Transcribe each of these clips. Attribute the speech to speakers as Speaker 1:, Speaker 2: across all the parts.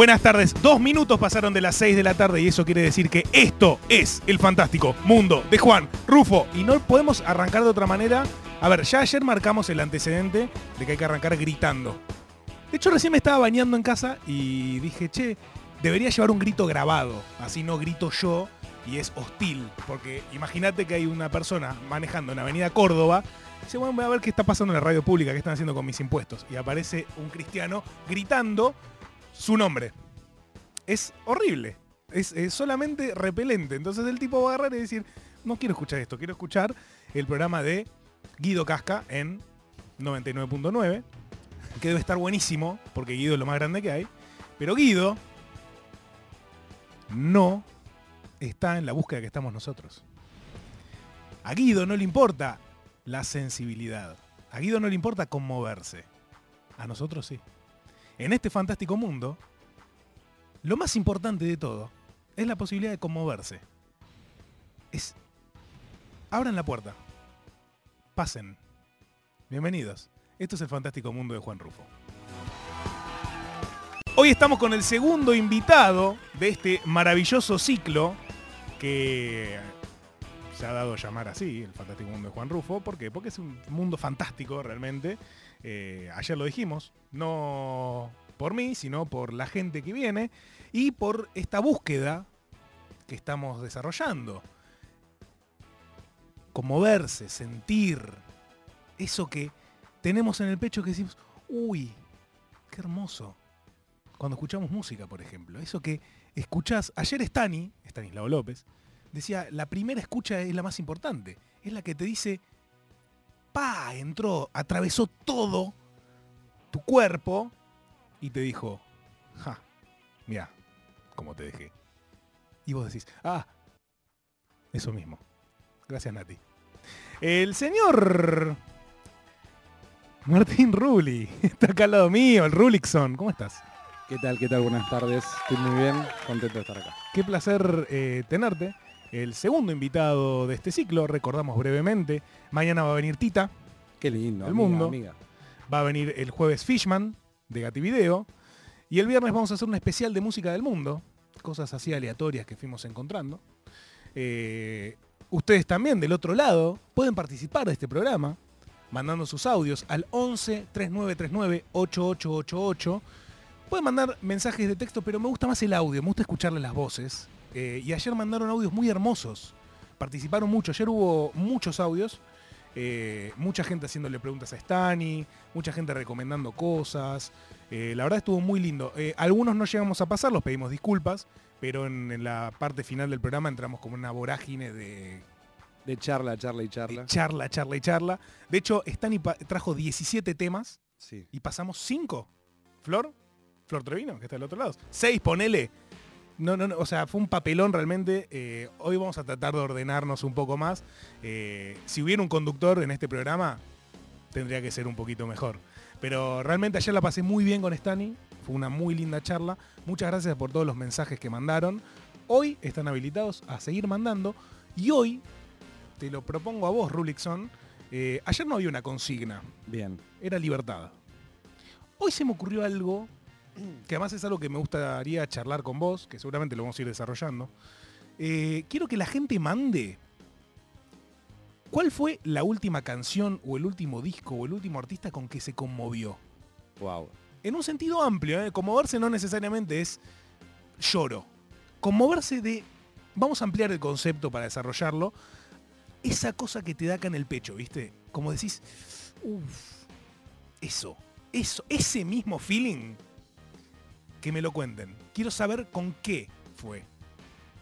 Speaker 1: Buenas tardes, dos minutos pasaron de las 6 de la tarde y eso quiere decir que esto es el fantástico mundo de Juan Rufo. Y no podemos arrancar de otra manera. A ver, ya ayer marcamos el antecedente de que hay que arrancar gritando. De hecho, recién me estaba bañando en casa y dije, che, debería llevar un grito grabado. Así no grito yo y es hostil. Porque imagínate que hay una persona manejando en Avenida Córdoba. Dice, voy a ver qué está pasando en la radio pública, qué están haciendo con mis impuestos. Y aparece un cristiano gritando su nombre. Es horrible. Es, solamente repelente. Entonces el tipo va a agarrar y decir, no quiero escuchar esto, quiero escuchar el programa de Guido Casca en 99.9, que debe estar buenísimo, porque Guido es lo más grande que hay. Pero Guido no está en la búsqueda que estamos nosotros. A Guido no le importa la sensibilidad. A Guido no le importa conmoverse. A nosotros sí. En este fantástico mundo, lo más importante de todo es la posibilidad de conmoverse. Es... Abran la puerta. Pasen. Bienvenidos. Esto es el fantástico mundo de Juan Rufo. Hoy estamos con el segundo invitado de este maravilloso ciclo que se ha dado a llamar así, el fantástico mundo de Juan Rufo. ¿Por qué? Porque es un mundo fantástico realmente. Eh, ayer lo dijimos, no por mí, sino por la gente que viene y por esta búsqueda que estamos desarrollando. Conmoverse, sentir, eso que tenemos en el pecho que decimos, uy, qué hermoso. Cuando escuchamos música, por ejemplo, eso que escuchás, ayer Stani, Stanislao López, decía, la primera escucha es la más importante, es la que te dice, pa, entró, atravesó todo tu cuerpo y te dijo, ja, mira, cómo te dejé. Y vos decís, ah, eso mismo. Gracias, Nati. El señor Martín Rulli está acá al lado mío, el Rulixon. ¿Cómo estás?
Speaker 2: ¿Qué tal? ¿Qué tal? Buenas tardes. Estoy muy bien, contento de estar acá.
Speaker 1: Qué placer eh, tenerte. El segundo invitado de este ciclo, recordamos brevemente. Mañana va a venir Tita,
Speaker 2: Qué lindo.
Speaker 1: El
Speaker 2: amiga,
Speaker 1: mundo.
Speaker 2: amiga.
Speaker 1: va a venir el jueves Fishman de Gativideo. Y el viernes vamos a hacer un especial de música del mundo. Cosas así aleatorias que fuimos encontrando. Eh, ustedes también del otro lado pueden participar de este programa mandando sus audios al 11 3939 8888. Pueden mandar mensajes de texto, pero me gusta más el audio, me gusta escucharle las voces. Eh, y ayer mandaron audios muy hermosos. Participaron mucho. Ayer hubo muchos audios. Eh, mucha gente haciéndole preguntas a Stani, mucha gente recomendando cosas. Eh, la verdad estuvo muy lindo. Eh, algunos no llegamos a pasar, los pedimos disculpas, pero en, en la parte final del programa entramos como una vorágine de,
Speaker 2: De charla, charla y
Speaker 1: de
Speaker 2: charla.
Speaker 1: charla, charla y charla. De hecho, Stani trajo 17 temas
Speaker 2: Sí.
Speaker 1: y pasamos 5. Flor, Flor Trevino, que está del otro lado. 6, ponele. No, no, no, o sea, fue un papelón realmente. Eh, hoy vamos a tratar de ordenarnos un poco más. Eh, si hubiera un conductor en este programa, tendría que ser un poquito mejor. Pero realmente ayer la pasé muy bien con Stani. Fue una muy linda charla. Muchas gracias por todos los mensajes que mandaron. Hoy están habilitados a seguir mandando. Y hoy, te lo propongo a vos, Rulixon. eh, ayer no había una consigna
Speaker 2: Bien.
Speaker 1: era libertad. Hoy se me ocurrió algo que además es algo que me gustaría charlar con vos, que seguramente lo vamos a ir desarrollando. Eh, quiero que la gente mande cuál fue la última canción o el último disco o el último artista con que se conmovió.
Speaker 2: Wow.
Speaker 1: En un sentido amplio, ¿eh? conmoverse no necesariamente es lloro. Conmoverse de, vamos a ampliar el concepto para desarrollarlo, esa cosa que te da acá en el pecho, ¿viste? Como decís, uff, eso, eso, ese mismo feeling, que me lo cuenten. Quiero saber con qué fue.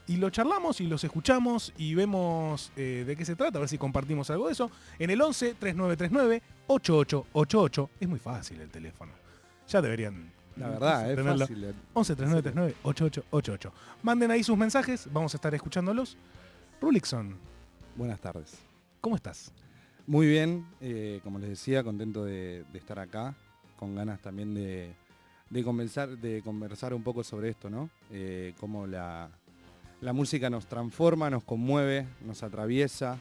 Speaker 1: Y lo charlamos y los escuchamos y vemos eh, de qué se trata, a ver si compartimos algo de eso. En el 11 3939 8888. Es muy fácil el teléfono. Ya deberían.
Speaker 2: La verdad, es
Speaker 1: tenerlo.
Speaker 2: fácil.
Speaker 1: 11 3939 8888. Manden ahí sus mensajes, vamos a estar escuchándolos. Rulixon,
Speaker 2: Buenas tardes.
Speaker 1: ¿cómo estás?
Speaker 2: Muy bien, eh, como les decía, contento de, de estar acá, con ganas también de, de conversar, de conversar un poco sobre esto, ¿no? Eh, cómo la, la música nos transforma, nos conmueve, nos atraviesa,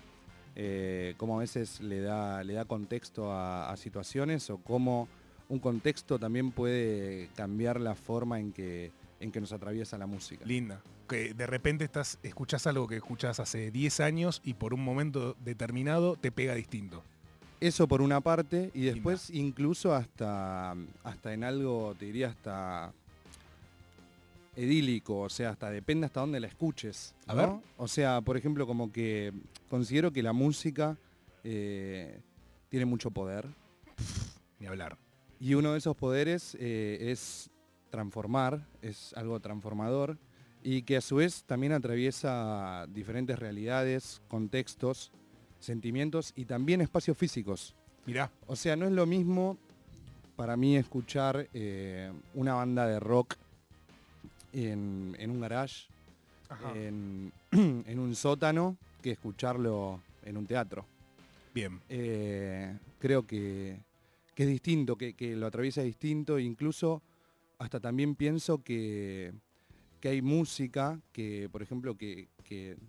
Speaker 2: eh, cómo a veces le da, le da contexto a, situaciones o cómo un contexto también puede cambiar la forma en que en que nos atraviesa la música.
Speaker 1: Linda. Que de repente estás, escuchás algo que escuchás hace 10 años y por un momento determinado te pega distinto.
Speaker 2: Eso por una parte, y después incluso hasta, hasta en algo, te diría hasta edílico, o sea, hasta depende hasta dónde la escuches.
Speaker 1: A ver.
Speaker 2: O sea, por ejemplo, como que considero que la música eh, tiene mucho poder.
Speaker 1: Ni hablar.
Speaker 2: Y uno de esos poderes eh, es transformar, es algo transformador y que a su vez también atraviesa diferentes realidades, contextos, sentimientos y también espacios físicos.
Speaker 1: Mirá.
Speaker 2: O sea, no es lo mismo para mí escuchar eh, una banda de rock en, un garage, en, un sótano, que escucharlo en un teatro.
Speaker 1: Bien.
Speaker 2: Eh, creo que, es distinto, que, lo atraviesa distinto, incluso hasta también pienso que, hay música que, por ejemplo, que,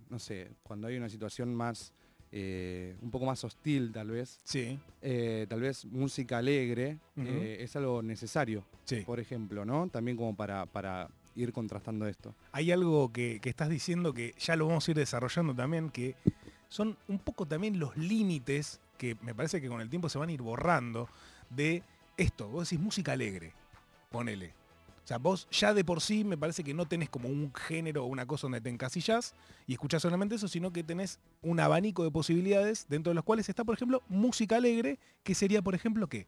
Speaker 2: no sé, cuando hay una situación más, eh, un poco más hostil tal vez,
Speaker 1: sí.
Speaker 2: Eh, tal vez música alegre, es algo necesario,
Speaker 1: sí.
Speaker 2: por ejemplo, ¿no? También como para, para ir contrastando esto.
Speaker 1: Hay algo que, estás diciendo que ya lo vamos a ir desarrollando también, que son un poco también los límites que me parece que con el tiempo se van a ir borrando de esto. Vos decís música alegre, ponele. O sea, vos ya de por sí me parece que no tenés como un género o una cosa donde te encasillas y escuchás solamente eso, sino que tenés un abanico de posibilidades dentro de los cuales está, por ejemplo, música alegre, que sería, por ejemplo, ¿qué?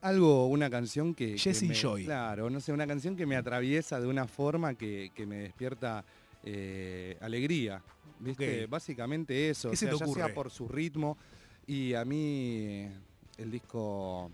Speaker 2: Algo, una canción que...
Speaker 1: Jesse
Speaker 2: Joy. Claro, no sé, una canción que me atraviesa de una forma que, me despierta eh, alegría. ¿Viste? Básicamente eso. sea, ya sea por su ritmo. Y a mí el disco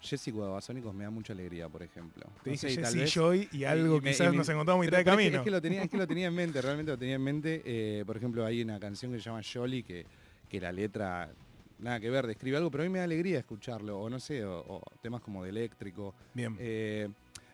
Speaker 2: Jesse Guadabasónicos me da mucha alegría, por ejemplo.
Speaker 1: Te dije Jesse Joy y algo quizás nos encontramos mitad de camino.
Speaker 2: Es que, lo tenía, es que lo tenía en mente, realmente lo tenía en mente. Eh, por ejemplo, hay una canción que se llama Jolly que, que la letra nada que ver, describe algo, pero a mí me da alegría escucharlo, o no sé, o, temas como de eléctrico.
Speaker 1: Bien.
Speaker 2: Eh,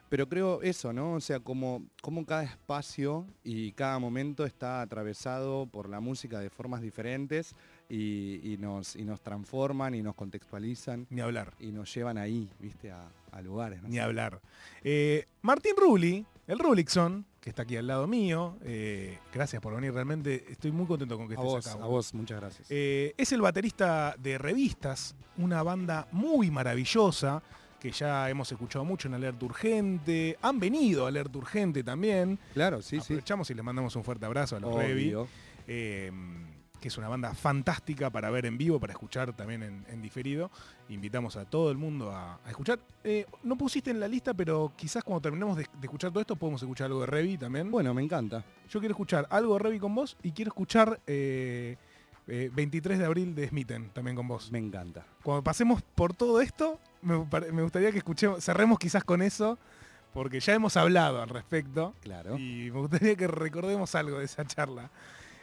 Speaker 2: pero creo eso, ¿no? O sea, como, como cada espacio y cada momento está atravesado por la música de formas diferentes y, nos, y nos transforman y nos contextualizan.
Speaker 1: Ni hablar.
Speaker 2: Y nos llevan ahí, viste, a, lugares.
Speaker 1: Ni hablar. Eh, Martín Rulli, el Rulixon, que está aquí al lado mío. Eh, gracias por venir, realmente estoy muy contento con que estés
Speaker 2: vos,
Speaker 1: acá.
Speaker 2: A vos, muchas gracias.
Speaker 1: Eh, es el baterista de Revistas, una banda muy maravillosa que ya hemos escuchado mucho en Alerta Urgente. Han venido a Alerta Urgente también.
Speaker 2: Claro, sí,
Speaker 1: sí. Aprovechamos y les mandamos un fuerte abrazo a los Revi que es una banda fantástica para ver en vivo, para escuchar también en, diferido. Invitamos a todo el mundo a, escuchar. Eh, no pusiste en la lista, pero quizás cuando terminemos de, escuchar todo esto podemos escuchar algo de Revi también.
Speaker 2: Bueno, me encanta.
Speaker 1: Yo quiero escuchar algo de Revi con vos y quiero escuchar 23 eh, eh, de abril de Smitten también con vos.
Speaker 2: Me encanta.
Speaker 1: Cuando pasemos por todo esto, me, gustaría que escuchemos, cerremos quizás con eso porque ya hemos hablado al respecto.
Speaker 2: Claro.
Speaker 1: Y me gustaría que recordemos algo de esa charla.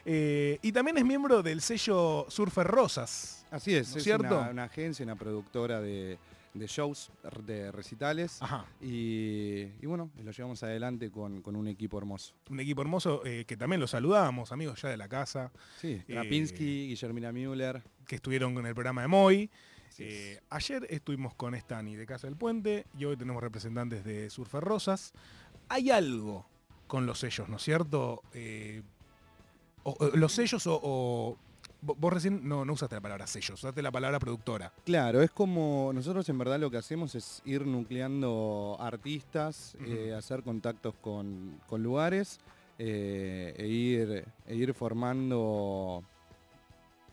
Speaker 1: Eh, y también es miembro del sello Surfer Rosas.
Speaker 2: Así es, es cierto? Una, agencia, una productora de, shows, de recitales. Y, bueno, lo llevamos adelante con, un equipo hermoso.
Speaker 1: Un equipo hermoso eh, que también lo saludamos, amigos ya de la casa.
Speaker 2: Sí, Rapinski, eh, Guillermina Müller.
Speaker 1: Que estuvieron en el programa de Moy. ayer estuvimos con Stani de Casa del Puente y hoy tenemos representantes de Surfer Rosas. Hay algo con los sellos, ¿no es cierto? Los sellos o, Vos recién no, no usaste la palabra sellos, usaste la palabra productora.
Speaker 2: Claro, es como nosotros en verdad lo que hacemos es ir nucleando artistas, eh, hacer contactos con, lugares eh, e, ir, e ir formando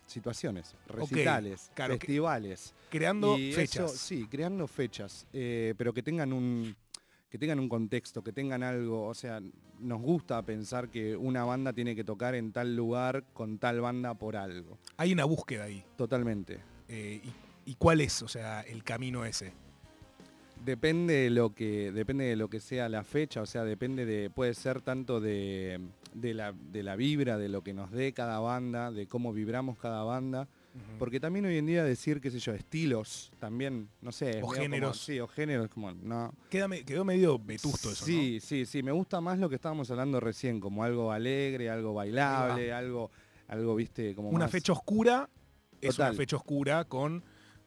Speaker 2: situaciones, recitales, festivales.
Speaker 1: creando fechas.
Speaker 2: sí, creando fechas, eh, pero que tengan un que tengan un contexto, que tengan algo, o sea, nos gusta pensar que una banda tiene que tocar en tal lugar con tal banda por algo.
Speaker 1: Hay una búsqueda ahí.
Speaker 2: Totalmente.
Speaker 1: Eh, y, cuál es, o sea, el camino ese?
Speaker 2: Depende de lo que, depende de lo que sea la fecha, o sea, depende de, puede ser tanto de, la, de la vibra, de lo que nos dé cada banda, de cómo vibramos cada banda, porque también hoy en día decir, qué sé yo, estilos, también, no sé.
Speaker 1: O géneros.
Speaker 2: sí, o géneros, como, no.
Speaker 1: quedó medio vetusto eso,
Speaker 2: Sí, sí, sí. Me gusta más lo que estábamos hablando recién, como algo alegre, algo bailable, algo, algo, viste, como
Speaker 1: Una fecha oscura es una fecha oscura con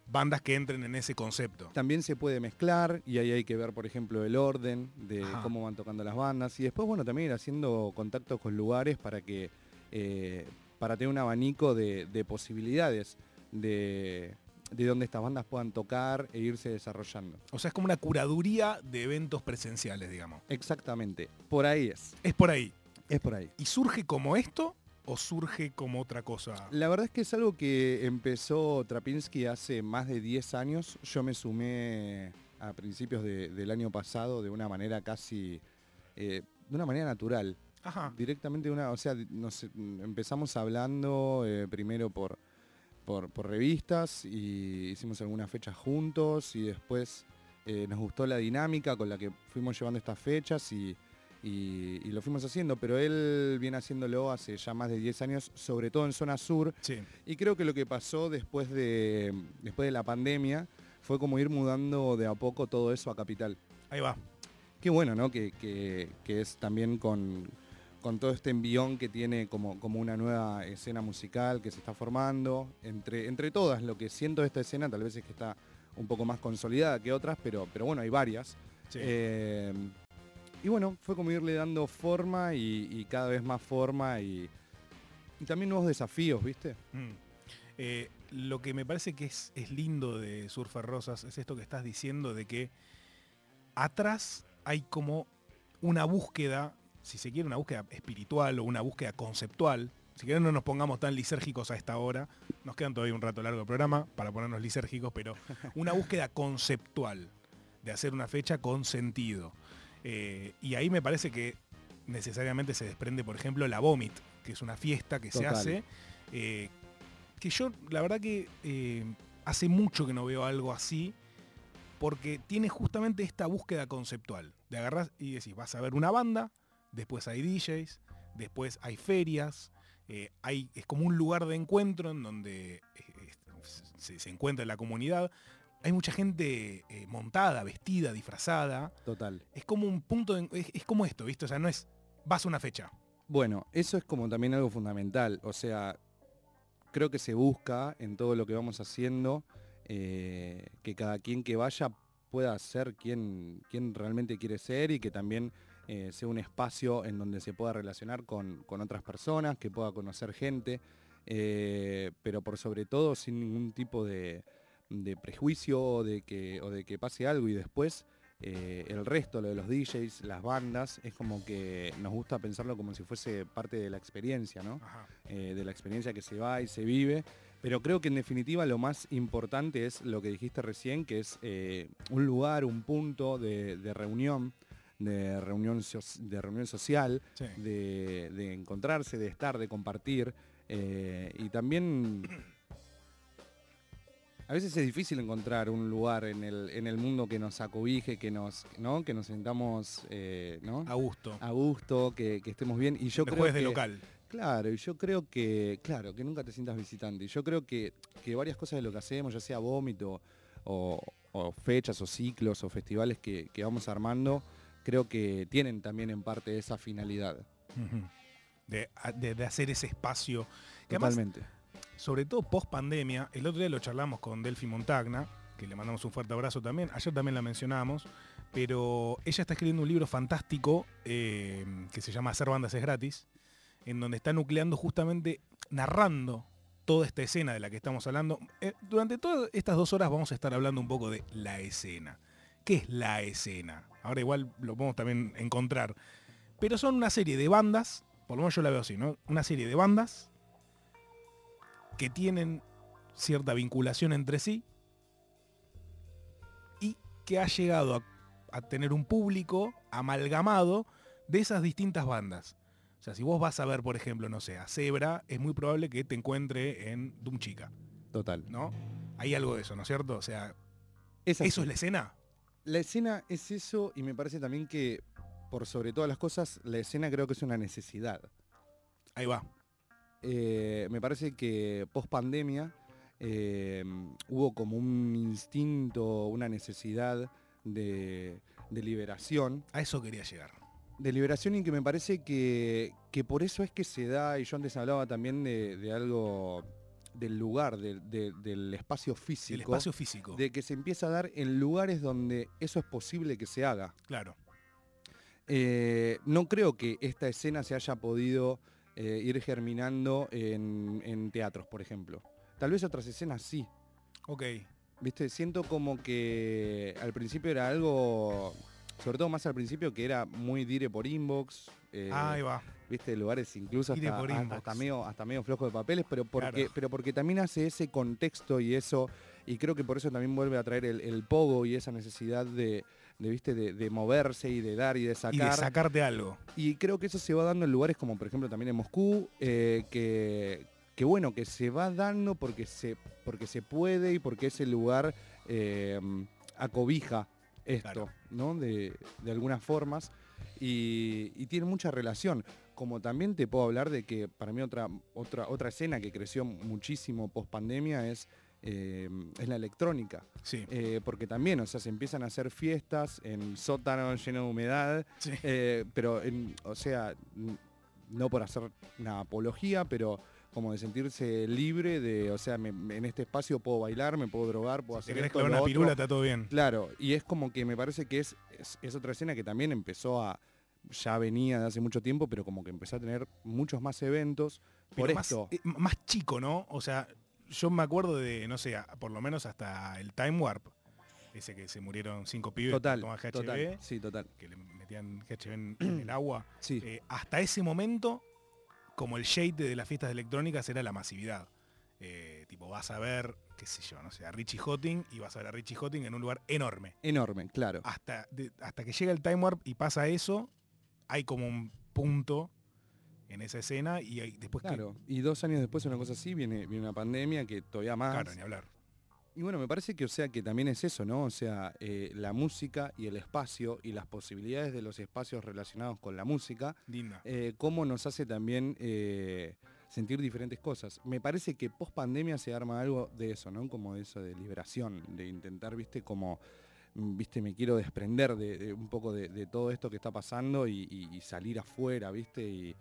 Speaker 1: bandas que entren en ese concepto.
Speaker 2: También se puede mezclar y ahí hay que ver, por ejemplo, el orden de
Speaker 1: Ajá.
Speaker 2: cómo van tocando las bandas. Y después, bueno, también ir haciendo contactos con lugares para que eh, para tener un abanico de, de posibilidades de, de donde estas bandas puedan tocar e irse desarrollando.
Speaker 1: O sea, es como una curaduría de eventos presenciales, digamos.
Speaker 2: Exactamente. Por ahí es.
Speaker 1: Es por ahí.
Speaker 2: Es por ahí.
Speaker 1: ¿Y surge como esto o surge como otra cosa?
Speaker 2: La verdad es que es algo que empezó Trapinski hace más de 10 años. Yo me sumé a principios de- del año pasado de una manera casi, eh, de una manera natural.
Speaker 1: Ajá.
Speaker 2: Directamente una, o sea, nos empezamos hablando eh, primero por, por, por revistas y hicimos algunas fechas juntos y después eh, nos gustó la dinámica con la que fuimos llevando estas fechas y, y- y lo fuimos haciendo, pero él viene haciéndolo hace ya más de 10 años, sobre todo en zona sur,
Speaker 1: Sí.
Speaker 2: y creo que lo que pasó después de, después de la pandemia fue como ir mudando de a poco todo eso a Capital.
Speaker 1: Ahí va.
Speaker 2: Qué bueno, ¿no? Que, que- que es también con, con todo este envión que tiene como, como una nueva escena musical que se está formando. Entre, entre todas, lo que siento de esta escena tal vez es que está un poco más consolidada que otras, pero, pero bueno, hay varias.
Speaker 1: Sí.
Speaker 2: Eh, y bueno, fue como irle dando forma y, y cada vez más forma y, y también nuevos desafíos, ¿viste?
Speaker 1: Mm. Eh, lo que me parece que es, es lindo de Surfer Rosas es esto que estás diciendo de que atrás hay como una búsqueda, si se quiere, una búsqueda espiritual o una búsqueda conceptual. Si quieren no nos pongamos tan lisérgicos a esta hora, nos quedan todavía un rato largo de programa para ponernos lisérgicos, pero una búsqueda conceptual de hacer una fecha con sentido. Eh, y ahí me parece que necesariamente se desprende, por ejemplo, la Vomit, que es una fiesta que se hace, eh, que yo la verdad que eh, hace mucho que no veo algo así, porque tiene justamente esta búsqueda conceptual, de agarrar y decir, vas a ver una banda, después hay DJs, después hay ferias, eh, hay, es como un lugar de encuentro en donde eh, se, se encuentra la comunidad. Hay mucha gente eh, montada, vestida, disfrazada.
Speaker 2: Total.
Speaker 1: Es como un punto, de- es, es como esto, ¿viste? O sea, no es, vas a una fecha.
Speaker 2: Bueno, eso es como también algo fundamental. O sea, creo que se busca en todo lo que vamos haciendo que cada quien que vaya pueda ser quien, quien realmente quiere ser y que también eh, sea un espacio en donde se pueda relacionar con, con otras personas, que pueda conocer gente, eh, pero por sobre todo sin ningún tipo de, de prejuicio o de, que, o de que pase algo y después eh, el resto, lo de los DJs, las bandas, es como que nos gusta pensarlo como si fuese parte de la experiencia, ¿no? Eh, de la experiencia que se va y se vive. Pero creo que en definitiva lo más importante es lo que dijiste recién, que es eh, un lugar, un punto de, de reunión, de reunión, so- de reunión social,
Speaker 1: Sí.
Speaker 2: de, de encontrarse, de estar, de compartir. eh, y también a veces es difícil encontrar un lugar en el, en el mundo que nos acobije, que nos, ¿no? que nos sentamos eh, ¿no?
Speaker 1: A gusto.
Speaker 2: a gusto, que, que estemos bien. Y yo
Speaker 1: De
Speaker 2: creo
Speaker 1: jueves
Speaker 2: que,
Speaker 1: de local.
Speaker 2: Claro, y yo creo que, claro, que nunca te sientas visitante. Y yo creo que, que varias cosas de lo que hacemos, ya sea vómito o, o fechas o ciclos o festivales que, que vamos armando, creo que tienen también en parte esa finalidad.
Speaker 1: De, a- de- de hacer ese espacio. Que además,
Speaker 2: Totalmente.
Speaker 1: sobre todo post pandemia, el otro día lo charlamos con Delphi Montagna, que le mandamos un fuerte abrazo también, ayer también la mencionamos, pero ella está escribiendo un libro fantástico eh, que se llama Hacer bandas es gratis, en donde está nucleando justamente, narrando toda esta escena de la que estamos hablando. Eh, durante todas estas dos horas vamos a estar hablando un poco de la escena. ¿Qué es la escena? Ahora igual lo podemos también encontrar. Pero son una serie de bandas, por lo menos yo la veo así, ¿no? Una serie de bandas que tienen cierta vinculación entre sí y que ha llegado a, a tener un público amalgamado de esas distintas bandas. O sea, si vos vas a ver, por ejemplo, no sé, a Zebra, es muy probable que te encuentre en Doom Chica,
Speaker 2: Total.
Speaker 1: ¿no? Hay algo de eso, ¿no es cierto? O sea,
Speaker 2: Es.
Speaker 1: ¿eso es la escena?
Speaker 2: La escena es eso y me parece también que, por sobre todas las cosas, la escena creo que es una necesidad.
Speaker 1: Ahí va.
Speaker 2: Eh, me parece que post pandemia hubo como un instinto, una necesidad de, de liberación.
Speaker 1: A eso quería llegar.
Speaker 2: De liberación y que me parece que, que por eso es que se da, y yo antes hablaba también de, de algo del lugar, del- de- del espacio físico,
Speaker 1: El espacio físico.
Speaker 2: de que se empieza a dar en lugares donde eso es posible que se haga.
Speaker 1: Claro.
Speaker 2: Eh, no creo que esta escena se haya podido eh, ir germinando en, en teatros, por ejemplo. Tal vez otras escenas sí.
Speaker 1: Ok.
Speaker 2: Viste, siento como que al principio era algo, sobre todo más al principio, que era muy dire por inbox. eh,
Speaker 1: Ahí va.
Speaker 2: Viste, lugares incluso hasta, medio, hasta medio flojo de papeles, pero porque,
Speaker 1: Claro.
Speaker 2: pero porque también hace ese contexto y eso, y creo que por eso también vuelve a traer el, el pogo y esa necesidad de, de, ¿viste? De, de moverse y de dar y de
Speaker 1: Y
Speaker 2: sacar.
Speaker 1: de sacarte algo.
Speaker 2: Y creo que eso se va dando en lugares como por ejemplo también en Moscú, eh, que, que bueno, que se va dando porque se, porque se puede y porque ese lugar eh, acobija esto,
Speaker 1: Claro.
Speaker 2: ¿no? De, de algunas formas. Y, y tiene mucha relación. Como también te puedo hablar de que para mí otra, otra, otra escena que creció muchísimo post pandemia es, eh, es la electrónica.
Speaker 1: Sí.
Speaker 2: Eh, porque también, o sea, se empiezan a hacer fiestas en sótanos llenos de humedad,
Speaker 1: Sí.
Speaker 2: eh, pero, en- o sea, no por hacer una apología, pero como de sentirse libre de, o sea, me- me- en este espacio puedo bailar, me puedo drogar, puedo
Speaker 1: Si
Speaker 2: hacer esto,
Speaker 1: clavar una
Speaker 2: otro.
Speaker 1: pirula, está todo bien.
Speaker 2: Claro, y es como que me parece que es, es, es otra escena que también empezó a, ya venía de hace mucho tiempo, pero como que empezó a tener muchos más eventos por
Speaker 1: más,
Speaker 2: esto.
Speaker 1: eh, más chico, ¿no? O sea, yo me acuerdo de, no sé, por lo menos hasta el Time Warp. Ese que se murieron cinco pibes
Speaker 2: total,
Speaker 1: por tomar GHB,
Speaker 2: total, sí, total.
Speaker 1: que le metían GHB en, en el agua.
Speaker 2: Sí,
Speaker 1: Eh, hasta ese momento, como el shade de las fiestas electrónicas era la masividad. Eh, tipo, vas a ver, qué sé yo, no sé, a Richie Hotting y vas a ver a Richie Hotting en un lugar enorme.
Speaker 2: enorme, claro.
Speaker 1: Hasta, de- hasta que llega el Time Warp y pasa eso, hay como un punto en esa escena y hay- después que-
Speaker 2: Claro, y dos años después una cosa así, viene, viene una pandemia que todavía más.
Speaker 1: claro, ni hablar.
Speaker 2: Y bueno, me parece que, o sea, que también es eso, ¿no? O sea, eh, la música y el espacio y las posibilidades de los espacios relacionados con la música,
Speaker 1: Linda.
Speaker 2: eh, cómo nos hace también eh, sentir diferentes cosas. Me parece que post pandemia se arma algo de eso, ¿no? Como de eso de liberación, de intentar, viste, como, viste, me quiero desprender de, de un poco de, de todo esto que está pasando y, y- y salir afuera, viste, y,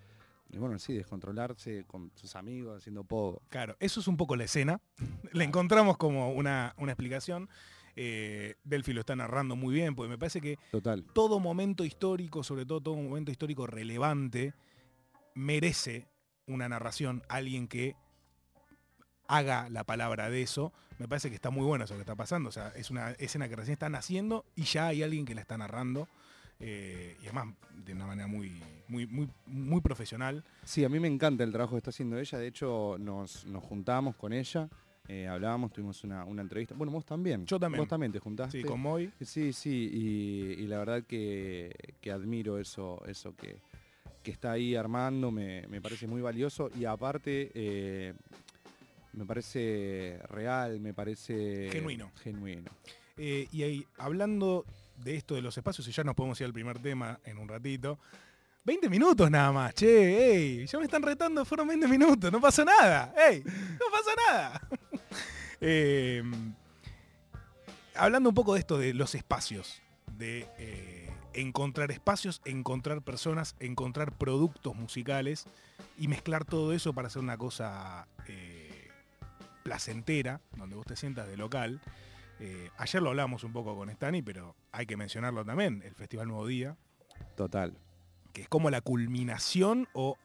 Speaker 2: y bueno, sí, descontrolarse con sus amigos haciendo poco.
Speaker 1: Claro, eso es un poco la escena. Le encontramos como una, una explicación. Eh, Delphi lo está narrando muy bien, porque me parece que
Speaker 2: Total.
Speaker 1: todo momento histórico, sobre todo todo momento histórico relevante, merece una narración, alguien que haga la palabra de eso. Me parece que está muy bueno eso que está pasando. O sea, es una escena que recién está naciendo y ya hay alguien que la está narrando. eh, y además de una manera muy, muy, muy, muy profesional.
Speaker 2: Sí, a mí me encanta el trabajo que está haciendo ella. De hecho, nos, nos juntamos con ella, eh, hablábamos, tuvimos una, una entrevista. Bueno, vos también.
Speaker 1: Yo también.
Speaker 2: Vos también te juntaste.
Speaker 1: Sí, con Moy.
Speaker 2: Sí, sí, y, y la verdad que, que admiro eso, eso que, que está ahí armando, me, me parece muy valioso y aparte eh, me parece real, me parece
Speaker 1: Genuino.
Speaker 2: Genuino.
Speaker 1: Eh, y ahí, hablando de esto de los espacios, y ya nos podemos ir al primer tema en un ratito. 20 minutos nada más, che, ey, ya me están retando, fueron 20 minutos, no pasa nada, ey, no pasa nada. Eh, hablando un poco de esto de los espacios, de eh, encontrar espacios, encontrar personas, encontrar productos musicales y mezclar todo eso para hacer una cosa eh, placentera, donde vos te sientas de local. Eh, ayer lo hablamos un poco con Stani, pero hay que mencionarlo también, el Festival Nuevo Día,
Speaker 2: Total.
Speaker 1: que es como la culminación o...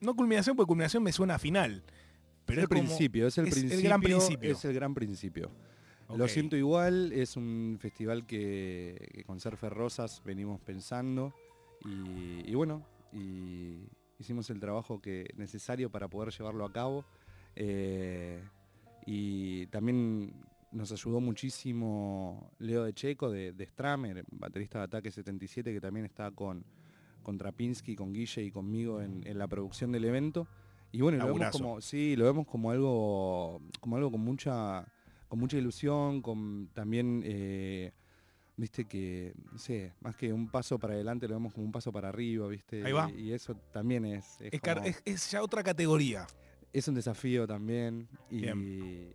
Speaker 1: No culminación, porque culminación me suena a final. Pero
Speaker 2: es
Speaker 1: es
Speaker 2: el
Speaker 1: como-
Speaker 2: principio, es el
Speaker 1: es el
Speaker 2: principio.
Speaker 1: gran principio.
Speaker 2: Es el gran principio. Lo siento igual, es un festival que, que con Surfer Rosas venimos pensando y, y bueno, y hicimos el trabajo que necesario para poder llevarlo a cabo. Eh, y también nos ayudó muchísimo Leo de Checo de, de Stramer, baterista de Ataque 77, que también está con, con Trapinski, con Guille y conmigo en, en la producción del evento. Y bueno, lo vemos como, sí, lo vemos como algo, como algo con mucha, con mucha ilusión, con también, eh, viste que, no sé, más que un paso para adelante, lo vemos como un paso para arriba, viste.
Speaker 1: Ahí va.
Speaker 2: Y, y eso también es, es,
Speaker 1: Es, car-
Speaker 2: como-
Speaker 1: es- es ya otra categoría.
Speaker 2: Es un desafío también. Y,
Speaker 1: Bien.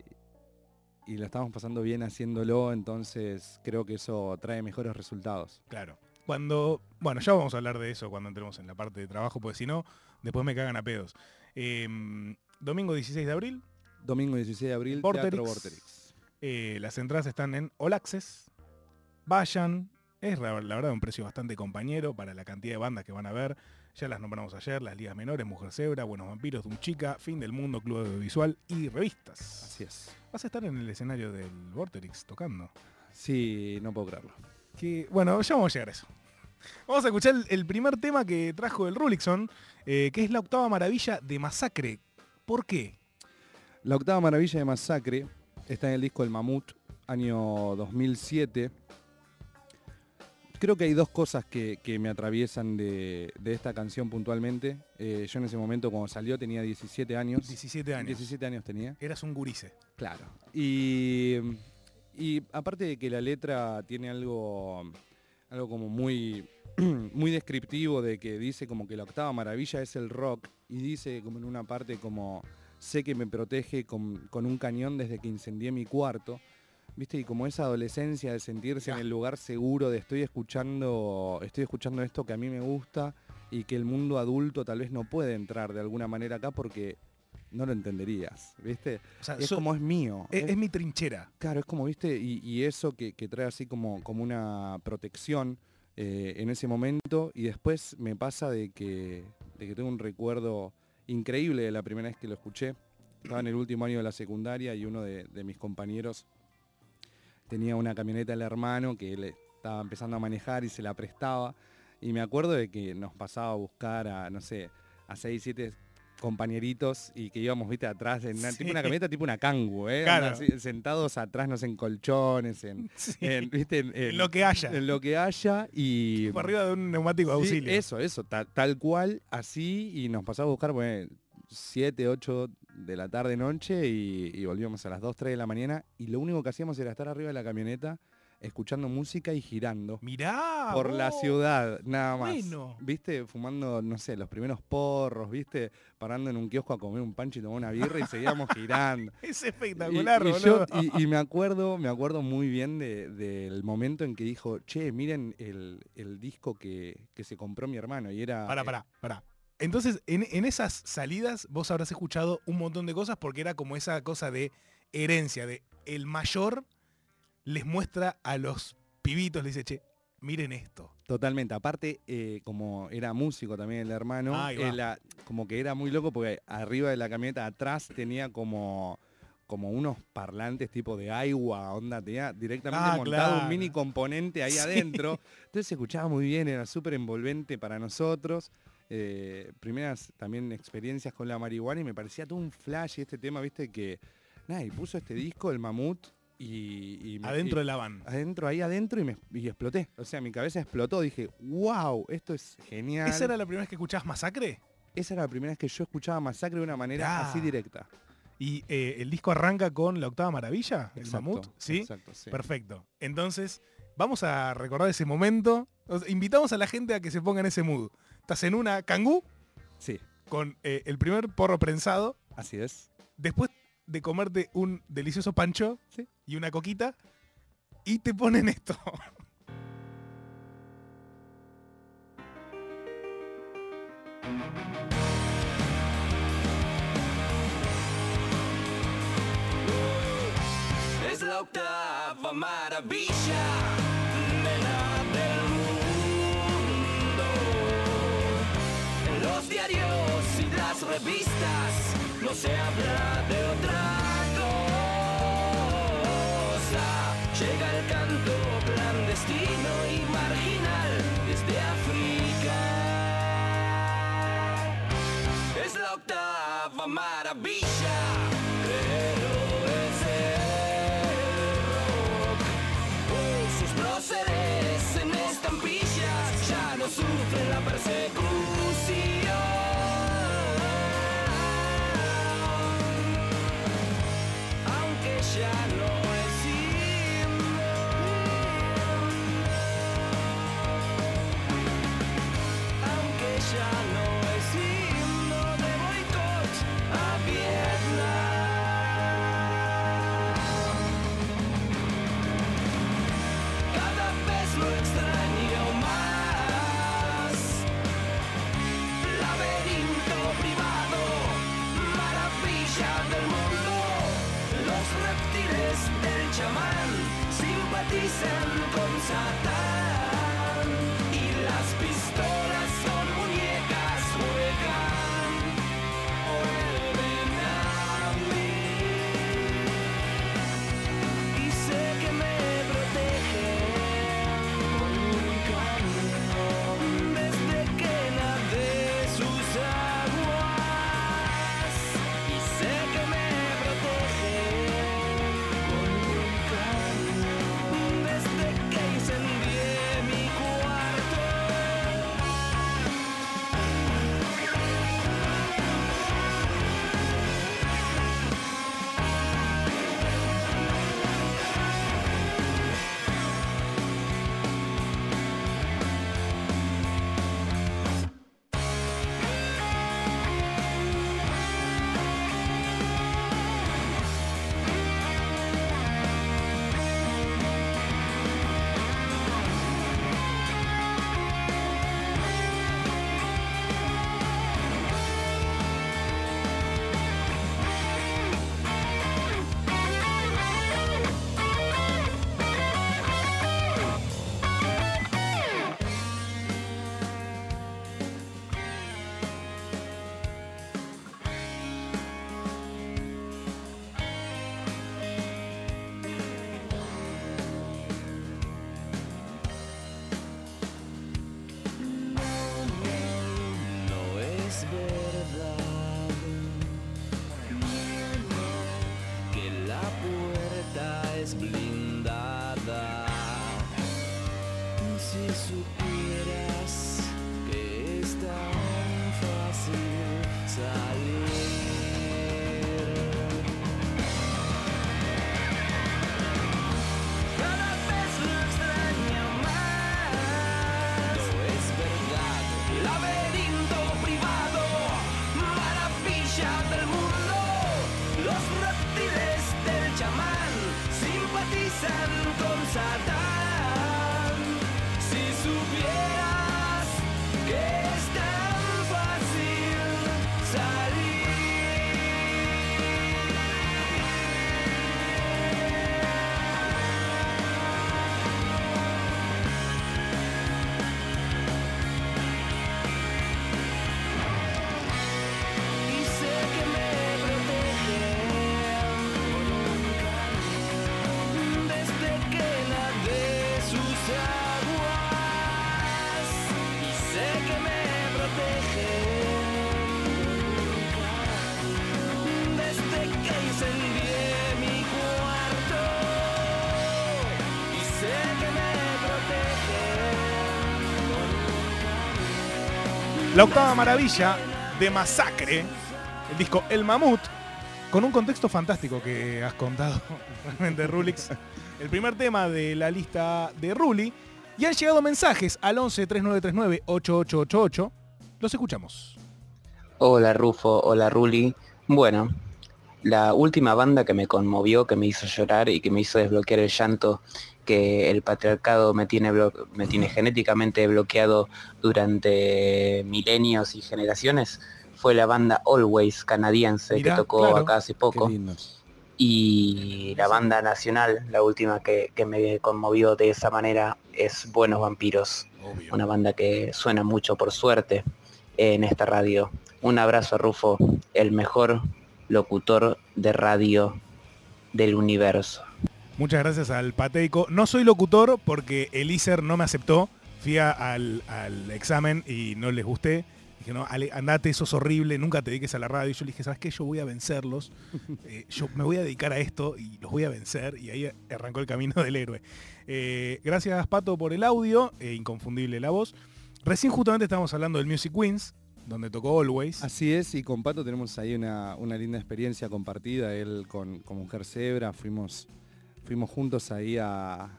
Speaker 2: y lo estamos pasando bien haciéndolo, entonces creo que eso trae mejores resultados.
Speaker 1: Claro. Cuando, bueno, ya vamos a hablar de eso cuando entremos en la parte de trabajo, porque si no, después me cagan a pedos. Eh, domingo 16 de abril,
Speaker 2: Domingo 16 de abril,
Speaker 1: Vorterix.
Speaker 2: Teatro Vorterix.
Speaker 1: Eh, las entradas están en All Access. Vayan. Es la, la verdad un precio bastante compañero para la cantidad de bandas que van a ver. Ya las nombramos ayer, las ligas menores, Mujer Zebra, Buenos Vampiros, Dum Chica, Fin del Mundo, Club Audiovisual y revistas.
Speaker 2: Así es.
Speaker 1: Vas a estar en el escenario del Vorterix tocando.
Speaker 2: Sí, no puedo creerlo.
Speaker 1: Que, bueno, ya vamos a llegar a eso. Vamos a escuchar el, el primer tema que trajo el Rulixon, eh, que es la octava maravilla de Masacre. ¿Por qué?
Speaker 2: La octava maravilla de Masacre está en el disco El Mamut, año 2007. Creo que hay dos cosas que, que me atraviesan de, de esta canción puntualmente. Eh, yo en ese momento cuando salió tenía 17 años.
Speaker 1: 17 años.
Speaker 2: 17 años tenía.
Speaker 1: Eras un gurice.
Speaker 2: Claro. Y, y aparte de que la letra tiene algo, algo como muy, muy descriptivo de que dice como que la octava maravilla es el rock y dice como en una parte como sé que me protege con, con un cañón desde que incendié mi cuarto. ¿Viste? Y como esa adolescencia de sentirse en el lugar seguro de estoy escuchando, estoy escuchando esto que a mí me gusta y que el mundo adulto tal vez no puede entrar de alguna manera acá porque no lo entenderías, ¿viste?
Speaker 1: O sea,
Speaker 2: Es
Speaker 1: so-
Speaker 2: como es mío.
Speaker 1: es,
Speaker 2: es-
Speaker 1: es mi trinchera.
Speaker 2: Claro, es como, viste, y, y eso que, que trae así como, como una protección eh, en ese momento. Y después me pasa de que, de que tengo un recuerdo increíble de la primera vez que lo escuché. Estaba en el último año de la secundaria y uno de, de mis compañeros tenía una camioneta del hermano que él estaba empezando a manejar y se la prestaba. Y me acuerdo de que nos pasaba a buscar a, no sé, a 6, 7 compañeritos y que íbamos, viste, atrás, en una,
Speaker 1: Sí.
Speaker 2: tipo una camioneta tipo una cangu, ¿eh?
Speaker 1: Claro.
Speaker 2: Onda así, sentados atrás, no sé, en colchones, en,
Speaker 1: Sí.
Speaker 2: en, ¿viste? En,
Speaker 1: En lo que haya.
Speaker 2: En lo que haya y...
Speaker 1: Por arriba de un neumático de
Speaker 2: Sí,
Speaker 1: auxilio.
Speaker 2: eso, eso, ta- tal cual, así, y nos pasaba a buscar, bueno, 7, 8 de la tarde, noche, y, y volvíamos a las 2, 3 de la mañana, y lo único que hacíamos era estar arriba de la camioneta, escuchando música y girando.
Speaker 1: Mirá.
Speaker 2: por la ciudad, nada más.
Speaker 1: bueno.
Speaker 2: ¿Viste? Fumando, no sé, los primeros porros, ¿viste? Parando en un kiosco a comer un pancho y tomar una birra y seguíamos girando.
Speaker 1: Es espectacular,
Speaker 2: y, yo- y- y me acuerdo, me acuerdo muy bien de- del momento en que dijo, che, miren el, el disco que, que se compró mi hermano. Y era.
Speaker 1: Pará, pará, pará. Entonces, en, en esas salidas vos habrás escuchado un montón de cosas porque era como esa cosa de herencia, de el mayor les muestra a los pibitos, le dice, che, miren esto.
Speaker 2: Totalmente. Aparte, eh, como era músico también el hermano, la- como que era muy loco porque arriba de la camioneta atrás tenía como como unos parlantes tipo de agua, onda, tenía directamente
Speaker 1: Ah,
Speaker 2: montado
Speaker 1: claro.
Speaker 2: un mini componente ahí
Speaker 1: Sí.
Speaker 2: adentro. Entonces se escuchaba muy bien, era súper envolvente para nosotros. Eh, primeras también experiencias con la marihuana y me parecía todo un flash y este tema, viste, que nada, y puso este disco, el mamut, y, y me-
Speaker 1: Adentro
Speaker 2: y-
Speaker 1: de la van.
Speaker 2: adentro, ahí adentro y, me, y exploté. O sea, mi cabeza explotó. Dije, wow, esto es genial.
Speaker 1: ¿Esa era la primera vez que escuchabas Masacre?
Speaker 2: Esa era la primera vez que yo escuchaba Masacre de una manera
Speaker 1: Ah.
Speaker 2: así directa.
Speaker 1: Y eh, el disco arranca con la octava maravilla, el mamut, ¿sí?
Speaker 2: Exacto, sí.
Speaker 1: Perfecto. Entonces, vamos a recordar ese momento. Invitamos a la gente a que se ponga en ese mood. Estás en una cangú
Speaker 2: Sí,
Speaker 1: con eh, el primer porro prensado,
Speaker 2: así es.
Speaker 1: después de comerte un delicioso pancho
Speaker 2: Sí.
Speaker 1: y una coquita, y te ponen esto.
Speaker 3: Es la octava maravilla y las revistas no se habla de otra cosa. Llega el canto clandestino y marginal desde África. Es la octava maravilla, and Octava maravilla de Masacre, el disco El Mamut, con un contexto fantástico que has contado realmente, Rulix. El primer tema de la lista de Ruli. Y han llegado mensajes al 11 3939 8888. Los escuchamos.
Speaker 4: Hola Rufo, hola Ruli. Bueno, la última banda que me conmovió, que me hizo llorar y que me hizo desbloquear el llanto que el patriarcado me tiene, blo- me tiene genéticamente bloqueado durante milenios y generaciones fue la banda Always canadiense
Speaker 3: Mirá,
Speaker 4: que tocó
Speaker 3: claro.
Speaker 4: acá hace poco y la banda nacional, la última que, que me conmovió de esa manera es Buenos Vampiros
Speaker 3: Obvio.
Speaker 4: una banda que suena mucho por suerte en esta radio. Un abrazo a Rufo, el mejor locutor de radio del universo.
Speaker 3: Muchas gracias al Pateico. No soy locutor porque el ISER no me aceptó. Fui al, examen y no les gusté. Dije, no, andate, sos horrible, nunca te dediques a la radio. Yo le dije, ¿sabes qué? Yo voy a vencerlos. Eh, yo me voy a dedicar a esto y los voy a vencer. Y ahí arrancó el camino del héroe. Eh, gracias, Pato, por el audio. eh, inconfundible la voz. Recién justamente estábamos hablando del Music Wins, donde tocó Always.
Speaker 2: Así es, y con Pato tenemos ahí una, una linda experiencia compartida. Él con, con Mujer Zebra, fuimos, fuimos juntos ahí a,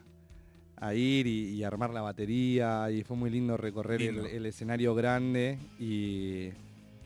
Speaker 2: a ir y, y armar la batería y fue muy lindo recorrer el-
Speaker 3: Lindo.
Speaker 2: El, escenario grande y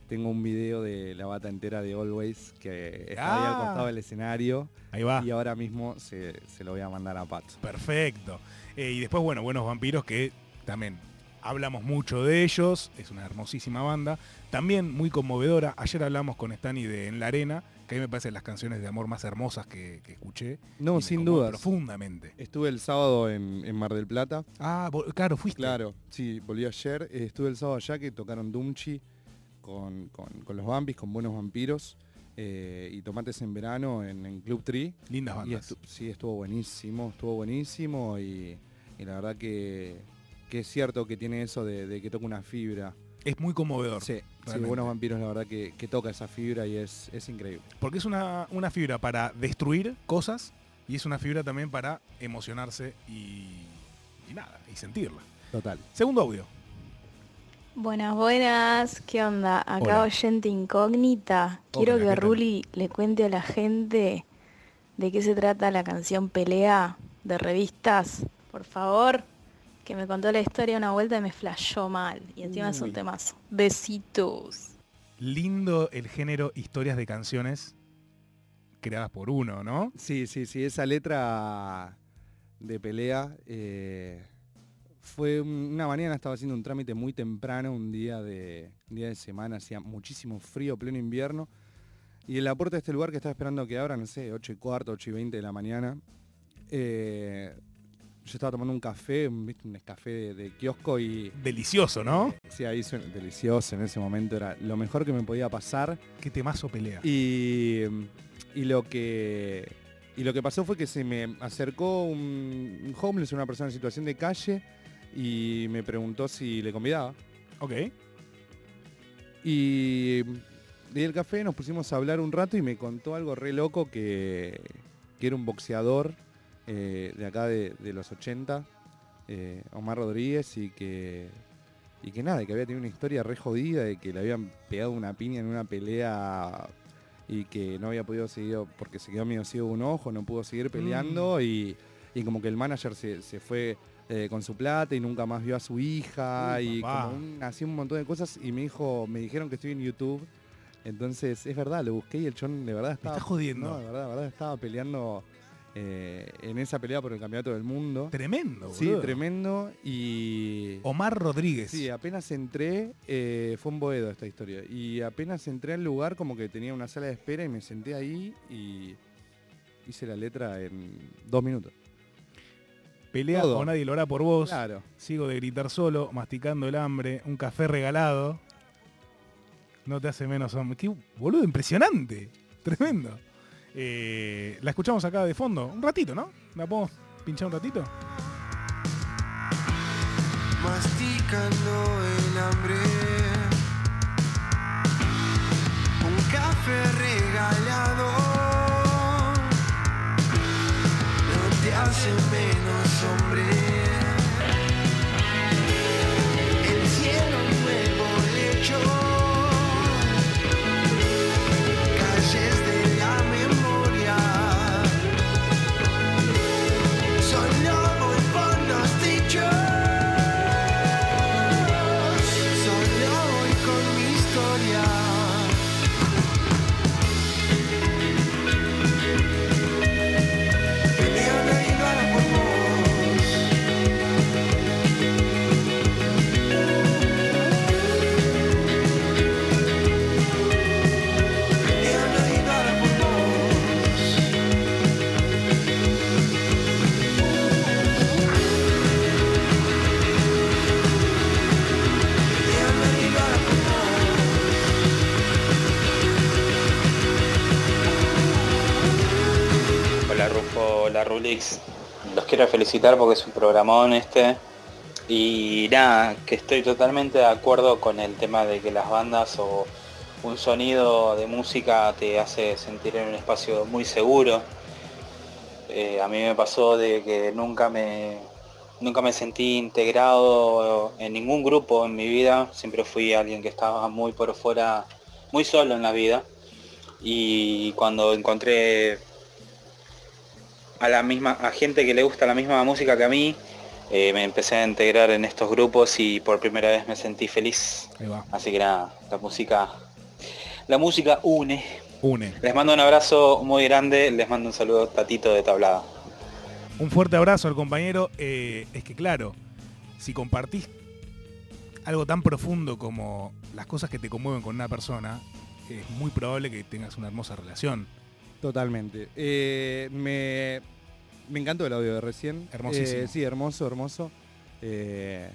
Speaker 2: tengo un video de la bata entera de Always que está ahí
Speaker 3: Ah.
Speaker 2: al costado del escenario
Speaker 3: Ahí va.
Speaker 2: y ahora mismo se, se lo voy a mandar a Pato.
Speaker 3: Perfecto. Eh, y después, bueno, Buenos Vampiros que también
Speaker 1: hablamos mucho de ellos, es una hermosísima banda, también muy conmovedora. Ayer hablamos con Stani de En la Arena, que a mí me parecen las canciones de amor más hermosas que, que escuché.
Speaker 2: No, sin dudas.
Speaker 1: Profundamente.
Speaker 2: Estuve el sábado en, en Mar del Plata.
Speaker 1: Ah, claro, fuiste.
Speaker 2: Claro, sí, volví ayer. Eh, estuve el sábado allá que tocaron Dumchi con, con- con los Bambis, con Buenos Vampiros eh, y Tomates en Verano en, en Club Tree.
Speaker 1: Lindas
Speaker 2: Y
Speaker 1: bandas.
Speaker 2: estu- sí, estuvo buenísimo, estuvo buenísimo y, y la verdad que, que es cierto que tiene eso de, de que toca una fibra.
Speaker 1: Es muy conmovedor.
Speaker 2: Sí, sí. Buenos Vampiros la verdad que, que toca esa fibra y es, es increíble.
Speaker 1: Porque es una, una fibra para destruir cosas y es una fibra también para emocionarse y, y nada, y sentirla.
Speaker 2: Total.
Speaker 1: Segundo audio.
Speaker 5: Buenas, buenas. ¿Qué onda? Acá
Speaker 1: Hola.
Speaker 5: oyente incógnita. Quiero
Speaker 1: Hola, ¿qué
Speaker 5: que? Ruli le cuente a la gente de qué se trata la canción Pelea de revistas. Por favor, que me contó la historia una vuelta y me flashó mal. Y encima es un
Speaker 2: Uy.
Speaker 5: temazo. Besitos.
Speaker 1: Lindo el género historias de canciones creadas por uno, ¿no?
Speaker 2: Sí, sí, sí, esa letra de pelea eh, fue un- una mañana, estaba haciendo un trámite muy temprano, un día de, un día de semana, hacía muchísimo frío, pleno invierno, y en la puerta de este lugar que estaba esperando que abra, no sé, 8 y cuarto, 8 y 20 de la mañana, eh, yo estaba tomando un café, un, café de, de kiosco y
Speaker 1: Delicioso, ¿no?
Speaker 2: sí, ahí suena delicioso, en ese momento era lo mejor que me podía pasar.
Speaker 1: Qué temazo pelea.
Speaker 2: Y, y lo que y lo que pasó fue que se me acercó un, un homeless, una persona en situación de calle, y me preguntó si le convidaba.
Speaker 1: Ok.
Speaker 2: Y di el café, nos pusimos a hablar un rato y me contó algo re loco que, que era un boxeador eh, de acá de, de los 80, eh, Omar Rodríguez, y que, y que nada, que había tenido una historia re jodida, de que le habían pegado una piña en una pelea y que no había podido seguir porque se quedó medio ciego un ojo, no pudo seguir peleando y, y como que el manager se, se fue eh, con su plata y nunca más vio a su hija
Speaker 1: Uy,
Speaker 2: y como un, hacía un montón de cosas y me dijo, me dijeron que estoy en YouTube. Entonces, es verdad, lo busqué y el chon de verdad estaba.
Speaker 1: jodiendo.
Speaker 2: No, de verdad, de verdad estaba peleando eh, en esa pelea por el campeonato del mundo.
Speaker 1: Tremendo,
Speaker 2: Sí,
Speaker 1: boludo.
Speaker 2: tremendo. Y.
Speaker 1: Omar Rodríguez.
Speaker 2: Sí, apenas entré, eh, fue un boedo esta historia. Y apenas entré al lugar, como que tenía una sala de espera y me senté ahí y hice la letra en dos minutos.
Speaker 1: pelea
Speaker 2: todo.
Speaker 1: o nadie lo hará por vos.
Speaker 2: Claro.
Speaker 1: Sigo de gritar solo, masticando el hambre, un café regalado. No te hace menos hombre. Qué boludo, impresionante. Tremendo. Eh, la escuchamos acá de fondo. Un ratito, ¿no? ¿La podemos pinchar un ratito?
Speaker 6: masticando el hambre. Un café regalado no te hace menos hombre. Los
Speaker 7: quiero felicitar porque es un programón este. Y nada, que estoy totalmente de acuerdo con el tema de que las bandas o un sonido de música te hace sentir en un espacio muy seguro. Eh, a mí me pasó de que nunca me, nunca me sentí integrado en ningún grupo en mi vida. Siempre fui alguien que estaba muy por fuera, muy solo en la vida. Y cuando encontré a la misma a gente que le gusta la misma música que a mí eh, me empecé a integrar en estos grupos y por primera vez me sentí feliz así que nada la música la música une
Speaker 1: Une.
Speaker 7: les mando un abrazo muy grande les mando un saludo tatito de tablada
Speaker 1: Un fuerte abrazo al compañero. Eh, es que claro, si compartís algo tan profundo como las cosas que te conmueven con una persona, es muy probable que tengas una hermosa relación.
Speaker 2: Totalmente. Eh, me, me encantó el audio de recién.
Speaker 1: Hermosísimo.
Speaker 2: Eh, sí, hermoso, hermoso. Eh,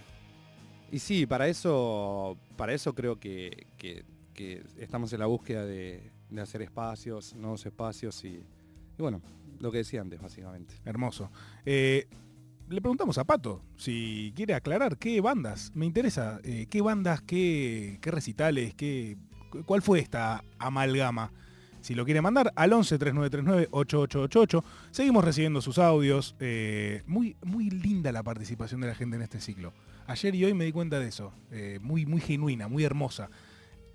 Speaker 2: y sí, para eso, para eso creo que, que- que estamos en la búsqueda de, de hacer espacios, nuevos espacios y, y bueno, lo que decía antes, básicamente.
Speaker 1: Hermoso. Eh, le preguntamos a Pato si quiere aclarar qué bandas. Me interesa, eh, qué bandas, qué, qué recitales, qué, cu- cuál fue esta amalgama. Si lo quiere mandar al 11 3939 8888. Seguimos recibiendo sus audios. eh, muy, muy linda la participación de la gente en este ciclo. Ayer y hoy me di cuenta de eso. eh, muy, muy genuina, muy hermosa.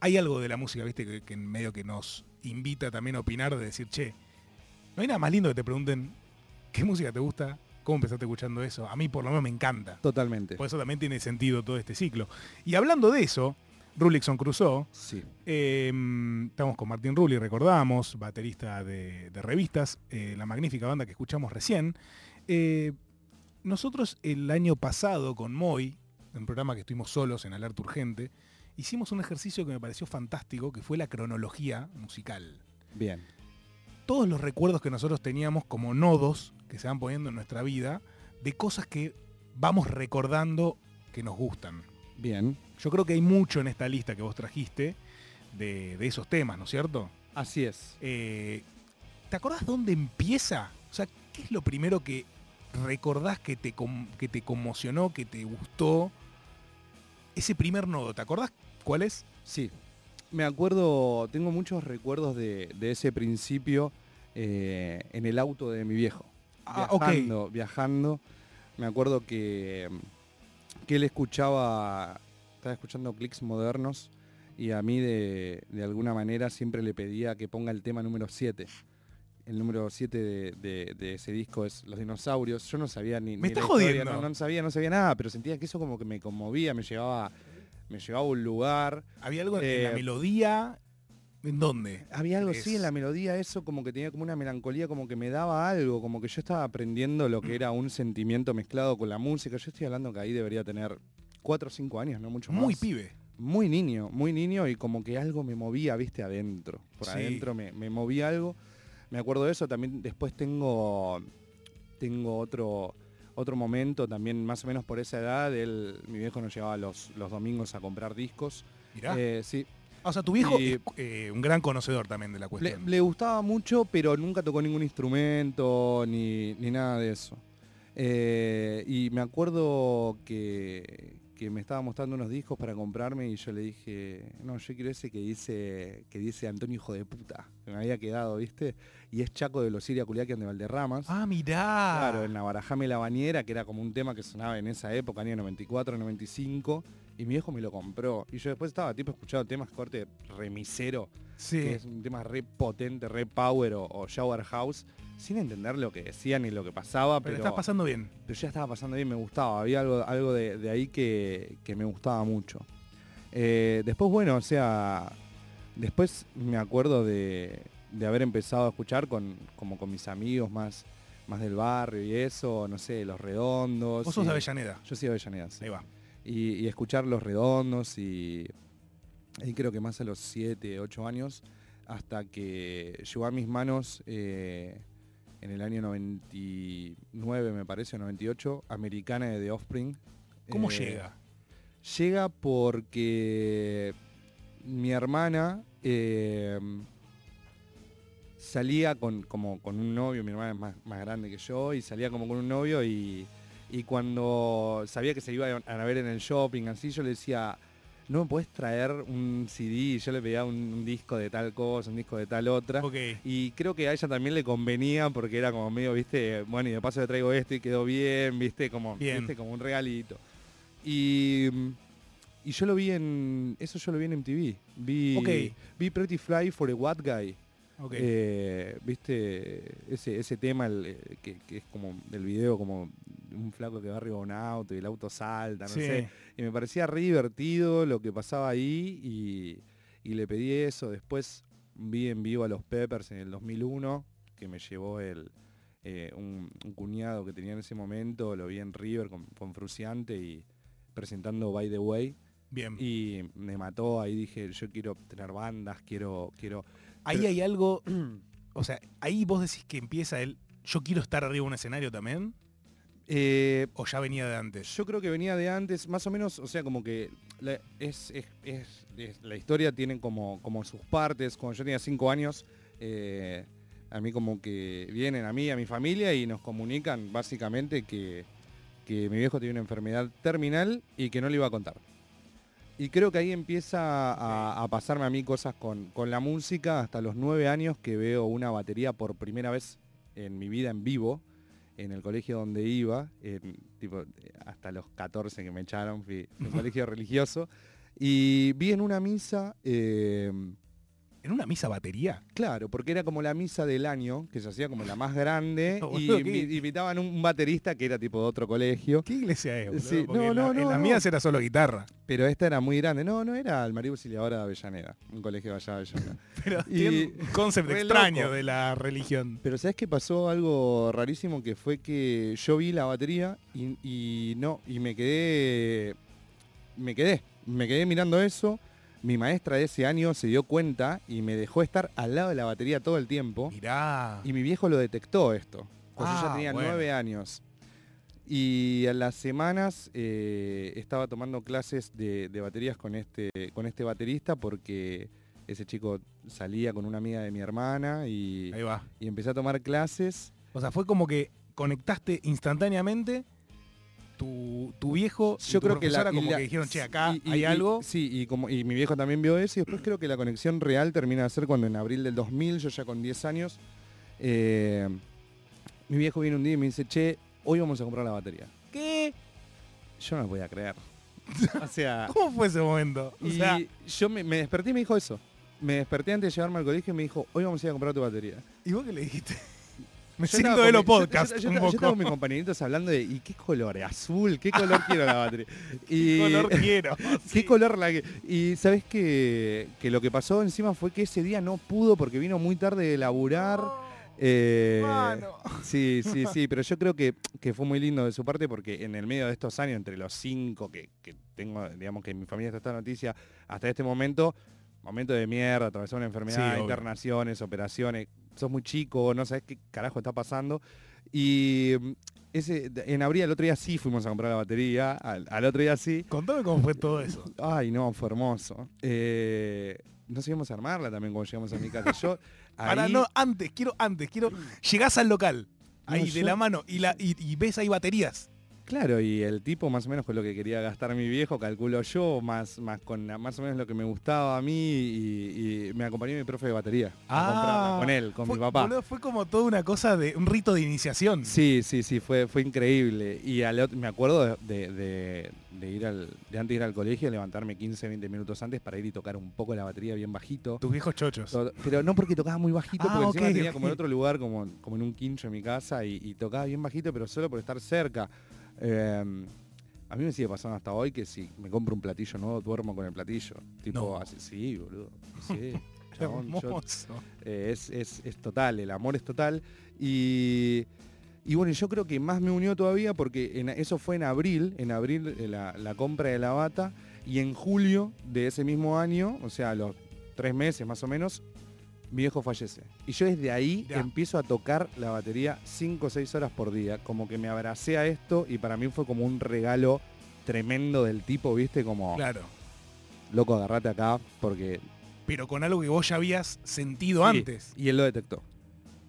Speaker 1: Hay algo de la música, viste, que, que en medio que nos invita también a opinar, de decir, che, no hay nada más lindo que te pregunten qué música te gusta, cómo empezaste escuchando eso. A mí por lo menos me encanta.
Speaker 2: Totalmente.
Speaker 1: Por eso también tiene sentido todo este ciclo. Y hablando de eso, Rulixon Crusoe,
Speaker 2: Sí.
Speaker 1: eh, estamos con Martín Rulli, recordamos, baterista de, de revistas, eh, la magnífica banda que escuchamos recién. Eh, nosotros el año pasado con Moy, en un programa que estuvimos solos en Alerta Urgente, hicimos un ejercicio que me pareció fantástico, que fue la cronología musical
Speaker 2: Bien.
Speaker 1: todos los recuerdos que nosotros teníamos como nodos que se van poniendo en nuestra vida de cosas que vamos recordando que nos gustan.
Speaker 2: Bien.
Speaker 1: Yo creo que hay mucho en esta lista que vos trajiste de, de esos temas, ¿no es cierto?
Speaker 2: Así es.
Speaker 1: Eh, ¿Te acordás dónde empieza? O sea, ¿qué es lo primero que recordás que te, que te conmocionó, que te gustó? Ese primer nodo, ¿te acordás cuál es?
Speaker 2: Sí, me acuerdo, tengo muchos recuerdos de, de ese principio eh, en el auto de mi viejo.
Speaker 1: Ah, ok.
Speaker 2: viajando, viajando. Me acuerdo que, que él escuchaba, estaba escuchando clics modernos y a mí de, de alguna manera siempre le pedía que ponga el tema número 7. El número 7 de, de- de ese disco es Los Dinosaurios. Yo no sabía ni,
Speaker 1: Me
Speaker 2: ni la
Speaker 1: estás
Speaker 2: historia,
Speaker 1: jodiendo.
Speaker 2: no, no sabía, no sabía nada, pero sentía que eso como que me conmovía, me llevaba, me llevaba a un lugar.
Speaker 1: ¿Había algo en
Speaker 2: Eh,
Speaker 1: la melodía? ¿En dónde?
Speaker 2: Había algo
Speaker 1: Es-
Speaker 2: así en la melodía, eso como que tenía como una melancolía, como que me daba algo, como que yo estaba aprendiendo lo que era un sentimiento mezclado con la música. Yo estoy hablando que ahí debería tener 4 o 5 años, no mucho más.
Speaker 1: Muy pibe.
Speaker 2: Muy niño, muy niño y como que algo me movía, viste, adentro. Por
Speaker 1: Sí.
Speaker 2: adentro me, me movía algo. Me acuerdo de eso, también después tengo, tengo otro, otro momento, también más o menos por esa edad, él, mi viejo nos llevaba los, los domingos a comprar discos.
Speaker 1: Mirá.
Speaker 2: Eh, sí,
Speaker 1: o sea, tu viejo
Speaker 2: y-
Speaker 1: es eh, un gran conocedor también de la
Speaker 2: Le,
Speaker 1: cuestión.
Speaker 2: le gustaba mucho, pero nunca tocó ningún instrumento ni, ni nada de eso. Eh, y me acuerdo que, que me estaba mostrando unos discos para comprarme y yo le dije, no, yo quiero ese que dice, que dice Antonio Hijo de Puta, que me había quedado, ¿viste? Y es Chaco de los Siria Culiaquian de Valderramas.
Speaker 1: ah, mirá.
Speaker 2: Claro, en la Barajame la Bañera, que era como un tema que sonaba en esa época, año 94, 95, y mi viejo me lo compró. Y yo después estaba tipo escuchando temas corte remisero,
Speaker 1: sí.
Speaker 2: que es un tema re potente, re power o, o shower house, sin entender lo que decían ni lo que pasaba,
Speaker 1: pero
Speaker 2: pero,
Speaker 1: estás pasando bien.
Speaker 2: pero ya estaba pasando bien, me gustaba, había algo, algo de, de ahí que, que me gustaba mucho. Eh, después, bueno, o sea, después me acuerdo de, de haber empezado a escuchar con, como con mis amigos más, más del barrio y eso, no sé, Los Redondos.
Speaker 1: Vos sos
Speaker 2: y-
Speaker 1: de Avellaneda.
Speaker 2: Yo soy de Avellaneda, sí
Speaker 1: Ahí va.
Speaker 2: y, y escuchar Los Redondos y ahí creo que más a los 7, 8 años, hasta que llegó a mis manos eh, en el año 99, me parece, o 98, Americana de The Offspring.
Speaker 1: ¿Cómo
Speaker 2: Eh,
Speaker 1: llega?
Speaker 2: Llega porque mi hermana eh, salía con, como, con un novio, mi hermana es más, más grande que yo, y salía como con un novio y, y cuando sabía que se iba a ver en el shopping, así, yo le decía, no me puedes traer un CD, yo le pedía un, un disco de tal cosa, un disco de tal otra.
Speaker 1: Ok.
Speaker 2: Y creo que a ella también le convenía porque era como medio, viste, bueno, y de paso le traigo este y quedó bien, viste, como,
Speaker 1: Bien.
Speaker 2: viste, como un regalito. Y, y yo lo vi en, eso yo lo vi en MTV. Vi,
Speaker 1: Ok.
Speaker 2: vi Pretty Fly for a White Guy. Eh, viste ese, ese tema el, eh, que, que es como del video como un flaco que va arriba de un auto y el auto salta, no
Speaker 1: Sí.
Speaker 2: sé. Y me parecía re divertido lo que pasaba ahí y, y le pedí eso. Después vi en vivo a los Peppers en el 2001, que me llevó el, eh, un, un cuñado que tenía en ese momento, lo vi en River con, con Fruciante y presentando By the Way.
Speaker 1: Bien.
Speaker 2: Y me mató, ahí dije, yo quiero tener bandas, quiero, quiero.
Speaker 1: Ahí
Speaker 2: pero-
Speaker 1: hay algo, o sea, ahí vos decís que empieza el yo quiero estar arriba de un escenario también,
Speaker 2: Eh,
Speaker 1: o ya venía de antes.
Speaker 2: Yo creo que venía de antes, más o menos, o sea, como que la, es, es- es- es- la historia tiene como, como sus partes. Cuando yo tenía cinco años, eh, a mí como que vienen a mí, a mi familia y nos comunican básicamente que, que mi viejo tiene una enfermedad terminal y que no le iba a contar. Y creo que ahí empieza a, a pasarme a mí cosas con, con la música. Hasta los nueve años que veo una batería por primera vez en mi vida en vivo en el colegio donde iba, en, tipo, hasta los 14 que me echaron, fui, fui un colegio religioso, y vi en una misa, eh,
Speaker 1: ¿En una misa batería?
Speaker 2: claro, porque era como la misa del año, que se hacía como la más grande,
Speaker 1: No,
Speaker 2: y invitaban un, baterista que era tipo de otro colegio,
Speaker 1: ¿Qué iglesia es?
Speaker 2: Sí,
Speaker 1: Porque
Speaker 2: no,
Speaker 1: en la-
Speaker 2: no,
Speaker 1: En
Speaker 2: no,
Speaker 1: las
Speaker 2: no.
Speaker 1: mías era solo guitarra.
Speaker 2: pero esta era muy grande, no, no era el María Auxiliadora de Avellaneda, un colegio allá de Avellaneda.
Speaker 1: Pero
Speaker 2: Y-
Speaker 1: tiene un concepto extraño
Speaker 2: loco.
Speaker 1: de la religión.
Speaker 2: Pero ¿sabes qué pasó? Algo rarísimo que fue que yo vi la batería y, y no, y me quedé, me quedé, me quedé mirando eso. Mi maestra de ese año se dio cuenta y me dejó estar al lado de la batería todo el tiempo.
Speaker 1: Mirá.
Speaker 2: Y mi viejo lo detectó esto, cuando yo
Speaker 1: Ah,
Speaker 2: ya tenía
Speaker 1: bueno.
Speaker 2: nueve años. Y a las semanas eh, estaba tomando clases de, de baterías con este, con este baterista porque ese chico salía con una amiga de mi hermana y,
Speaker 1: Ahí va.
Speaker 2: y empecé a tomar clases.
Speaker 1: O sea, fue como que conectaste instantáneamente tu, tu viejo y
Speaker 2: Yo
Speaker 1: tu
Speaker 2: creo que la,
Speaker 1: como
Speaker 2: la-
Speaker 1: que dijeron, che, acá
Speaker 2: y-
Speaker 1: hay
Speaker 2: y-
Speaker 1: algo.
Speaker 2: Sí, y, como, y mi viejo también vio eso. Y después creo que la conexión real termina de ser cuando en abril del 2000, yo ya con 10 años, eh, mi viejo viene un día y me dice, che, hoy vamos a comprar la batería.
Speaker 1: ¿Qué?
Speaker 2: Yo no lo podía creer. o sea,
Speaker 1: ¿Cómo fue ese momento? O
Speaker 2: y
Speaker 1: sea,
Speaker 2: yo me, me desperté y me dijo eso. Me desperté antes de llevarme al colegio y me dijo, hoy vamos a ir a comprar tu batería.
Speaker 1: ¿y vos qué le dijiste? Me siento de los
Speaker 2: mi- yo- Yo, estaba con mis compañeritos hablando de, ¿y qué color? ¿Azul? ¿Qué color quiero la batería? Y,
Speaker 1: ¿Qué color quiero?
Speaker 2: ¿Qué
Speaker 1: Sí.
Speaker 2: color la que.? Y sabes que, que lo que pasó encima fue que ese día no pudo porque vino muy tarde de laburar. eh,
Speaker 1: Mano.
Speaker 2: sí, sí, sí, pero yo creo que, que fue muy lindo de su parte porque en el medio de estos años, entre los cinco que, que tengo, digamos que en mi familia está esta noticia, hasta este momento, momento de mierda, atravesar una
Speaker 1: Sí,
Speaker 2: enfermedad,
Speaker 1: obvio.
Speaker 2: internaciones, operaciones, sos muy chico, no sabes qué carajo está pasando. Y mm, ese, en abril, el otro día sí fuimos a comprar la batería, al, al otro día sí.
Speaker 1: Contame cómo fue todo eso.
Speaker 2: Ay, no, fue hermoso. Eh, nos íbamos a armarla también cuando llegamos a mi casa. Yo, ahí-
Speaker 1: no, antes, quiero, antes, quiero. Llegás al local, ahí
Speaker 2: No,
Speaker 1: de
Speaker 2: yo-
Speaker 1: la mano, y, la, y, y ves ahí baterías.
Speaker 2: Claro, y el tipo más o menos con lo que quería gastar mi viejo, calculo yo, más, más con más o menos lo que me gustaba a mí y, y me acompañó mi profe de batería a comprarla con él, con
Speaker 1: Ah, fue,
Speaker 2: mi papá.
Speaker 1: boludo, fue como toda una cosa de un rito de iniciación.
Speaker 2: Sí, sí, sí, fue, fue increíble. Y al me acuerdo de, de- de- de ir al, de antes de ir al colegio, levantarme 15, 20 minutos antes para ir y tocar un poco la batería bien bajito.
Speaker 1: Tus viejos chochos.
Speaker 2: Pero no porque tocaba muy bajito,
Speaker 1: Ah,
Speaker 2: porque encima tenía como en otro lugar, como, como en un quincho en mi casa, y, y tocaba bien bajito, pero solo por estar cerca. Eh, a mí me sigue pasando hasta hoy que si me compro un platillo nuevo, duermo con el platillo. Tipo,
Speaker 1: No.
Speaker 2: así, sí, boludo. Sí. chabón, yo-
Speaker 1: Hermoso.
Speaker 2: eh, es, es- es total, el amor es total. Y, y bueno, yo creo que más me unió todavía porque en- eso fue en abril, en abril eh, la, la compra de la bata, y en julio de ese mismo año, o sea, a los tres meses más o menos, mi viejo fallece. Y yo desde ahí
Speaker 1: Ya.
Speaker 2: empiezo a tocar la batería 5 o 6 horas por día, como que me abracé a esto y para mí fue como un regalo tremendo del tipo, viste, como,
Speaker 1: Claro.
Speaker 2: loco, agarrate acá, porque...
Speaker 1: Pero con algo que vos ya habías sentido
Speaker 2: Sí,
Speaker 1: antes.
Speaker 2: Y él lo detectó.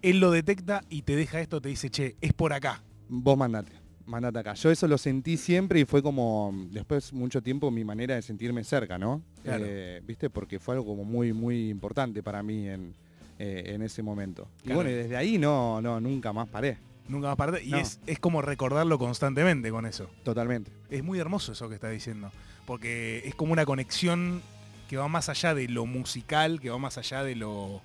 Speaker 1: Él lo detecta y te deja esto, te dice, che, es por acá.
Speaker 2: Vos mandate, mandate acá. Yo eso lo sentí siempre y fue como, después mucho tiempo, mi manera de sentirme cerca, ¿no?
Speaker 1: Claro.
Speaker 2: Eh, ¿Viste? Porque fue algo como muy, muy importante para mí en, eh, en ese momento. Y
Speaker 1: Claro.
Speaker 2: bueno, y desde ahí no, no, nunca más paré.
Speaker 1: Nunca más parte. Y
Speaker 2: No.
Speaker 1: es, es como recordarlo constantemente con eso.
Speaker 2: Totalmente.
Speaker 1: Es muy hermoso eso que está diciendo. Porque es como una conexión que va más allá de lo musical, que va más allá de lo,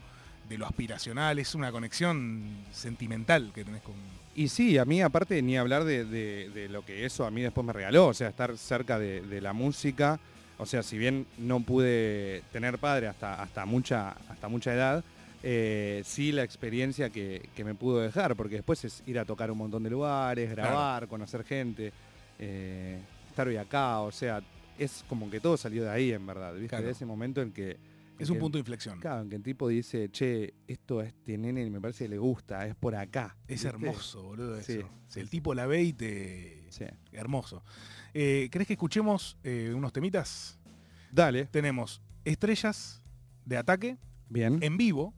Speaker 1: de lo aspiracional. Es una conexión sentimental que tenés con.
Speaker 2: Y sí, a mí aparte ni hablar de, de- de lo que eso a mí después me regaló, o sea, estar cerca de, de la música, o sea, si bien no pude tener padre hasta, hasta, mucha, hasta mucha edad, eh, sí la experiencia que, que me pudo dejar, porque después es ir a tocar un montón de lugares, grabar, conocer gente, eh, estar hoy acá, o sea, es como que todo salió de ahí, en verdad, ¿viste?
Speaker 1: Claro.
Speaker 2: De ese momento en que...
Speaker 1: Es un punto de inflexión.
Speaker 2: Claro, en que el tipo dice, che, esto a este nene me parece que le gusta, es por acá.
Speaker 1: Es
Speaker 2: ¿viste?
Speaker 1: hermoso, boludo, eso.
Speaker 2: Sí,
Speaker 1: Si el tipo la ve y te...
Speaker 2: Sí.
Speaker 1: Hermoso. Eh, ¿Crees que escuchemos eh, unos temitas?
Speaker 2: Dale.
Speaker 1: Tenemos Estrellas de Ataque
Speaker 2: Bien.
Speaker 1: en vivo.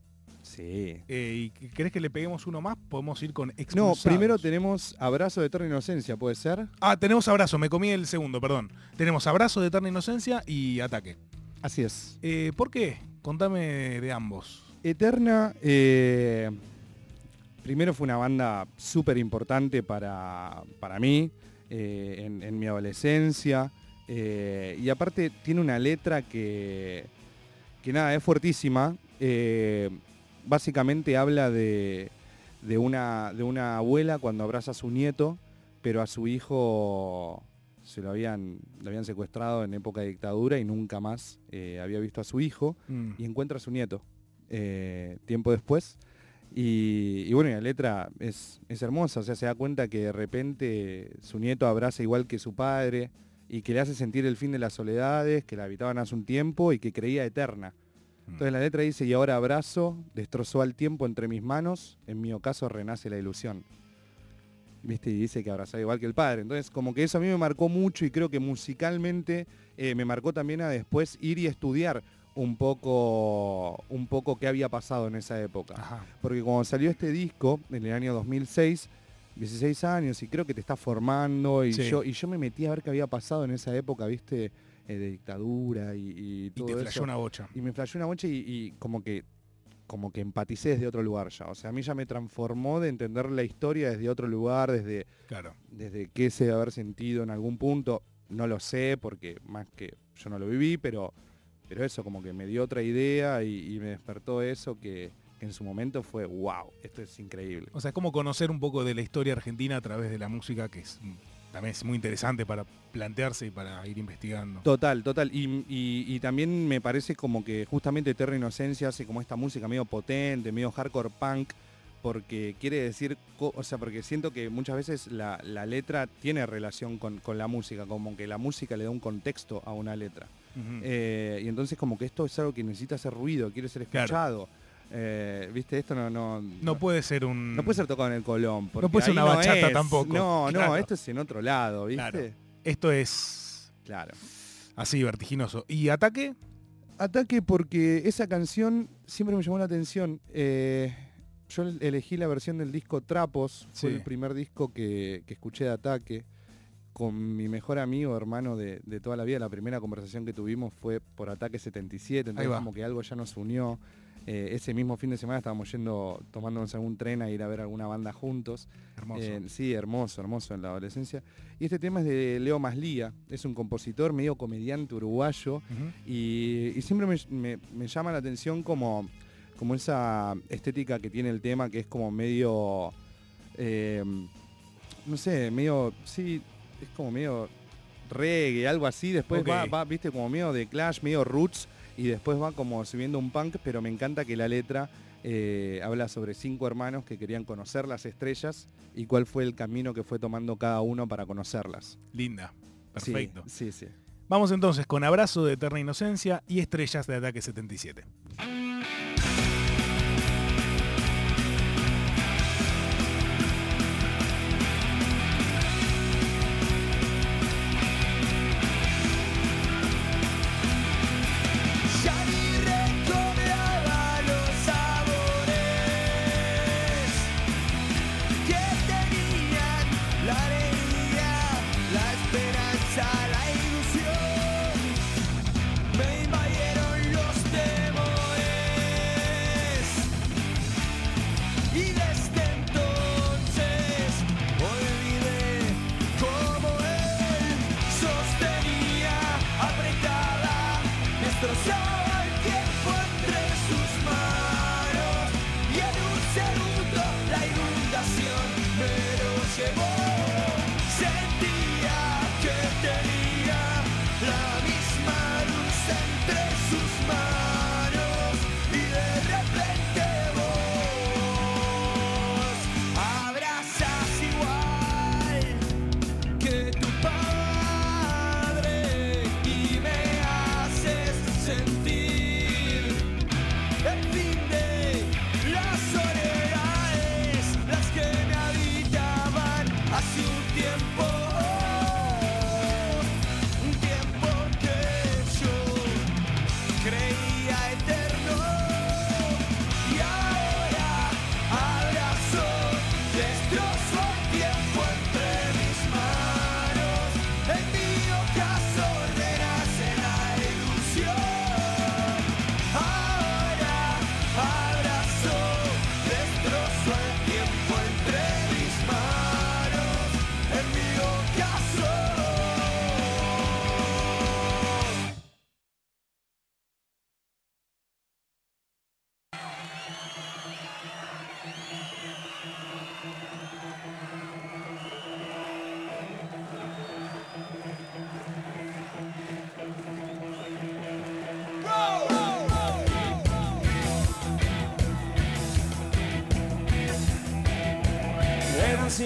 Speaker 2: Sí.
Speaker 1: eh, ¿Y crees que le peguemos uno más? Podemos ir con
Speaker 2: No,
Speaker 1: Expulsados.
Speaker 2: primero tenemos Abrazo de Eterna Inocencia, ¿puede ser?
Speaker 1: Ah, tenemos Abrazo, me comí el segundo, perdón. Tenemos Abrazo de Eterna Inocencia y Ataque.
Speaker 2: Así es.
Speaker 1: Eh, ¿Por qué? Contame de ambos.
Speaker 2: Eterna, eh, primero fue una banda súper importante para, para mí, eh, en, en mi adolescencia, eh, y aparte tiene una letra que, que nada, es fuertísima. eh, básicamente habla de, de, una, de una abuela cuando abraza a su nieto, pero a su hijo se lo habían, lo habían secuestrado en época de dictadura y nunca más eh, había visto a su hijo
Speaker 1: Mm.
Speaker 2: y encuentra a su nieto eh, tiempo después. Y, y bueno, la letra es, es hermosa, o sea, se da cuenta que de repente su nieto abraza igual que su padre y que le hace sentir el fin de las soledades, que la habitaban hace un tiempo y que creía eterna. Entonces la letra dice, y ahora abrazo, destrozó al tiempo entre mis manos, en mi ocaso renace la ilusión. ¿Viste? Y dice que abrazaba igual que el padre. Entonces como que eso a mí me marcó mucho y creo que musicalmente eh, me marcó también a después ir y estudiar un poco, un poco qué había pasado en esa época.
Speaker 1: Ajá.
Speaker 2: Porque cuando salió este disco, en el año 2006, 16 años, y creo que te está formando, y,
Speaker 1: Sí.
Speaker 2: yo, y yo me metí a ver qué había pasado en esa época, viste, Eh, de dictadura y, y
Speaker 1: te
Speaker 2: eso.
Speaker 1: una bocha.
Speaker 2: Y me flasheó una noche y, y como que como que empaticé desde otro lugar ya. O sea, a mí ya me transformó de entender la historia desde otro lugar, desde,
Speaker 1: Claro.
Speaker 2: desde qué se debe haber sentido en algún punto. No lo sé, porque más que yo no lo viví, pero, pero eso como que me dio otra idea y, y me despertó eso que, que en su momento fue, wow, esto es increíble.
Speaker 1: O sea, es como conocer un poco de la historia argentina a través de la música, que es también es muy interesante para plantearse y para ir investigando.
Speaker 2: Total, total. Y, y- y también me parece como que justamente Terra Inocencia hace como esta música medio potente, medio hardcore punk, porque quiere decir, o sea, porque siento que muchas veces la, la letra tiene relación con, con la música, como que la música le da un contexto a una letra. Eh, y entonces como que esto es algo que necesita hacer ruido, quiere ser
Speaker 1: Claro.
Speaker 2: Eh, Viste, esto no, no,
Speaker 1: no puede ser un...
Speaker 2: no puede ser tocado en el Colón. porque
Speaker 1: puede ser una bachata
Speaker 2: es.
Speaker 1: tampoco,
Speaker 2: No, no,
Speaker 1: claro.
Speaker 2: esto es en otro lado, ¿viste?
Speaker 1: Claro. Esto es
Speaker 2: claro.
Speaker 1: así, vertiginoso. ¿Y Ataque?
Speaker 2: Ataque porque esa canción siempre me llamó la atención. Eh, yo elegí la versión del disco Trapos, fue el primer disco que, que escuché de Ataque. Con mi mejor amigo, hermano de, de toda la vida, la primera conversación que tuvimos fue por Ataque 77, entonces
Speaker 1: va.
Speaker 2: como que algo ya nos unió. Eh, ese mismo fin de semana estábamos yendo, tomándonos algún tren a ir a ver alguna banda juntos.
Speaker 1: Hermoso.
Speaker 2: Eh, sí, hermoso, hermoso en la adolescencia. Y este tema es de Leo Maslía, es un compositor medio comediante uruguayo. Y, y siempre me, me- me llama la atención como, como esa estética que tiene el tema, que es como medio, eh, no sé, medio, sí, es como medio reggae, algo así. Después
Speaker 1: Ok.
Speaker 2: va, va, viste, como medio de Clash, medio roots, y después va como subiendo un punk, pero me encanta que la letra eh, habla sobre cinco hermanos que querían conocer las estrellas y cuál fue el camino que fue tomando cada uno para conocerlas.
Speaker 1: Linda.
Speaker 2: Sí,
Speaker 1: Perfecto.
Speaker 2: Sí, sí.
Speaker 1: Vamos entonces con Abrazo de Eterna Inocencia y Estrellas de Ataque 77.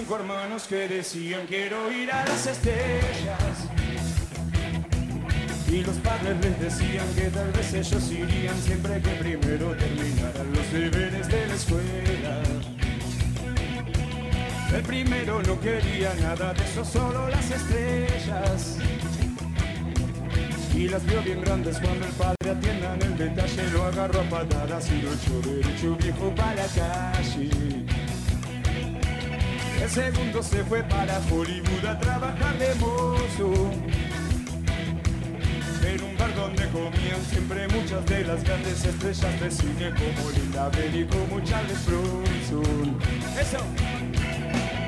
Speaker 6: Cinco hermanos que decían quiero ir a las estrellas. Y los padres les decían que tal vez ellos irían siempre que primero terminaran los deberes de la escuela. El primero no quería nada de eso, solo las estrellas. Y las vio bien grandes cuando el padre atienda en el detalle, lo agarró a patadas y lo echó derecho viejo para la calle. El segundo se fue para Hollywood a trabajar de mozo. En un bar donde comían siempre muchas de las grandes estrellas de cine como Linda Bell y como Charles Bronson. Eso.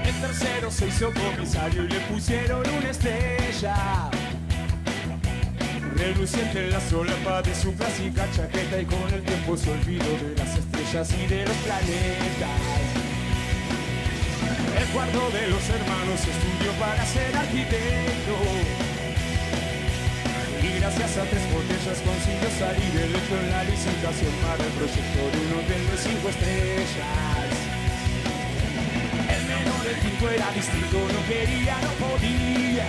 Speaker 6: El tercero se hizo comisario y le pusieron una estrella. Reluciente en la solapa de su clásica chaqueta y con el tiempo se olvidó de las estrellas y de los planetas. Cuarto de los hermanos estudió para ser arquitecto. Y gracias a tres botellas consiguió salir electo en la licitación para el proyecto de un hotel de cinco estrellas. El menor, el quinto era distinto, no quería, no podía.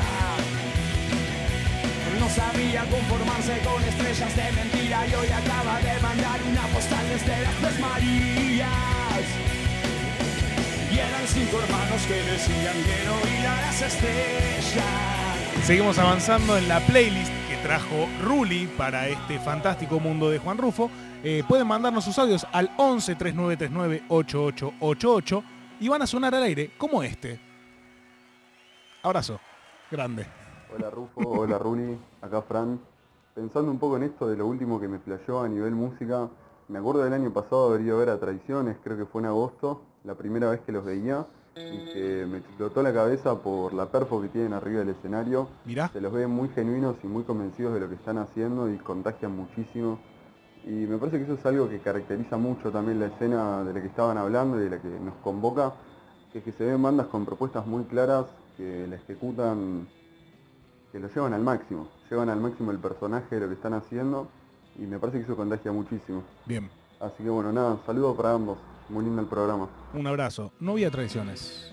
Speaker 6: No sabía conformarse con estrellas de mentira y hoy acaba de mandar una postal desde las tres Marías. Y eran cinco hermanos que decían quiero ir a las estrellas.
Speaker 1: Seguimos avanzando en la playlist que trajo Ruli para este fantástico mundo de Juan Rufo. Eh, pueden mandarnos sus audios al 11 3939 8888 y van a sonar al aire como este. Abrazo. Grande.
Speaker 8: Hola Rufo, hola Ruli, acá Fran. Pensando un poco en esto de lo último que me flasheó a nivel música, me acuerdo del año pasado haber ido a ver a Traiciones, creo que fue en agosto, la primera vez que los veía, y que me explotó la cabeza por la perfo que tienen arriba del escenario.
Speaker 1: Mirá.
Speaker 8: Se los ve muy genuinos y muy convencidos de lo que están haciendo y contagian muchísimo. Y me parece que eso es algo que caracteriza mucho también la escena de la que estaban hablando y de la que nos convoca, que es que se ven bandas con propuestas muy claras, que la ejecutan que lo llevan al máximo, llevan al máximo el personaje de lo que están haciendo y me parece que eso contagia muchísimo.
Speaker 1: Bien.
Speaker 8: Así que bueno, nada, saludos para ambos, muy lindo el programa.
Speaker 1: Un abrazo. No había traiciones.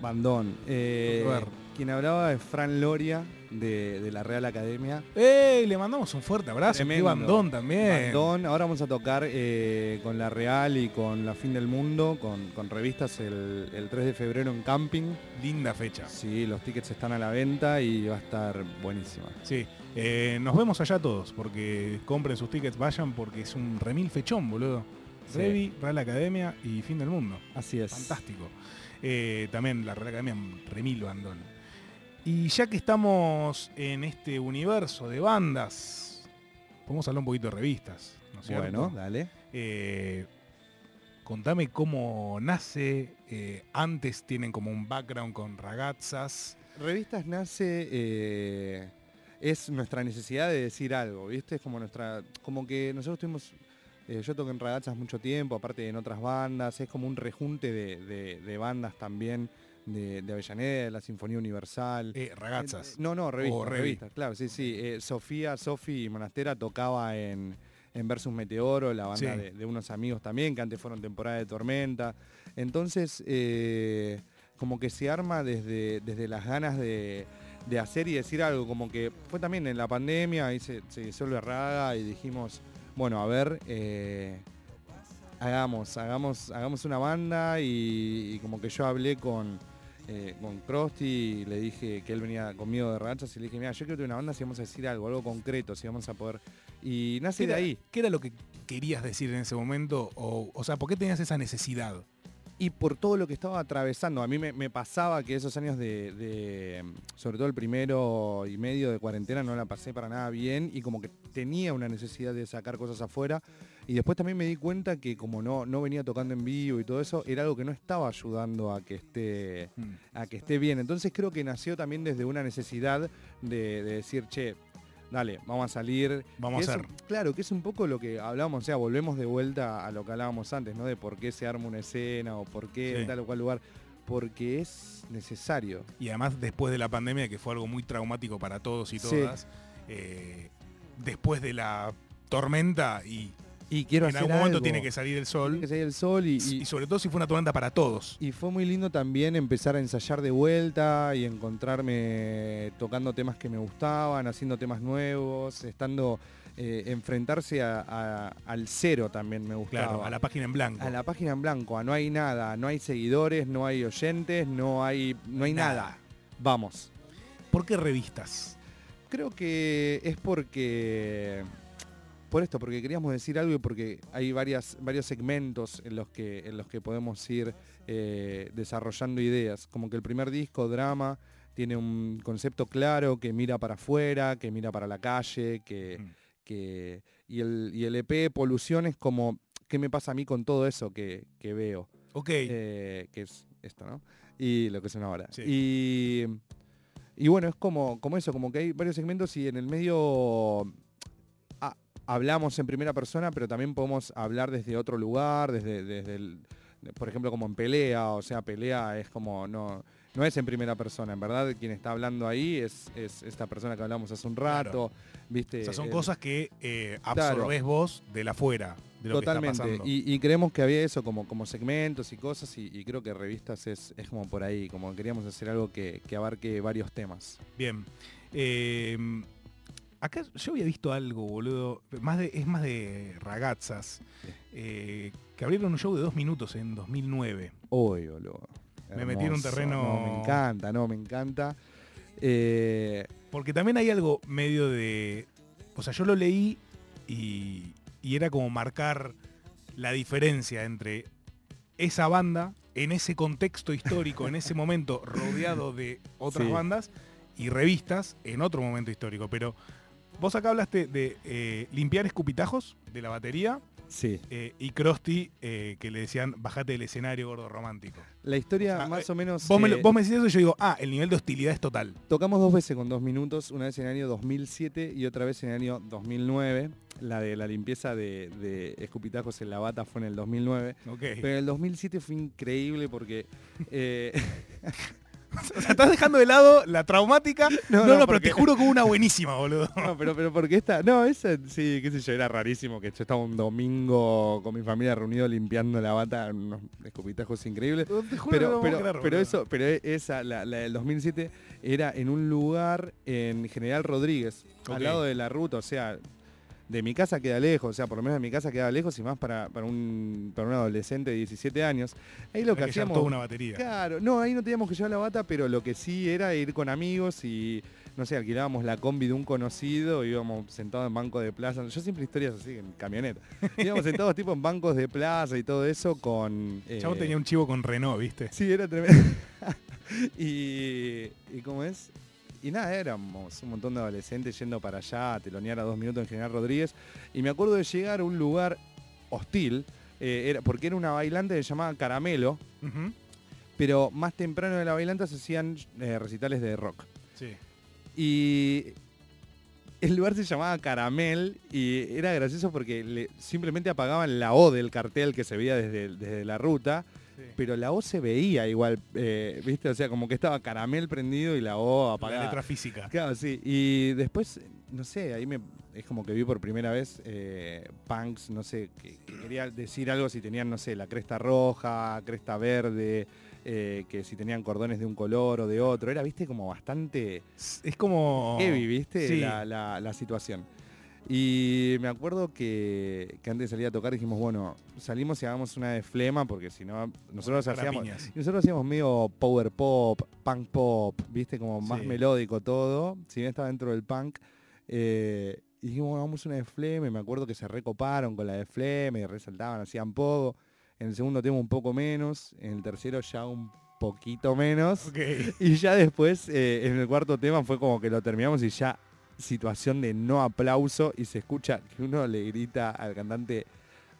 Speaker 2: Bandón. Eh,
Speaker 1: A ver.
Speaker 2: quien hablaba es Fran Loria de, de la Real Academia.
Speaker 1: ¡Ey! Le mandamos un fuerte abrazo. Qué
Speaker 2: Tremendo.
Speaker 1: bandón también.
Speaker 2: Bandón. Ahora vamos a tocar eh, con la Real y con la Fin del Mundo, con, con revistas el, el 3 de febrero en Camping.
Speaker 1: Linda fecha.
Speaker 2: Sí, los tickets están a la venta y va a estar buenísima.
Speaker 1: Sí. Eh, nos vemos allá todos, porque compren sus tickets, vayan, porque es un remil fechón, boludo.
Speaker 2: Sí.
Speaker 1: Revi, Real Academia y Fin del Mundo.
Speaker 2: Así es.
Speaker 1: Fantástico. Eh, también la Real Academia, remil bandón. Y ya que estamos en este universo de bandas, podemos hablar un poquito de revistas, ¿no es cierto?
Speaker 2: Bueno, dale.
Speaker 1: Eh, contame cómo nace. eh, antes tienen como un background con ragazzas.
Speaker 2: Revistas nace es nuestra necesidad de decir algo, ¿viste? Es como nuestra como que nosotros tuvimos eh, yo toqué en ragazas mucho tiempo, aparte en otras bandas, es como un rejunte de, de- de bandas también de, de Avellaneda, de la Sinfonía Universal.
Speaker 1: Eh, ragazzas.
Speaker 2: Eh, no, no, revistas,
Speaker 1: O revi.
Speaker 2: revistas, claro, sí, sí. Eh, Sofía, Sofi Monastera tocaba en, en Versus Meteoro, la banda
Speaker 1: Sí.
Speaker 2: de, de unos amigos también, que antes fueron temporada de Tormenta. Entonces, eh, como que se arma desde, desde las ganas de, de hacer y decir algo, como que fue también en la pandemia, ahí se, se disuelve Raga y dijimos, bueno, a ver, eh, hagamos, hagamos, hagamos una banda y, y como que yo hablé con, eh, con Krusty y le dije que él venía conmigo de rachas y le dije, mira, yo quiero tener una banda si vamos a decir algo, algo concreto, si vamos a poder. Y nace
Speaker 1: ¿Qué
Speaker 2: de ahí.
Speaker 1: ¿Qué era lo que querías decir en ese momento? O, o sea, ¿por qué tenías esa necesidad?
Speaker 2: Y por todo lo que estaba atravesando, a mí me, me pasaba que esos años de, de, sobre todo el primero y medio de cuarentena, no la pasé para nada bien y como que tenía una necesidad de sacar cosas afuera. Y después también me di cuenta que como no, no venía tocando en vivo y todo eso, era algo que no estaba ayudando a que esté,
Speaker 1: Mm.
Speaker 2: a que esté bien. Entonces creo que nació también desde una necesidad de, de decir, che, dale, vamos a salir.
Speaker 1: Vamos
Speaker 2: Que
Speaker 1: a hacer.
Speaker 2: claro, que es un poco lo que hablábamos, o sea, volvemos de vuelta a lo que hablábamos antes, ¿no? De por qué se arma una escena o por qué
Speaker 1: Sí.
Speaker 2: en tal o cual lugar. Porque es necesario.
Speaker 1: Y además después de la pandemia, que fue algo muy traumático para todos y
Speaker 2: Sí.
Speaker 1: todas, eh, después de la tormenta y
Speaker 2: Y quiero
Speaker 1: en
Speaker 2: hacer
Speaker 1: algún momento
Speaker 2: algo.
Speaker 1: tiene que salir el sol.
Speaker 2: Tiene que salir el sol y, y-
Speaker 1: Y sobre todo si fue una tormenta para todos.
Speaker 2: y fue muy lindo también empezar a ensayar de vuelta y encontrarme tocando temas que me gustaban, haciendo temas nuevos, estando eh, enfrentarse a- a- al cero también me gustaba.
Speaker 1: Claro, a la página en blanco.
Speaker 2: A la página en blanco, a no hay nada, no hay seguidores, no hay oyentes, no hay, no hay nada.
Speaker 1: Nada.
Speaker 2: Vamos.
Speaker 1: ¿Por qué revistas?
Speaker 2: Creo que es porque por esto, porque queríamos decir algo y porque hay varias, varios segmentos en los que, en los que podemos ir eh, desarrollando ideas. Como que el primer disco, Drama, tiene un concepto claro que mira para afuera, que mira para la calle, que,
Speaker 1: Mm.
Speaker 2: que- y, el, y el EP Polución es como, ¿qué me pasa a mí con todo eso que, que veo?
Speaker 1: Ok.
Speaker 2: eh, que es esto, ¿no? Y lo que suena ahora.
Speaker 1: Sí.
Speaker 2: Y, y bueno, es como, como eso, como que hay varios segmentos y en el medio ah, hablamos en primera persona, pero también podemos hablar desde otro lugar, desde, desde el, por ejemplo, como en pelea, o sea, pelea es como, no, no es en primera persona, en verdad quien está hablando ahí es, es esta persona que hablamos hace un rato, ¿viste?
Speaker 1: o sea, son
Speaker 2: El-
Speaker 1: cosas que eh,
Speaker 2: Claro.
Speaker 1: absorbés vos de la afuera, de lo que
Speaker 2: Totalmente.
Speaker 1: está pasando.
Speaker 2: Y, y creemos que había eso como, como segmentos y cosas y, y creo que revistas es, es como por ahí, como queríamos hacer algo que, que abarque varios temas.
Speaker 1: Bien. Eh, acá yo había visto algo, boludo. Más de, es más de ragazzas. eh, que abrieron un show de dos minutos en 2009.
Speaker 2: Uy, boludo.
Speaker 1: Me metí en un terreno-
Speaker 2: No, me encanta, no, me encanta. Eh,
Speaker 1: Porque también hay algo medio de... O sea, yo lo leí y, y era como marcar la diferencia entre esa banda en ese contexto histórico, en ese momento rodeado de otras
Speaker 2: Sí.
Speaker 1: bandas y revistas en otro momento histórico. Pero vos acá hablaste de eh, limpiar escupitajos de la batería
Speaker 2: sí.
Speaker 1: eh, y Krusty eh, que le decían bajate del escenario gordo romántico.
Speaker 2: La historia
Speaker 1: O sea,
Speaker 2: más
Speaker 1: eh,
Speaker 2: o menos...
Speaker 1: Vos me, lo-
Speaker 2: eh,
Speaker 1: vos me decís eso y yo digo, ah, el nivel de hostilidad es total.
Speaker 2: Tocamos dos veces con dos minutos, una vez en el año 2007 y otra vez en el año 2009. La de la limpieza de, de escupitajos en la bata fue en el 2009.
Speaker 1: Ok.
Speaker 2: Pero en el 2007 fue increíble porque...
Speaker 1: O sea, estás dejando de lado la traumática. No,
Speaker 2: No,
Speaker 1: no,
Speaker 2: no,
Speaker 1: pero te juro que hubo una buenísima, boludo.
Speaker 2: No, pero, pero porque esta, no, esa sí, qué sé yo, era rarísimo que yo estaba un domingo con mi familia reunido limpiando la bata, unos escupitajos increíbles.
Speaker 1: Te juro que no
Speaker 2: Pero, pero,
Speaker 1: creer,
Speaker 2: pero eso, pero esa, la, la del 2007, era en un lugar en General Rodríguez, al lado de la ruta, o sea, de mi casa queda lejos, o sea, por lo menos de mi casa queda lejos y más para, para, un, para un adolescente de 17 años. Ahí lo
Speaker 1: Hay
Speaker 2: que
Speaker 1: que
Speaker 2: hacíamos...
Speaker 1: toda una batería.
Speaker 2: Claro, no, ahí no teníamos que llevar la bata, pero lo que sí era ir con amigos y, no sé, alquilábamos la combi de un conocido, íbamos sentados en bancos de plaza. Yo siempre historias así, en camioneta. íbamos sentados tipo en bancos de plaza y todo eso con... eh,
Speaker 1: Chavo tenía un chivo con Renault, ¿viste?
Speaker 2: Sí, era tremendo. y, y cómo es. Y nada, éramos un montón de adolescentes yendo para allá a telonear a dos minutos en General Rodríguez. Y me acuerdo de llegar a un lugar hostil, eh, era, porque era una bailante que se llamaba Caramelo, pero más temprano de la bailanta se hacían eh, recitales de rock.
Speaker 1: Sí.
Speaker 2: Y el lugar se llamaba Caramel y era gracioso porque le- simplemente apagaban la O del cartel que se veía desde, desde la ruta,
Speaker 1: sí.
Speaker 2: pero la O se veía igual, eh, ¿viste? O sea, como que estaba Caramel prendido y la O
Speaker 1: La
Speaker 2: apagada.
Speaker 1: letra física.
Speaker 2: Claro, sí. Y después, no sé, ahí me es como que vi por primera vez eh, punks, no sé, que, que quería decir algo si tenían, no sé, la cresta roja, cresta verde, eh, que si tenían cordones de un color o de otro. Era, viste, como bastante
Speaker 1: Es como...
Speaker 2: heavy, viste,
Speaker 1: Sí.
Speaker 2: la, la- la situación. Y me acuerdo que, que antes de salir a tocar dijimos, bueno, salimos y hagamos una de flema, porque si no, nosotros hacíamos,
Speaker 1: piñas.
Speaker 2: y nosotros hacíamos medio power pop, punk pop, viste, como más
Speaker 1: Sí.
Speaker 2: melódico todo, si bien estaba dentro del punk. eh, y dijimos, bueno, hagamos una de Fleme, me acuerdo que se recoparon con la de Fleme, resaltaban, hacían poco. En el segundo tema un poco menos, en el tercero ya un poquito menos. Y ya después, eh, en el cuarto tema fue como que lo terminamos y ya situación de no aplauso y se escucha que uno le grita al cantante,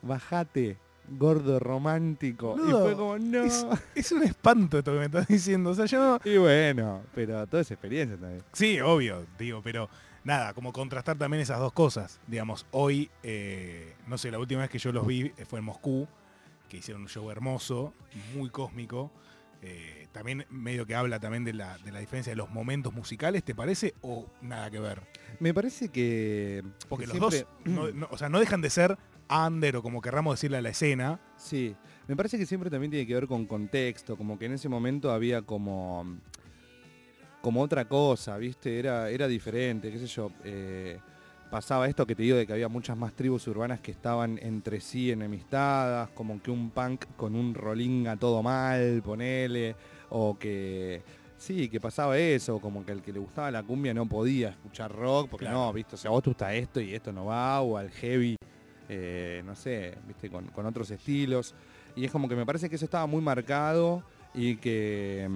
Speaker 2: bajate, gordo romántico. y fue como, no.
Speaker 1: Es, es un espanto esto que me estás diciendo. O sea, yo.
Speaker 2: Y bueno, pero toda esa experiencia también.
Speaker 1: Sí, obvio, digo, pero nada, como contrastar también esas dos cosas. Digamos, hoy, eh, no sé, la última vez que yo los vi eh, fue en Moscú, que hicieron un show hermoso, muy cósmico. Eh, también medio que habla también de la, de la diferencia de los momentos musicales, ¿te parece? ¿O nada que ver?
Speaker 2: Me parece que...
Speaker 1: Porque
Speaker 2: que
Speaker 1: los
Speaker 2: siempre-
Speaker 1: dos, no- no- o sea, no dejan de ser under o como querramos decirle a la escena.
Speaker 2: Sí, me parece que siempre también tiene que ver con contexto, como que en ese momento había como como otra cosa, ¿viste? Era, era diferente, qué sé yo. eh, pasaba esto que te digo de que había muchas más tribus urbanas que estaban entre sí enemistadas, como que un punk con un rolinga todo mal, ponele, o que sí, que pasaba eso, como que al que le gustaba la cumbia no podía escuchar rock, porque
Speaker 1: Claro.
Speaker 2: no, viste, o sea, vos te gusta esto y esto no va, o al heavy, eh, no sé, viste, con, con otros estilos. Y es como que me parece que eso estaba muy marcado y que...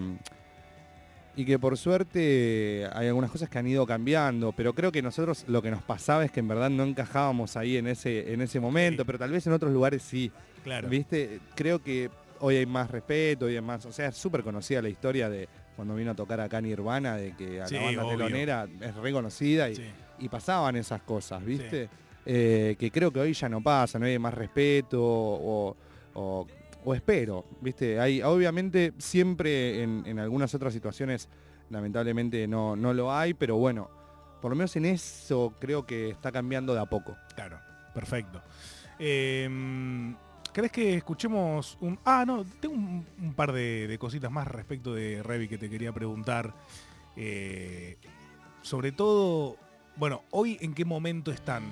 Speaker 2: y que por suerte hay algunas cosas que han ido cambiando, pero creo que nosotros lo que nos pasaba es que en verdad no encajábamos ahí en ese, en ese momento,
Speaker 1: Sí.
Speaker 2: pero tal vez en otros lugares sí.
Speaker 1: Claro.
Speaker 2: ¿Viste? Creo que hoy hay más respeto, hoy hay más. O sea, es súper conocida la historia de cuando vino a tocar acá Nirvana, de que a
Speaker 1: Sí,
Speaker 2: la banda
Speaker 1: obvio.
Speaker 2: telonera es reconocida y,
Speaker 1: Sí.
Speaker 2: y pasaban esas cosas, ¿viste? Eh, que creo que hoy ya no pasa, no hay más respeto o, o- o espero, ¿viste? Hay, obviamente siempre en, algunas otras situaciones lamentablemente no, no lo hay, pero bueno, por lo menos en eso creo que está cambiando de a poco.
Speaker 1: Claro, perfecto. ¿Crees que escuchemos un... Ah, no, tengo un, par de, de cositas más respecto de Revi que te quería preguntar. Eh, sobre todo, bueno, hoy en qué momento están.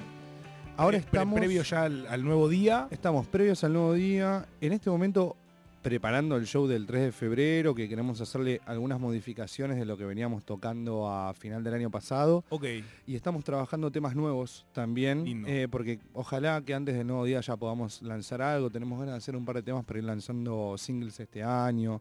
Speaker 2: Ahora estamos...
Speaker 1: Previo ya al, al nuevo día.
Speaker 2: Estamos previos al nuevo día. En este momento preparando el show del 3 de febrero, que queremos hacerle algunas modificaciones de lo que veníamos tocando a final del año pasado.
Speaker 1: Ok,
Speaker 2: Y estamos trabajando temas nuevos también, eh, porque ojalá que antes del nuevo día ya podamos lanzar algo. Tenemos ganas de hacer un par de temas para ir lanzando singles este año.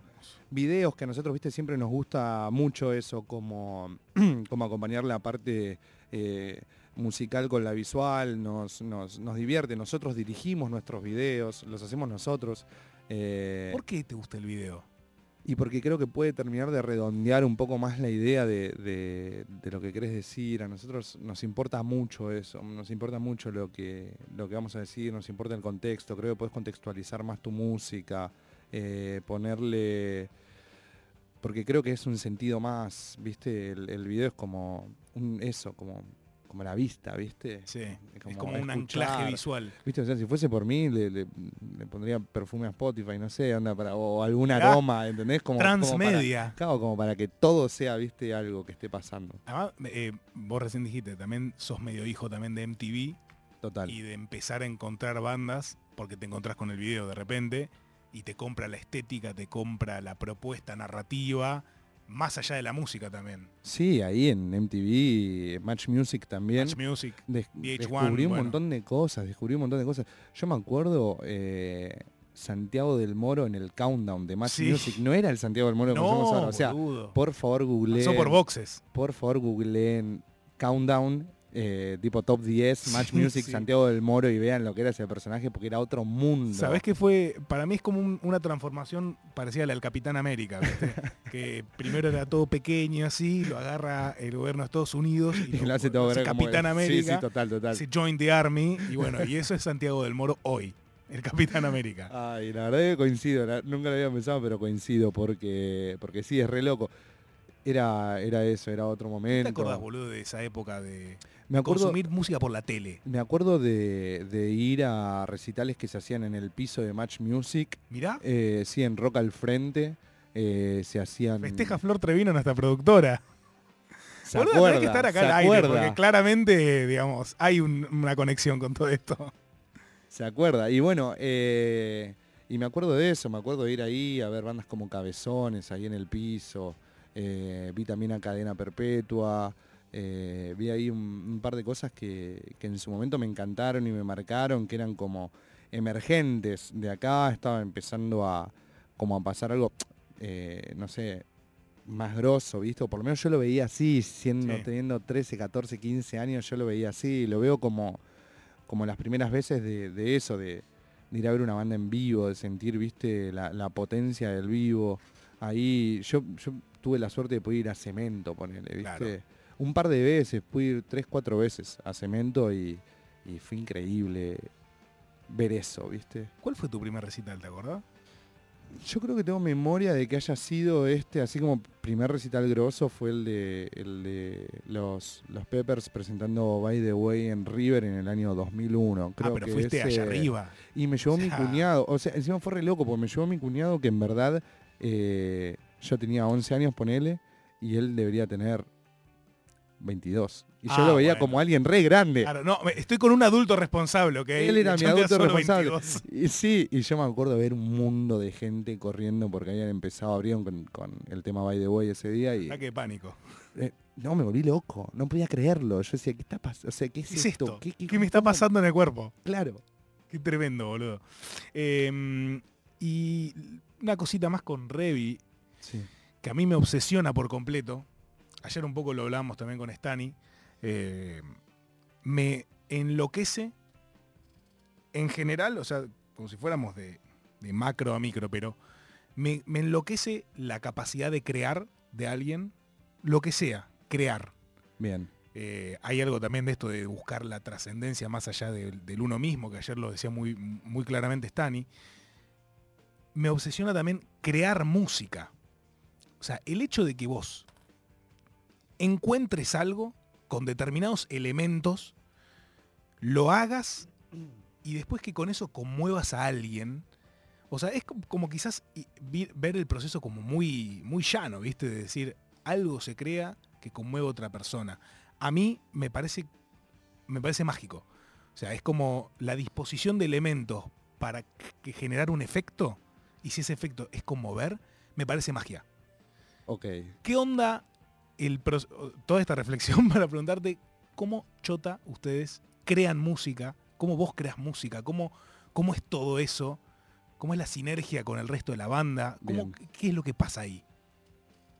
Speaker 2: Videos que a nosotros, viste, siempre nos gusta mucho eso, como, como acompañar la parte eh, musical con la visual, nos, nos, nos divierte. Nosotros dirigimos nuestros videos, los hacemos nosotros. eh,
Speaker 1: ¿por qué te gusta el video?
Speaker 2: y porque creo que puede terminar de redondear un poco más la idea de, de- de lo que querés decir. A nosotros nos importa mucho eso, nos importa mucho lo que, lo que vamos a decir, nos importa el contexto. Creo que puedes contextualizar más tu música, eh, ponerle... Porque creo que es un sentido más, ¿viste? El, el video es como un, eso, como, como la vista, ¿viste?
Speaker 1: Sí, es
Speaker 2: como
Speaker 1: como un
Speaker 2: escuchar.
Speaker 1: anclaje visual.
Speaker 2: ¿Viste? O sea, si fuese por mí, le, le- le pondría perfume a Spotify, no sé, anda para, o algún
Speaker 1: Ah,
Speaker 2: aroma, ¿entendés? Como, como para-
Speaker 1: Transmedia.
Speaker 2: claro, como para que todo sea, viste, algo que esté pasando.
Speaker 1: Además, eh, vos recién dijiste, también sos medio hijo también de MTV
Speaker 2: Total.
Speaker 1: y de empezar a encontrar bandas, porque te encontrás con el video de repente, y te compra la estética, te compra la propuesta narrativa, más allá de la música también.
Speaker 2: Sí, ahí en MTV, Match Music también.
Speaker 1: Match Music.
Speaker 2: des-
Speaker 1: VH1,
Speaker 2: descubrí un
Speaker 1: bueno.
Speaker 2: montón de cosas, descubrí un montón de cosas. Yo me acuerdo eh, Santiago del Moro en el countdown de Match
Speaker 1: Sí.
Speaker 2: Music. No era el Santiago del Moro que conocemos
Speaker 1: No,
Speaker 2: ahora. O sea,
Speaker 1: boludo.
Speaker 2: por favor googleen.
Speaker 1: Pasó por boxes.
Speaker 2: por favor googleen Countdown, eh, tipo top 10, Match
Speaker 1: Sí,
Speaker 2: Music,
Speaker 1: sí.
Speaker 2: Santiago del Moro y vean lo que era ese personaje porque era otro mundo.
Speaker 1: ¿Sabés qué fue? Para mí es como un- una transformación parecida a la del Capitán América, ¿viste? que primero era todo pequeño así, lo agarra el gobierno de Estados Unidos y,
Speaker 2: Y lo hace todo como-
Speaker 1: Capitán América.
Speaker 2: Sí, sí, total, total.
Speaker 1: se join the army y bueno, y eso es Santiago del Moro hoy, el Capitán América.
Speaker 2: Ay, la verdad que coincido, la- nunca lo había pensado, pero coincido porque, porque sí, es re loco. Era, era eso, era otro
Speaker 1: ¿Qué
Speaker 2: momento.
Speaker 1: te acordás, boludo, de esa época de
Speaker 2: Me acuerdo,
Speaker 1: consumir música por la tele?
Speaker 2: me acuerdo de, de ir a recitales que se hacían en el piso de Match Music.
Speaker 1: Mirá,
Speaker 2: Eh, sí, en Rock al Frente. eh, se hacían...
Speaker 1: festeja Flor Trevino, nuestra productora.
Speaker 2: ¿Se
Speaker 1: Boludo,
Speaker 2: acuerda?
Speaker 1: que estar acá
Speaker 2: ¿Se
Speaker 1: al aire,
Speaker 2: acuerda?
Speaker 1: porque claramente, digamos, hay un- una conexión con todo esto.
Speaker 2: Se acuerda. Y bueno, eh, y me acuerdo de eso, me acuerdo de ir ahí a ver bandas como Cabezones ahí en el piso. Eh, vi también a Cadena Perpetua. eh, vi ahí un, un par de cosas que, que en su momento me encantaron y me marcaron, que eran como emergentes de acá. Estaba empezando a como a pasar algo, eh, no sé, más grosso, ¿viste? O por lo menos yo lo veía así, siendo,
Speaker 1: Sí.
Speaker 2: teniendo 13, 14, 15 años, yo lo veía así. Lo veo como como las primeras veces de, de eso, de, de ir a ver una banda en vivo, de sentir, viste, la, la potencia del vivo. Ahí yo, yo tuve la suerte de poder ir a Cemento, ponele, viste.
Speaker 1: Claro.
Speaker 2: Un par de veces, pude ir tres, cuatro veces a Cemento y, y fue increíble ver eso, viste.
Speaker 1: ¿Cuál fue tu primer recital, te acordás?
Speaker 2: Yo creo que tengo memoria de que haya sido este, así como primer recital grosso fue el de, el de los, los Peppers presentando By the Way en River en el año 2001. Creo
Speaker 1: ah, pero
Speaker 2: que
Speaker 1: fuiste
Speaker 2: ese-
Speaker 1: allá arriba.
Speaker 2: Y me llevó
Speaker 1: O
Speaker 2: mi cuñado, o sea, encima fue re loco porque me llevó mi cuñado que en verdad eh, yo tenía 11 años, ponele, y él debería tener 22. Y yo
Speaker 1: Ah,
Speaker 2: lo veía
Speaker 1: bueno.
Speaker 2: como alguien re grande.
Speaker 1: Claro, no, estoy con un adulto responsable, ¿ok?
Speaker 2: Él era mi adulto responsable.
Speaker 1: 22.
Speaker 2: Y sí, y yo me acuerdo ver un mundo de gente corriendo porque habían empezado, abrieron con, con el tema By the Way ese día y
Speaker 1: de pánico.
Speaker 2: eh, no, me volví loco, no podía creerlo. Yo decía, ¿qué está pasando? O sea, ¿qué es,
Speaker 1: ¿Qué es esto?
Speaker 2: ¿Qué,
Speaker 1: ¿Qué, me está pasando en el cuerpo?
Speaker 2: Claro.
Speaker 1: Qué tremendo, boludo. Eh, y una cosita más con Revi,
Speaker 2: Sí.
Speaker 1: que a mí me obsesiona por completo. Ayer un poco lo hablamos también con Stani. eh, me enloquece en general, o sea, como si fuéramos de, de macro a micro, pero me, me enloquece la capacidad de crear de alguien lo que sea, crear.
Speaker 2: Bien.
Speaker 1: Eh, hay algo también de esto de buscar la trascendencia más allá del, del uno mismo, que ayer lo decía muy, muy claramente Stani. Me obsesiona también crear música. O sea, el hecho de que vos encuentres algo con determinados elementos, lo hagas y después que con eso conmuevas a alguien. O sea, es como, quizás ver el proceso como muy, muy llano, ¿viste? De decir, algo se crea que conmueve a otra persona. A mí me parece, me parece mágico. O sea, es como la disposición de elementos para que generar un efecto, y si ese efecto es conmover, me parece magia.
Speaker 2: Ok.
Speaker 1: ¿Qué onda el toda esta reflexión para preguntarte cómo chota ustedes crean música, cómo vos creas música, cómo, cómo es todo eso, cómo es la sinergia con el resto de la banda, cómo, qué es lo que pasa ahí?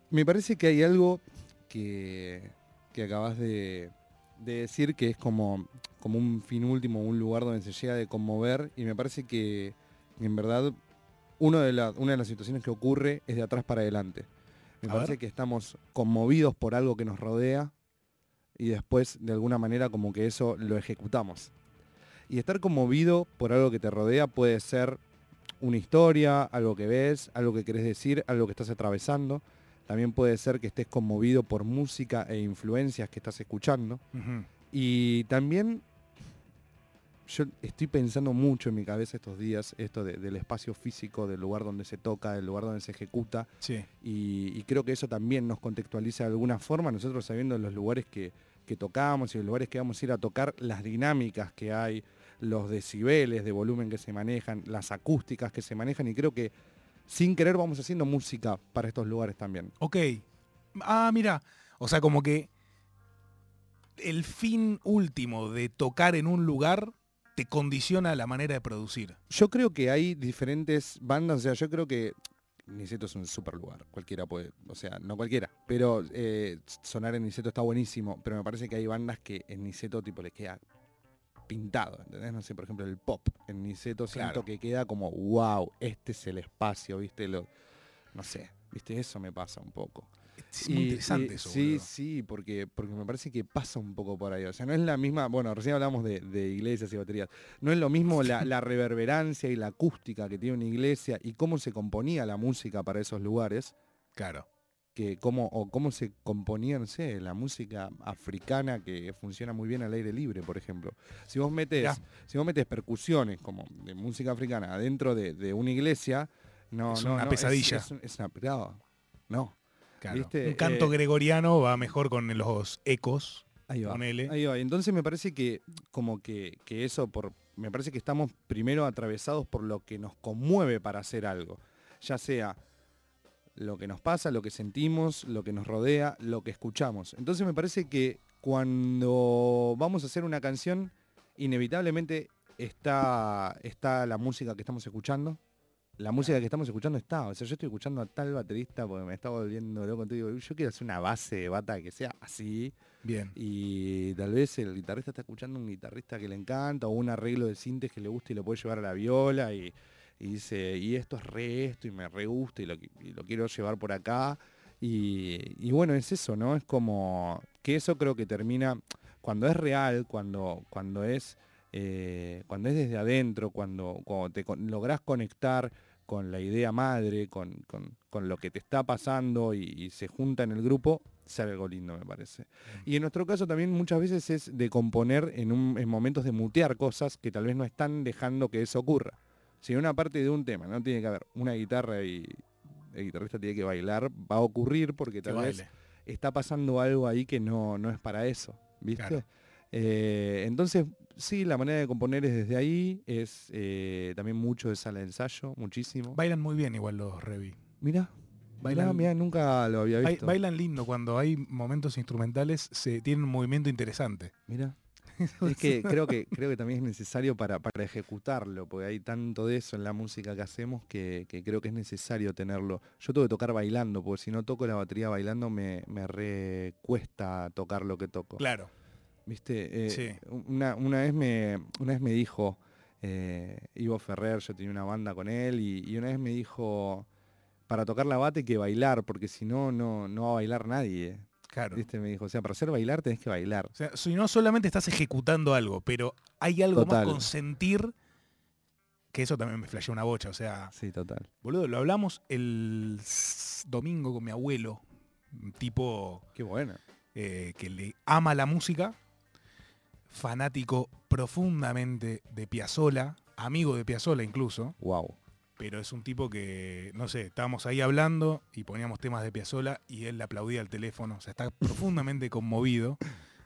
Speaker 2: Me parece que hay algo que, que acabas de, de decir que es como, como un fin último, un lugar donde se llega de conmover y me parece que en verdad uno de la- una de las situaciones que ocurre es de atrás para adelante. Me
Speaker 1: A
Speaker 2: parece
Speaker 1: ver.
Speaker 2: que estamos conmovidos por algo que nos rodea y después de alguna manera como que eso lo ejecutamos. Y estar conmovido por algo que te rodea puede ser una historia, algo que ves, algo que querés decir, algo que estás atravesando. También puede ser que estés conmovido por música e influencias que estás escuchando. Y también yo estoy pensando mucho en mi cabeza estos días esto de- del espacio físico, del lugar donde se toca, del lugar donde se ejecuta.
Speaker 1: Sí.
Speaker 2: Y, y creo que eso también nos contextualiza de alguna forma, nosotros sabiendo los lugares que, que tocamos y los lugares que vamos a ir a tocar, las dinámicas que hay, los decibeles de volumen que se manejan, las acústicas que se manejan y creo que sin querer vamos haciendo música para estos lugares también.
Speaker 1: Ok. Ah, mira. O sea, como que el fin último de tocar en un lugar te condiciona la manera de producir.
Speaker 2: Yo creo que hay diferentes bandas, o sea, yo creo que Niceto es un super lugar, cualquiera puede, o sea, no cualquiera, pero eh, sonar en Niceto está buenísimo, pero me parece que hay bandas que en Niceto tipo les queda pintado, ¿entendés? No sé, por ejemplo, el pop en Niceto siento
Speaker 1: Claro.
Speaker 2: que queda como, wow, este es el espacio, ¿viste? Lo, no sé, ¿viste? Eso me pasa un poco.
Speaker 1: Es muy
Speaker 2: Y-
Speaker 1: interesante
Speaker 2: y-
Speaker 1: eso.
Speaker 2: Sí,
Speaker 1: boludo.
Speaker 2: sí, porque, porque me parece que pasa un poco por ahí. O sea, no es la misma, bueno, recién hablamos de, de iglesias y baterías. No es lo mismo la, la reverberancia y la acústica que tiene una iglesia y cómo se componía la música para esos lugares,
Speaker 1: Claro.
Speaker 2: que cómo, o cómo se componía, no sé, la música africana que funciona muy bien al aire libre, por ejemplo. Si vos metes, si vos metes percusiones como de música africana adentro de, de una iglesia, no,
Speaker 1: Es
Speaker 2: no,
Speaker 1: una
Speaker 2: no,
Speaker 1: pesadilla.
Speaker 2: Es, es una, no, no.
Speaker 1: Claro.
Speaker 2: ¿Viste?
Speaker 1: Un canto
Speaker 2: Eh,
Speaker 1: gregoriano va mejor con los ecos.
Speaker 2: Ahí va.
Speaker 1: Ponele.
Speaker 2: Ahí va. Entonces me parece que como que, que eso, por, me parece que estamos primero atravesados por lo que nos conmueve para hacer algo. Ya sea lo que nos pasa, lo que sentimos, lo que nos rodea, lo que escuchamos. Entonces me parece que cuando vamos a hacer una canción, inevitablemente está, está la música que estamos escuchando. La música que estamos escuchando está. O sea, yo estoy escuchando a tal baterista porque me está volviendo loco. Entonces digo, yo quiero hacer una base de bata que sea así.
Speaker 1: Bien.
Speaker 2: Y tal vez el guitarrista está escuchando un guitarrista que le encanta o un arreglo de sintes que le gusta y lo puede llevar a la viola y, y dice, y esto es re esto y me re gusta y lo, qui- y lo quiero llevar por acá. Y, y bueno, es eso, ¿no? Es como que eso creo que termina, cuando es real, cuando, cuando es... eh, cuando es desde adentro, cuando, cuando te con- lográs conectar con la idea madre, con, con- con lo que te está pasando y, y se junta en el grupo, sale algo lindo, me parece. Y en nuestro caso también muchas veces es de componer en, un- en momentos de mutear cosas que tal vez no están dejando que eso ocurra. Si en una parte de un tema no tiene que haber una guitarra y el guitarrista tiene que bailar, va a ocurrir porque
Speaker 1: Que
Speaker 2: tal vez está pasando algo ahí que no, no es para eso, ¿viste?
Speaker 1: Claro.
Speaker 2: Eh, entonces, sí, la manera de componer es desde ahí, es eh, también mucho de sala de ensayo, muchísimo.
Speaker 1: Bailan muy bien igual los Revi.
Speaker 2: Mira,
Speaker 1: Bailan-
Speaker 2: mira, nunca lo había visto.
Speaker 1: Bailan lindo cuando hay momentos instrumentales, se tienen un movimiento interesante.
Speaker 2: Mira. Es que creo que creo que también es necesario para, para ejecutarlo, porque hay tanto de eso en la música que hacemos que, que creo que es necesario tenerlo. Yo tengo que tocar bailando, porque si no toco la batería bailando me, me re cuesta tocar lo que toco.
Speaker 1: Claro.
Speaker 2: ¿Viste? Eh,
Speaker 1: Sí.
Speaker 2: una, una vez me, una vez me dijo eh, Ivo Ferrer, yo tenía una banda con él, y, y una vez me dijo, para tocar la bate hay que bailar, porque si no, no, no va a bailar nadie.
Speaker 1: Claro.
Speaker 2: ¿Viste? Me dijo, o sea, para hacer bailar tenés que bailar.
Speaker 1: O sea, si no solamente estás ejecutando algo, pero hay algo
Speaker 2: Total.
Speaker 1: más con sentir, que eso también me flasheó una bocha. O sea,
Speaker 2: Sí, total.
Speaker 1: boludo, lo hablamos el domingo con mi abuelo, un tipo
Speaker 2: Qué bueno.
Speaker 1: eh, que le ama la música, fanático profundamente de Piazzolla, amigo de Piazzolla incluso,
Speaker 2: Wow.
Speaker 1: pero es un tipo que, no sé, estábamos ahí hablando y poníamos temas de Piazzolla y él le aplaudía al teléfono, o sea, está profundamente conmovido.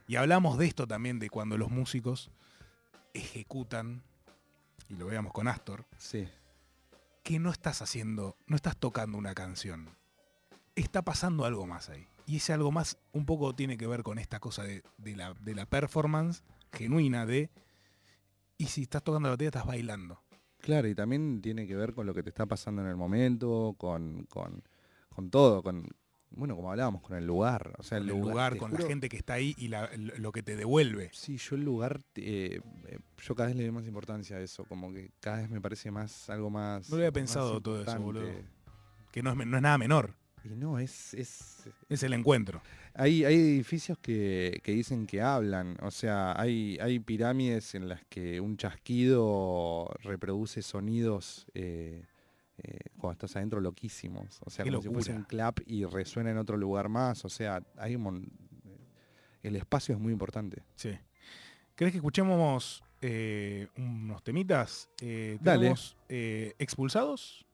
Speaker 1: Y hablamos de esto también, de cuando los músicos ejecutan, y lo veamos con Astor,
Speaker 2: Sí.
Speaker 1: que no estás haciendo, no estás tocando una canción. Está pasando algo más ahí. Y ese algo más un poco tiene que ver con esta cosa de, de la, de la performance genuina de... Y si estás tocando la batería, estás bailando.
Speaker 2: Claro, y también tiene que ver con lo que te está pasando en el momento, con, con, con todo, con, bueno, como hablábamos, con el lugar. O sea,
Speaker 1: el lugar, con
Speaker 2: juro-
Speaker 1: la gente que está ahí y la- lo que te devuelve.
Speaker 2: Sí, yo el lugar, eh, eh, yo cada vez le doy más importancia a eso, como que cada vez me parece más, algo más...
Speaker 1: No lo había pensado todo eso, boludo. Que no es, no es nada menor.
Speaker 2: Y no, es... es
Speaker 1: Es el encuentro.
Speaker 2: hay, hay edificios que, que dicen que hablan, o sea, hay, hay pirámides en las que un chasquido reproduce sonidos eh, eh, cuando estás adentro loquísimos, o sea,
Speaker 1: Qué
Speaker 2: como si fuese
Speaker 1: locura.
Speaker 2: un clap y resuena en otro lugar más, o sea, hay un mon- el espacio es muy importante.
Speaker 1: Sí. ¿Querés que escuchemos eh, unos temitas? Eh,
Speaker 2: Dale.
Speaker 1: eh, expulsados.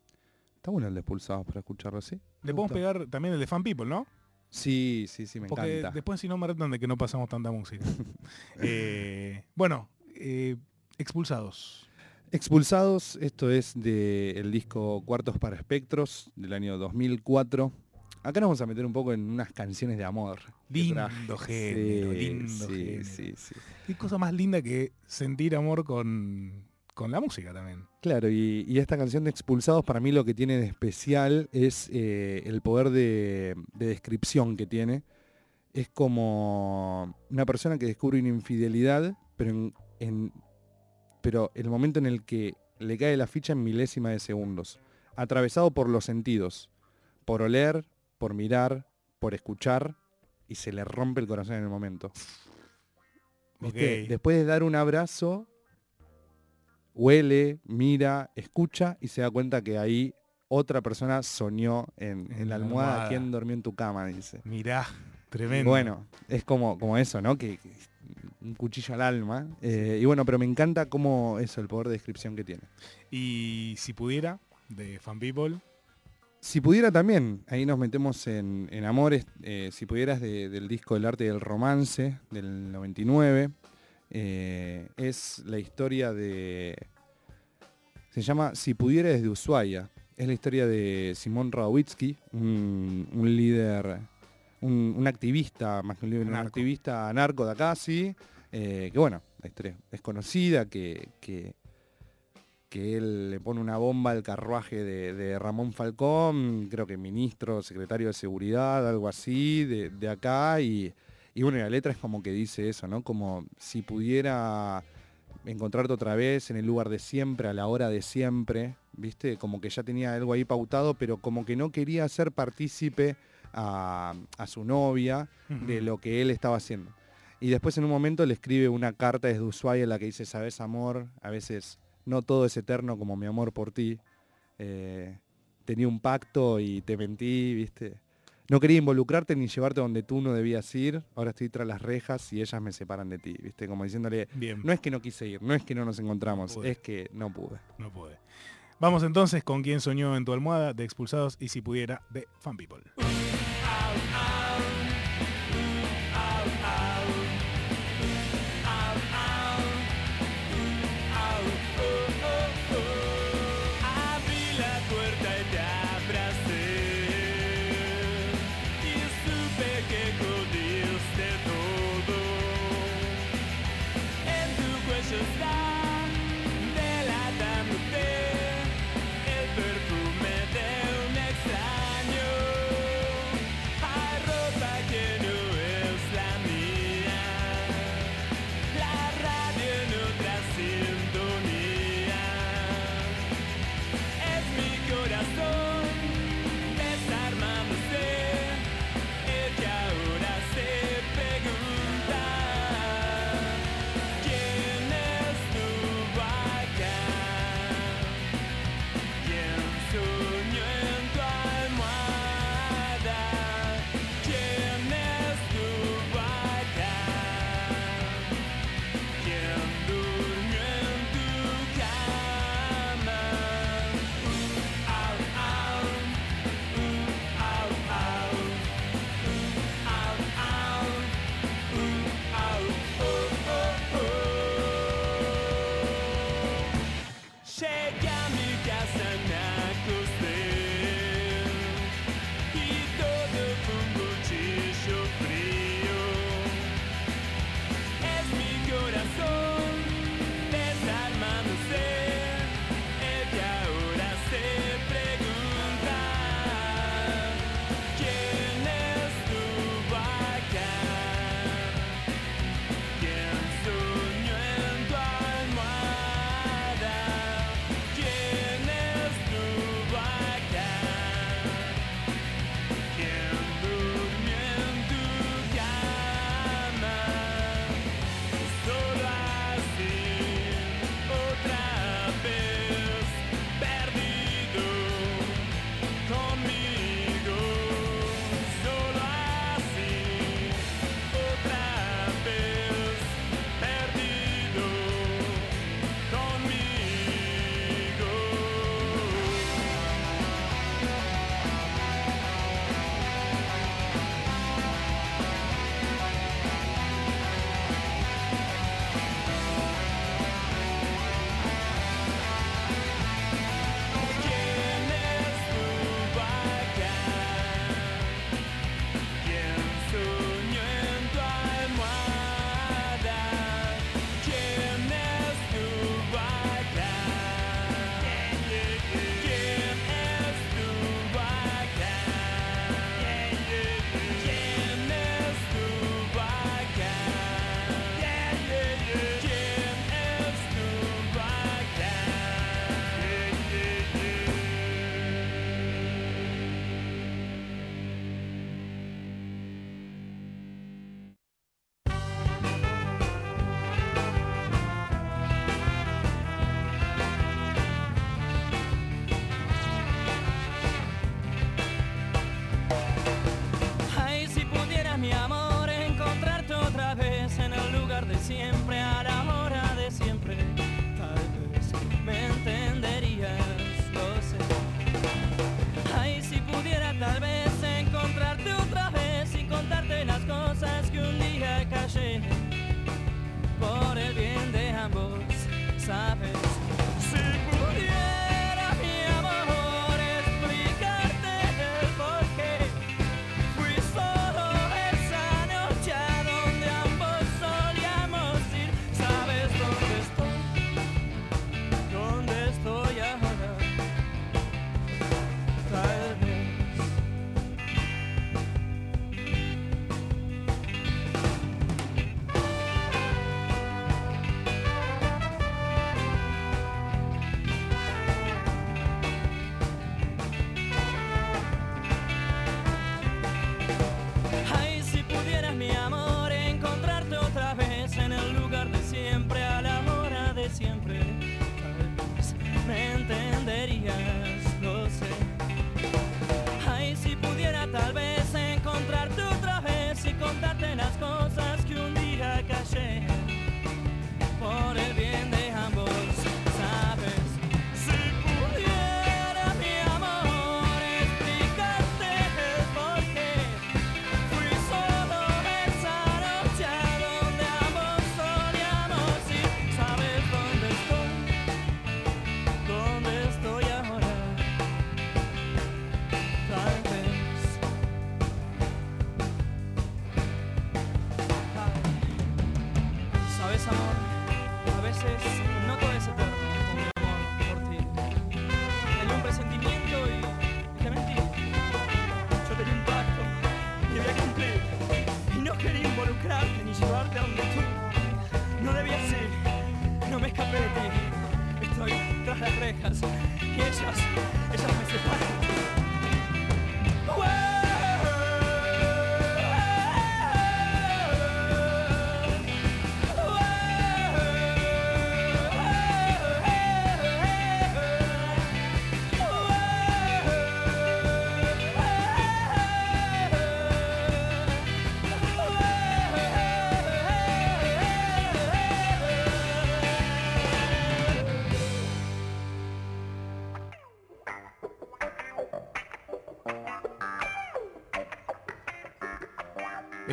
Speaker 2: Está bueno el de expulsados para escucharlo así.
Speaker 1: Le podemos pegar también el de Fan People, ¿no?
Speaker 2: Sí, sí, sí, me
Speaker 1: Porque
Speaker 2: encanta.
Speaker 1: después si no me retan de que no pasamos tanta música. Eh, bueno, eh, expulsados.
Speaker 2: Expulsados, esto es del disco Cuartos para Espectros del año 2004. Acá nos vamos a meter un poco en unas canciones de amor.
Speaker 1: Lindo género,
Speaker 2: Sí,
Speaker 1: lindo
Speaker 2: sí,
Speaker 1: género.
Speaker 2: sí, sí.
Speaker 1: Qué cosa más linda que sentir amor con, con la música también.
Speaker 2: Claro, y, y esta canción de Expulsados para mí lo que tiene de especial es eh, el poder de, de descripción que tiene. Es como una persona que descubre una infidelidad, pero, en, en- pero el momento en el que le cae la ficha en milésima de segundos. Atravesado por los sentidos. Por oler, por mirar, por escuchar, y se le rompe el corazón en el momento. ¿Viste?
Speaker 1: Ok.
Speaker 2: Después de dar un abrazo, huele, mira, escucha y se da cuenta que ahí otra persona soñó en, en
Speaker 1: En
Speaker 2: la almohada,
Speaker 1: almohada.
Speaker 2: quien durmió en tu cama, dice.
Speaker 1: Mirá,
Speaker 2: Y
Speaker 1: tremendo.
Speaker 2: bueno, es como, como eso, ¿no? Que, que un cuchillo al alma. Eh, y bueno, pero me encanta cómo eso, el poder de descripción que tiene.
Speaker 1: Y si pudiera, de Fan People,
Speaker 2: Si pudiera también, ahí nos metemos en, en amores, eh, si pudieras de- del disco El arte del romance del 99, eh, es la historia de... Se llama Si pudiera desde Ushuaia. Es la historia de Simón Radowitzki, un, un líder, un, un activista, más que un líder, un activista anarco de acá, sí, eh, que bueno, la historia es conocida, que, que que él le pone una bomba al carruaje de, de Ramón Falcón, creo que ministro, secretario de seguridad, algo así, de, de acá, y, y bueno, la letra es como que dice eso, ¿no? Como si pudiera encontrarte otra vez en el lugar de siempre, a la hora de siempre, ¿viste? Como que ya tenía algo ahí pautado, pero como que no quería ser partícipe a, su novia de lo que él estaba haciendo. Y después en un momento le escribe una carta desde Ushuaia en la que dice, sabes amor, a veces no todo es eterno como mi amor por ti. Eh, tenía un pacto y te mentí, ¿viste? no quería involucrarte ni llevarte donde tú no debías ir, ahora estoy tras las rejas y ellas me separan de ti, ¿viste? Como diciéndole, no es que no quise ir, no es que no nos encontramos, es que no pude.
Speaker 9: No pude. Vamos entonces con quién soñó en tu almohada de Expulsados y si pudiera de Fan People.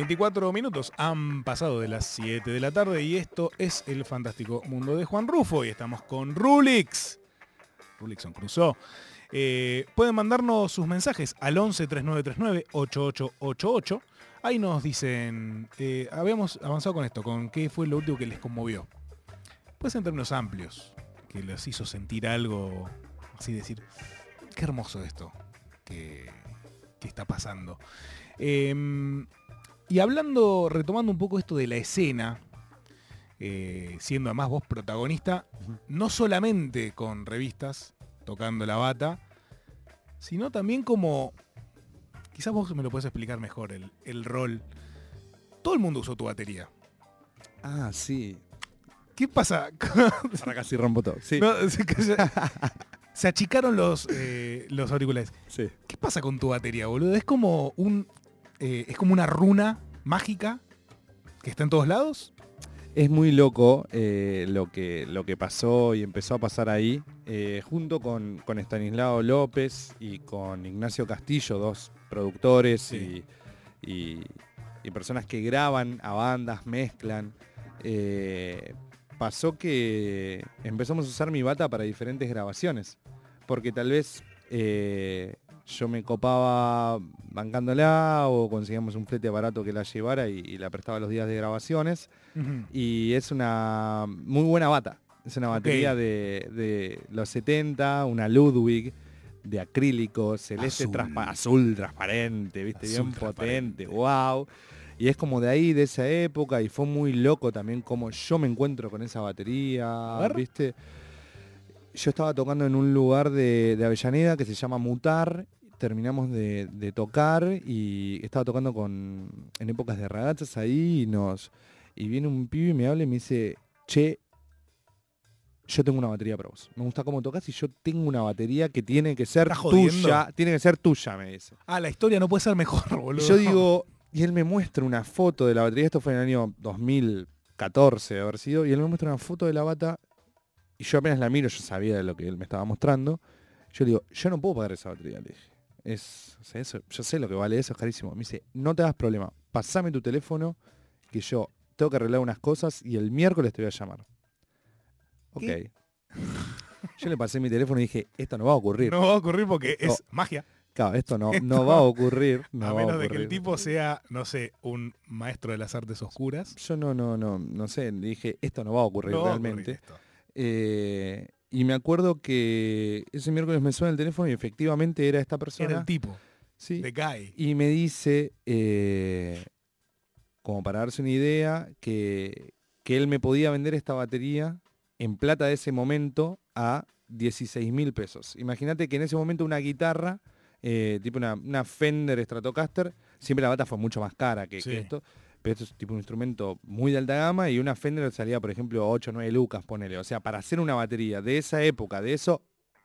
Speaker 1: 24 minutos han pasado de las 7 de la tarde y esto es el fantástico mundo de Juan Rufo y estamos con Rulix. Rulixon cruzó. Eh, pueden mandarnos sus mensajes al 11 3939 8888. Ahí nos dicen, eh, habíamos avanzado con esto, con qué fue lo último que les conmovió. Pues en términos amplios, que les hizo sentir algo, así decir, qué hermoso esto que, está pasando. Em, y hablando, retomando un poco esto de la escena, eh, siendo además vos protagonista, no solamente con revistas, tocando la bata, sino también como, quizás vos me lo puedes explicar mejor, el, el rol. Todo el mundo usó tu batería.
Speaker 2: Ah, sí.
Speaker 1: ¿Qué pasa?
Speaker 2: Ahora casi rompo todo. Sí.
Speaker 1: No, se, se- se achicaron los, eh, los auriculares.
Speaker 2: sí.
Speaker 1: ¿Qué pasa con tu batería, boludo? Es como un. Eh, es como una runa mágica que está en todos lados.
Speaker 2: Es muy loco eh, lo, que, lo que pasó y empezó a pasar ahí, eh, junto con, con Estanislao López y con Ignacio Castillo, dos productores
Speaker 1: Sí.
Speaker 2: y, y- y personas que graban a bandas, mezclan. Eh, pasó que empezamos a usar mi bata para diferentes grabaciones, porque tal vez yo me copaba bancándola o conseguíamos un flete barato que la llevara y- y la prestaba los días de grabaciones y es una muy buena bata. Es una batería de, de los 70, una Ludwig de acrílico, celeste
Speaker 1: Azul.
Speaker 2: transpa- azul transparente, viste,
Speaker 1: Azul
Speaker 2: bien potente, wow. Y es como de ahí, de esa época, y fue muy loco también como yo me encuentro con esa batería, viste. Yo estaba tocando en un lugar de, de Avellaneda que se llama Mutar, terminamos de, de tocar y estaba tocando con en épocas de ragazas ahí y nos y viene un pibe y me habla y me dice, che, yo tengo una batería para vos. Me gusta cómo tocas y yo tengo una batería que tiene que ser tuya. Tiene que ser tuya, me dice.
Speaker 1: Ah, la historia no puede ser mejor,
Speaker 2: Y
Speaker 1: boludo.
Speaker 2: yo digo, y él me muestra una foto de la batería, esto fue en el año 2014 de haber sido, y él me muestra una foto de la bata, y yo apenas la miro, yo sabía de lo que él me estaba mostrando. Yo le digo, yo no puedo pagar esa batería, le dije. Es, o sea, eso, yo sé lo que vale eso, es carísimo. Me dice, no te hagas problema, pasame tu teléfono, que yo tengo que arreglar unas cosas y el miércoles te voy a llamar. Ok. Yo le pasé mi teléfono y dije, esto no va a ocurrir.
Speaker 1: No va a ocurrir porque es magia.
Speaker 2: Claro, esto no,
Speaker 1: Esto
Speaker 2: no va a ocurrir. no
Speaker 1: a menos de que el tipo sea, no sé, un maestro de las artes oscuras.
Speaker 2: Yo no, no, no, no sé, dije, esto no va a ocurrir
Speaker 1: No va a ocurrir
Speaker 2: realmente. Eh, y me acuerdo que ese miércoles me suena el teléfono y efectivamente era esta persona.
Speaker 1: Era el tipo,
Speaker 2: sí,
Speaker 1: Guy.
Speaker 2: y me dice, eh, como para darse una idea, que, que él me podía vender esta batería en plata de ese momento a 16 mil pesos. Imagínate que en ese momento una guitarra, eh, tipo una, una Fender Stratocaster, siempre la bata fue mucho más cara que, esto, pero esto es tipo un instrumento muy de alta gama y una Fender salía, por ejemplo, 8 o 9 lucas, ponele. O sea, para hacer una batería de esa época, de eso,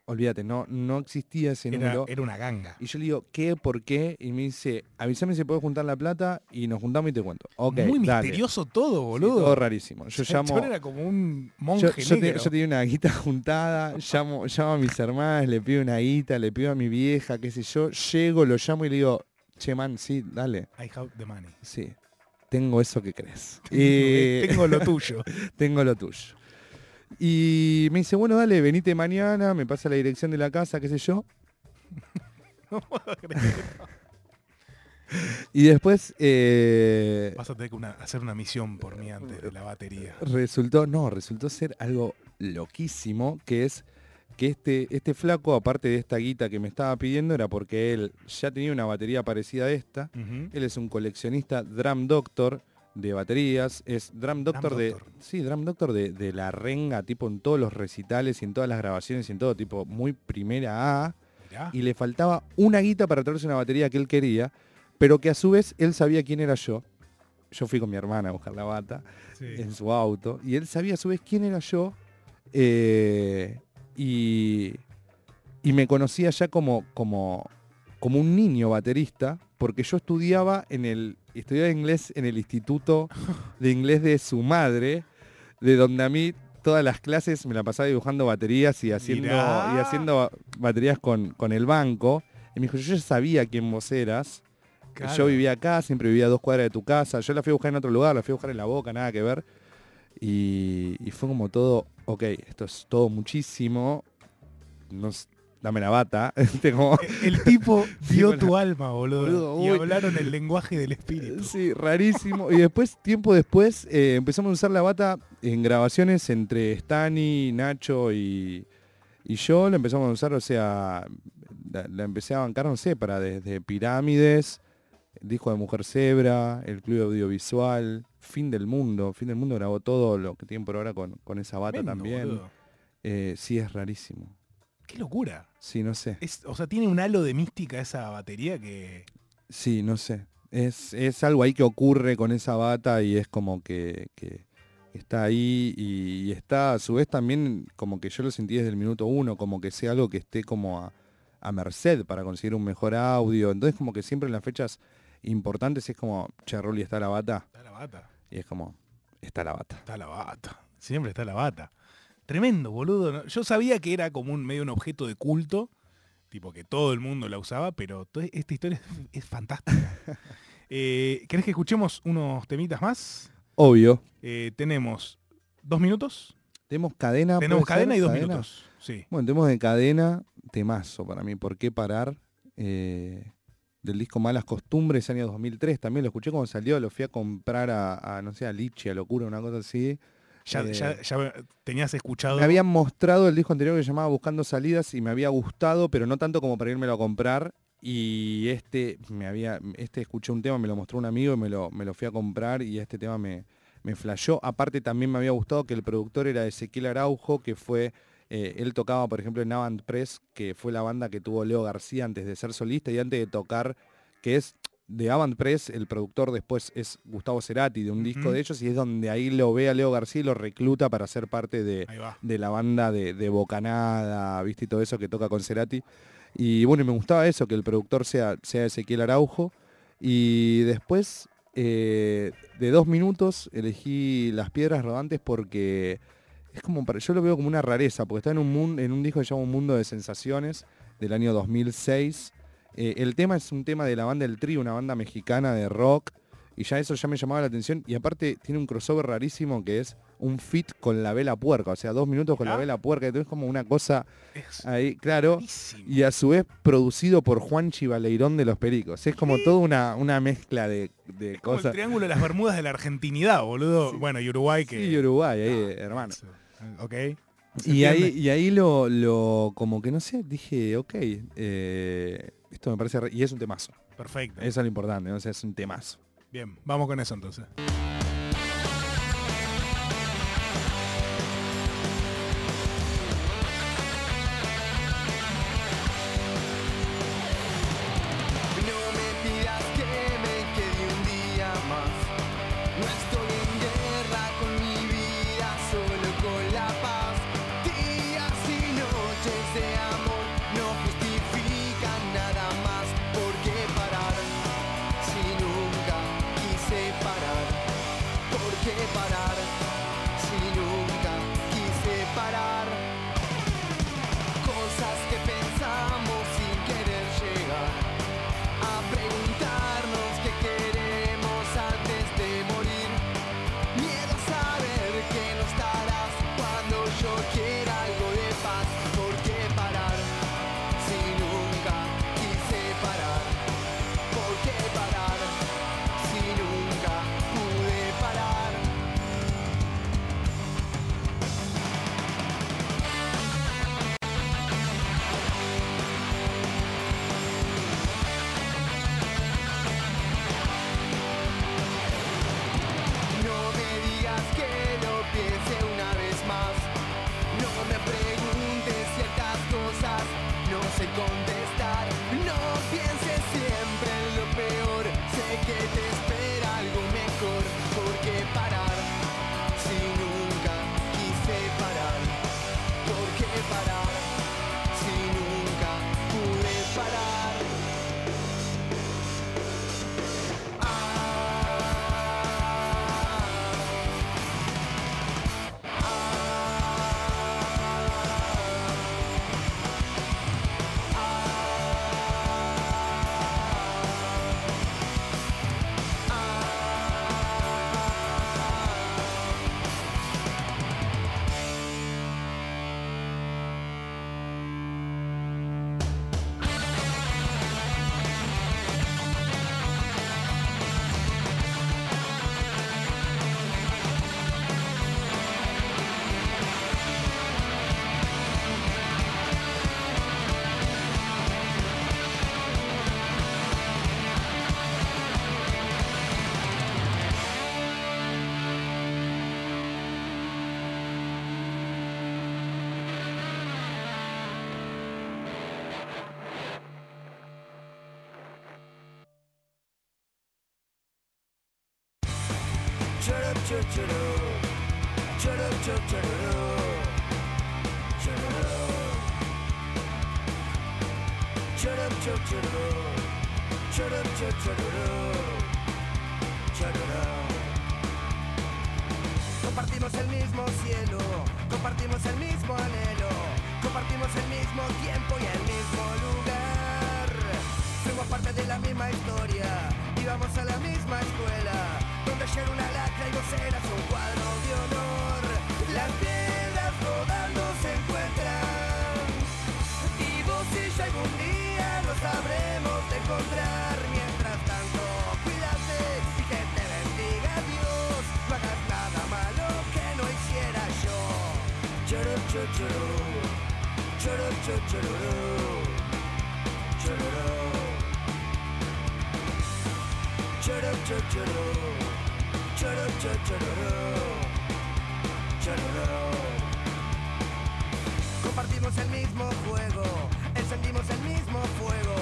Speaker 2: olvídate, no, no existía ese
Speaker 1: Era,
Speaker 2: número.
Speaker 1: era una ganga.
Speaker 2: Y yo le digo, ¿qué? ¿Por qué? Y me dice, avísame si puedo juntar la plata y nos juntamos y te cuento. Ok,
Speaker 1: Muy
Speaker 2: dale.
Speaker 1: misterioso todo,
Speaker 2: Sí,
Speaker 1: boludo.
Speaker 2: todo rarísimo. Yo
Speaker 1: O sea, el
Speaker 2: llamo...
Speaker 1: era como un monje
Speaker 2: yo te-
Speaker 1: negro.
Speaker 2: yo tenía una guita juntada, llamo, llamo a mis hermanas, le pido una guita, le pido a mi vieja, qué sé yo, llego, lo llamo y le digo, che man, sí, dale,
Speaker 1: I have the money.
Speaker 2: sí, tengo eso que crees. Y
Speaker 1: Tengo lo tuyo.
Speaker 2: tengo lo tuyo. Y me dice, bueno, dale, venite mañana, me pasa la dirección de la casa, qué sé yo.
Speaker 1: No puedo creer.
Speaker 2: Y después eh,
Speaker 1: Vas a tener que una- hacer una misión por mí antes de la batería.
Speaker 2: resultó, no, resultó ser algo loquísimo, que es que este, este flaco, aparte de esta guita que me estaba pidiendo, era porque él ya tenía una batería parecida a esta. Él es un coleccionista Drum Doctor de baterías. Es Drum Doctor, de.
Speaker 1: Doctor.
Speaker 2: Sí, Drum Doctor de, de la renga, tipo en todos los recitales y en todas las grabaciones y en todo, tipo muy primera A.
Speaker 1: Mirá.
Speaker 2: Y le faltaba una guita para traerse una batería que él quería, pero que a su vez él sabía quién era yo. Yo fui con mi hermana a buscar la bata
Speaker 1: Sí.
Speaker 2: en su auto y él sabía a su vez quién era yo eh, y, y me conocía ya como, como, como un niño baterista porque yo estudiaba en el estudiaba inglés en el instituto de inglés de su madre de donde a mí todas las clases me la pasaba dibujando baterías y haciendo,
Speaker 1: Mirá.
Speaker 2: y haciendo ba- baterías con, con el banco y me dijo yo ya sabía quién vos eras
Speaker 1: Claro.
Speaker 2: yo vivía acá, siempre vivía a dos cuadras de tu casa. Yo la fui a buscar en otro lugar, la fui a buscar en la boca, nada que ver. Y, y fue como todo, ok, esto es todo muchísimo. No, dame la bata.
Speaker 1: El tipo dio
Speaker 2: con la-
Speaker 1: tu alma, boludo. Y hablaron el lenguaje del espíritu.
Speaker 2: sí, rarísimo. Y después, tiempo después, eh, empezamos a usar la bata en grabaciones entre Stani, Nacho y, y yo. La empezamos a usar, o sea, la, la empecé a bancar, no sé, para desde Pirámides, disco de Mujer Zebra, el Club Audiovisual, Fin del Mundo. Fin del Mundo grabó todo lo que tienen por ahora con, con esa bata también. Eh, sí, es rarísimo.
Speaker 1: Qué locura.
Speaker 2: Sí, no sé.
Speaker 1: Es, o sea, tiene un halo de mística esa batería que.
Speaker 2: Sí, no sé. Es, es algo ahí que ocurre con esa bata y es como que, que está ahí y, y está a su vez también como que yo lo sentí desde el minuto uno, como que sea algo que esté como a, a merced para conseguir un mejor audio. Entonces como que siempre en las fechas importantes es como, che, está la bata.
Speaker 1: Está la bata.
Speaker 2: Y es como, está la bata.
Speaker 1: Está la bata. Siempre está la bata. Tremendo, boludo. Yo sabía que era como un medio un objeto de culto, tipo que todo el mundo la usaba, pero esta historia es, fantástica. Eh, ¿Querés que escuchemos unos temitas más?
Speaker 2: Obvio.
Speaker 1: Eh, tenemos dos minutos.
Speaker 2: Tenemos cadena.
Speaker 1: tenemos cadena y dos
Speaker 2: ¿Cadena?
Speaker 1: minutos. Sí.
Speaker 2: Bueno, tenemos de cadena, temazo para mí, ¿por qué parar? Eh, del disco Malas Costumbres, año 2003, también lo escuché cuando salió, lo fui a comprar a, a, no sé, a Lichi, a Locura, una cosa así.
Speaker 1: Ya,
Speaker 2: Eh,
Speaker 1: ya- ya tenías escuchado.
Speaker 2: Me habían mostrado el disco anterior que se llamaba Buscando Salidas y me había gustado, pero no tanto como para irmelo a comprar. Y este, me había, este escuché un tema, me lo mostró un amigo y me lo, me lo fui a comprar y este tema me, me flashó. Aparte también me había gustado que el productor era Ezequiel Araujo, que fue, eh, él tocaba por ejemplo en Avant Press, que fue la banda que tuvo Leo García antes de ser solista y antes de tocar, que es de Avant Press, el productor después es Gustavo Cerati de un disco de ellos y es donde ahí lo ve a Leo García y lo recluta para ser parte de, de la banda de, de Bocanada, viste, y todo eso que toca con Cerati. Y bueno, y me gustaba eso, que el productor sea, sea Ezequiel Araujo. Y después, eh, de dos minutos, elegí Las Piedras Rodantes porque es como, para, yo lo veo como una rareza, porque está en un, mundo, en un disco que se llama Un Mundo de Sensaciones, del año 2006. Eh, el tema es un tema de la banda El Tri, una banda mexicana de rock. Y ya eso ya me llamaba la atención. Y aparte tiene un crossover rarísimo que es un fit con la vela puerca. O sea, dos minutos con la
Speaker 1: Ah.
Speaker 2: vela puerca. Entonces es como una cosa
Speaker 1: Es
Speaker 2: ahí, claro.
Speaker 1: buenísimo.
Speaker 2: Y a su vez producido por Juan Chivaleirón de los Pericos. Es como toda una, una mezcla de, de
Speaker 1: Como el
Speaker 2: cosas.
Speaker 1: triángulo de las Bermudas de la argentinidad, boludo. Bueno, y Uruguay que.
Speaker 2: Sí, Uruguay, ahí, hermano.
Speaker 1: Ok. ¿Se
Speaker 2: Y ahí, y ahí lo, lo, como que no sé, dije, ok, eh, esto me parece, re- y es un temazo.
Speaker 1: Perfecto.
Speaker 2: Eso es lo importante, ¿no? O sea, es un temazo.
Speaker 1: Bien, vamos con eso entonces.
Speaker 10: Compartimos el mismo juego, encendimos el mismo fuego,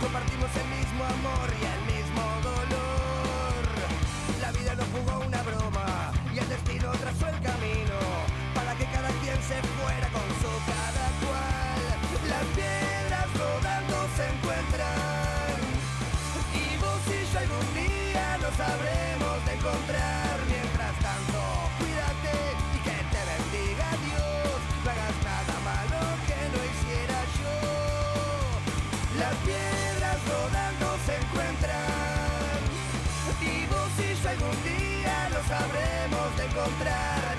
Speaker 10: compartimos el mismo amor y el sabremos de encontrar. Mientras tanto, cuídate y que te bendiga Dios. No hagas nada malo que no hiciera yo. Las piedras rodando se encuentran y vos y algún día lo sabremos de encontrar.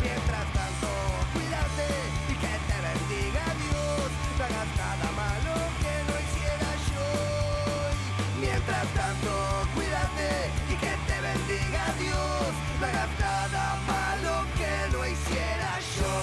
Speaker 10: Bendiga Dios. No hagas malo que no hiciera yo.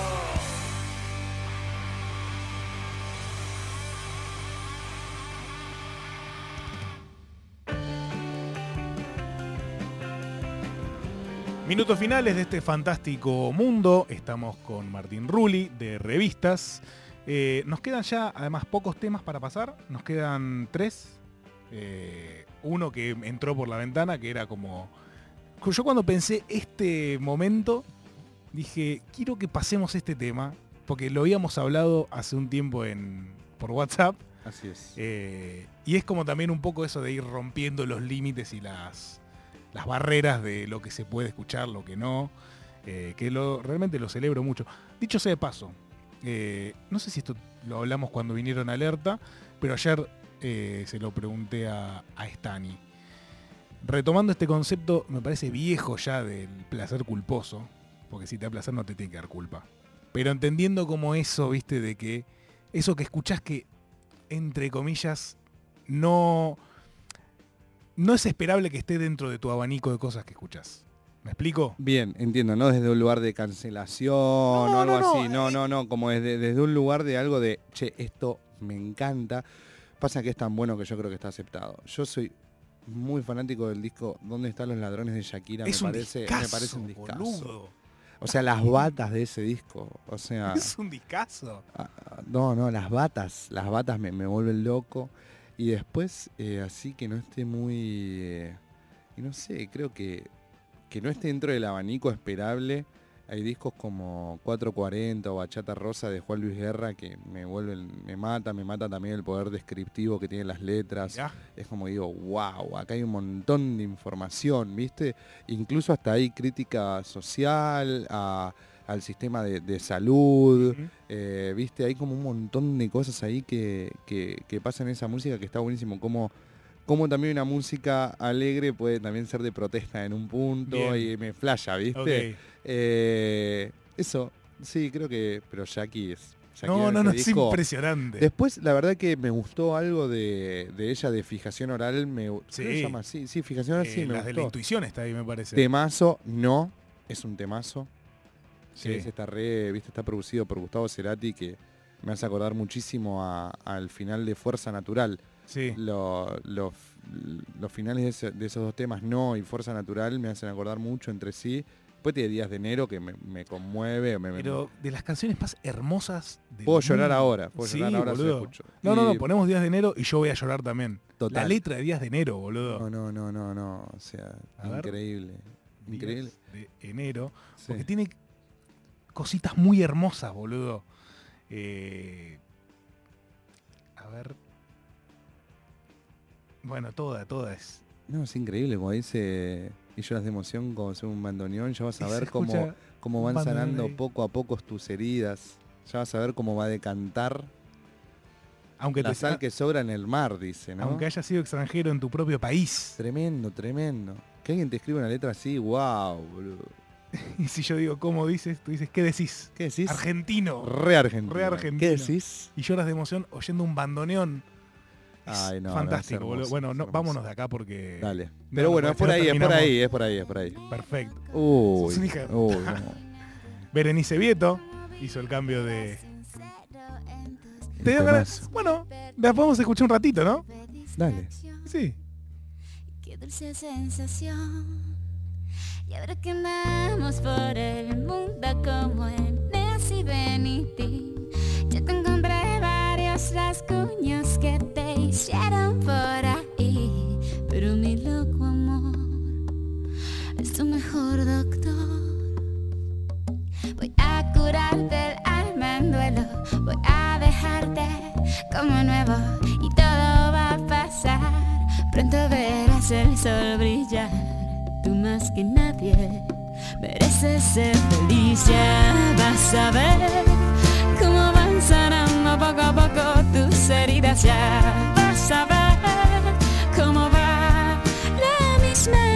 Speaker 1: Minutos finales de este fantástico mundo. Estamos con Martín Rulli de Revistas. Eh, nos quedan ya, además, pocos temas para pasar. Nos quedan tres. Eh, uno que entró por la ventana, que era como... Yo cuando pensé este momento, dije, quiero que pasemos este tema, porque lo habíamos hablado hace un tiempo en, por WhatsApp.
Speaker 2: Así es.
Speaker 1: Eh, y es como también un poco eso de ir rompiendo los límites y las, las barreras de lo que se puede escuchar, lo que no. eh, que lo, realmente lo celebro mucho. Dicho sea de paso, eh, no sé si esto lo hablamos cuando vinieron a alerta, pero ayer se lo pregunté a, a Stani. Retomando este concepto, me parece viejo ya del placer culposo, porque si te da placer no te tiene que dar culpa. Pero entendiendo como eso, viste, de que eso que escuchás que, entre comillas, no, no es esperable que esté dentro de tu abanico de cosas que escuchás. ¿Me explico?
Speaker 2: Bien, entiendo, no desde un lugar de cancelación o algo
Speaker 1: no, no,
Speaker 2: así, no,
Speaker 1: eh.
Speaker 2: no, no, como desde, desde un lugar de algo de, che, esto me encanta. Pasa que es tan bueno que yo creo que está aceptado. Yo soy muy fanático del disco ¿Dónde están los ladrones de Shakira?
Speaker 1: es
Speaker 2: me,
Speaker 1: un
Speaker 2: parece,
Speaker 1: discazo,
Speaker 2: me parece un discazo.
Speaker 1: boludo.
Speaker 2: O sea, las batas de ese disco, o sea,
Speaker 1: Es un discazo.
Speaker 2: ah, ah, no, no, las batas, las batas me, me vuelven loco. Y después, eh, así que no esté muy, eh, y no sé, creo que, que no esté dentro del abanico esperable. Hay discos como 440 o Bachata Rosa de Juan Luis Guerra que me vuelven, me mata, me mata también el poder descriptivo que tienen las letras.
Speaker 1: Ya.
Speaker 2: Es como digo, wow, acá hay un montón de información, ¿viste? Incluso hasta hay crítica social a- al sistema de, de salud, eh, ¿viste? Hay como un montón de cosas ahí que, que, que pasan en esa música que está buenísimo. Como, como también una música alegre puede también ser de protesta en un punto
Speaker 1: Bien.
Speaker 2: y me flasha, ¿viste? Eh, eso, sí, creo que. Pero Jackie es. Jackie
Speaker 1: No, no, no, es impresionante.
Speaker 2: Después, la verdad que me gustó algo de, de ella de fijación oral. Me, ¿cómo
Speaker 1: Sí.
Speaker 2: se llama? Sí, sí, fijación oral
Speaker 1: Eh,
Speaker 2: sí, me
Speaker 1: las de la intuición está ahí, me parece.
Speaker 2: Temazo, no, es un temazo.
Speaker 1: Sí.
Speaker 2: Sí. está re, viste, está producido por Gustavo Cerati, que me hace acordar muchísimo a- al final de Fuerza Natural.
Speaker 1: Sí.
Speaker 2: Lo- los, los finales de, ese- de esos dos temas, No y Fuerza Natural, me hacen acordar mucho entre sí. Después tiene Días de Enero que me, me conmueve. me- me-
Speaker 1: Pero de las canciones más hermosas del
Speaker 2: puedo llorar
Speaker 1: mundo.
Speaker 2: ahora, puedo
Speaker 1: Sí,
Speaker 2: llorar ahora si lo
Speaker 1: boludo.
Speaker 2: escucho.
Speaker 1: No, no,
Speaker 2: Y-
Speaker 1: no, ponemos Días de Enero y yo voy a llorar también.
Speaker 2: Total.
Speaker 1: La letra de Días de Enero, boludo.
Speaker 2: No, no, no, no, no, o sea,
Speaker 1: A ver.
Speaker 2: increíble.
Speaker 1: días
Speaker 2: Increíble.
Speaker 1: de enero.
Speaker 2: Sí.
Speaker 1: Porque tiene cositas muy hermosas, boludo. Eh, a ver. Bueno, toda, toda es.
Speaker 2: No, es increíble, como dice y lloras de emoción como un bandoneón, ya vas a ver cómo, cómo van sanando
Speaker 1: ahí.
Speaker 2: poco a poco tus heridas. Ya vas a ver cómo va a decantar
Speaker 1: Aunque,
Speaker 2: la
Speaker 1: te-
Speaker 2: sal que sobra en el mar, dice, ¿no?
Speaker 1: aunque hayas sido extranjero en tu propio país.
Speaker 2: Tremendo, tremendo. Que alguien te escriba una letra así, wow, boludo.
Speaker 1: Y si yo digo, ¿cómo dices? Tú dices, ¿qué decís?
Speaker 2: ¿Qué decís?
Speaker 1: Argentino.
Speaker 2: Re argentino.
Speaker 1: Re argentino.
Speaker 2: ¿Qué decís?
Speaker 1: Y lloras de emoción oyendo un bandoneón.
Speaker 2: Ay, no, no,
Speaker 1: fantástico,
Speaker 2: es hermoso,
Speaker 1: boludo. Bueno, no, vámonos de acá porque.
Speaker 2: Dale.
Speaker 1: no,
Speaker 2: Pero
Speaker 1: no,
Speaker 2: bueno, es por
Speaker 1: no
Speaker 2: ahí, es por ahí, es por ahí, es por ahí.
Speaker 1: Perfecto.
Speaker 2: Uy, uy, no.
Speaker 1: Berenice Vieto hizo el cambio de. ¿Te dio ganas? Bueno, la podemos escuchar un ratito, ¿no?
Speaker 2: Dale.
Speaker 1: Sí.
Speaker 11: Qué dulce sensación. Y ahora que andamos por el mundo como en Nancy Benity, yo te encontré varios rasguños que por ahí. Pero mi loco amor es tu mejor doctor. Voy a curarte el alma en duelo, voy a dejarte como nuevo y todo va a pasar. Pronto verás el sol brillar, tú más que nadie mereces ser feliz. Ya vas a ver cómo van sanando poco a poco tus heridas. Ya vas a ver cómo va la misma vida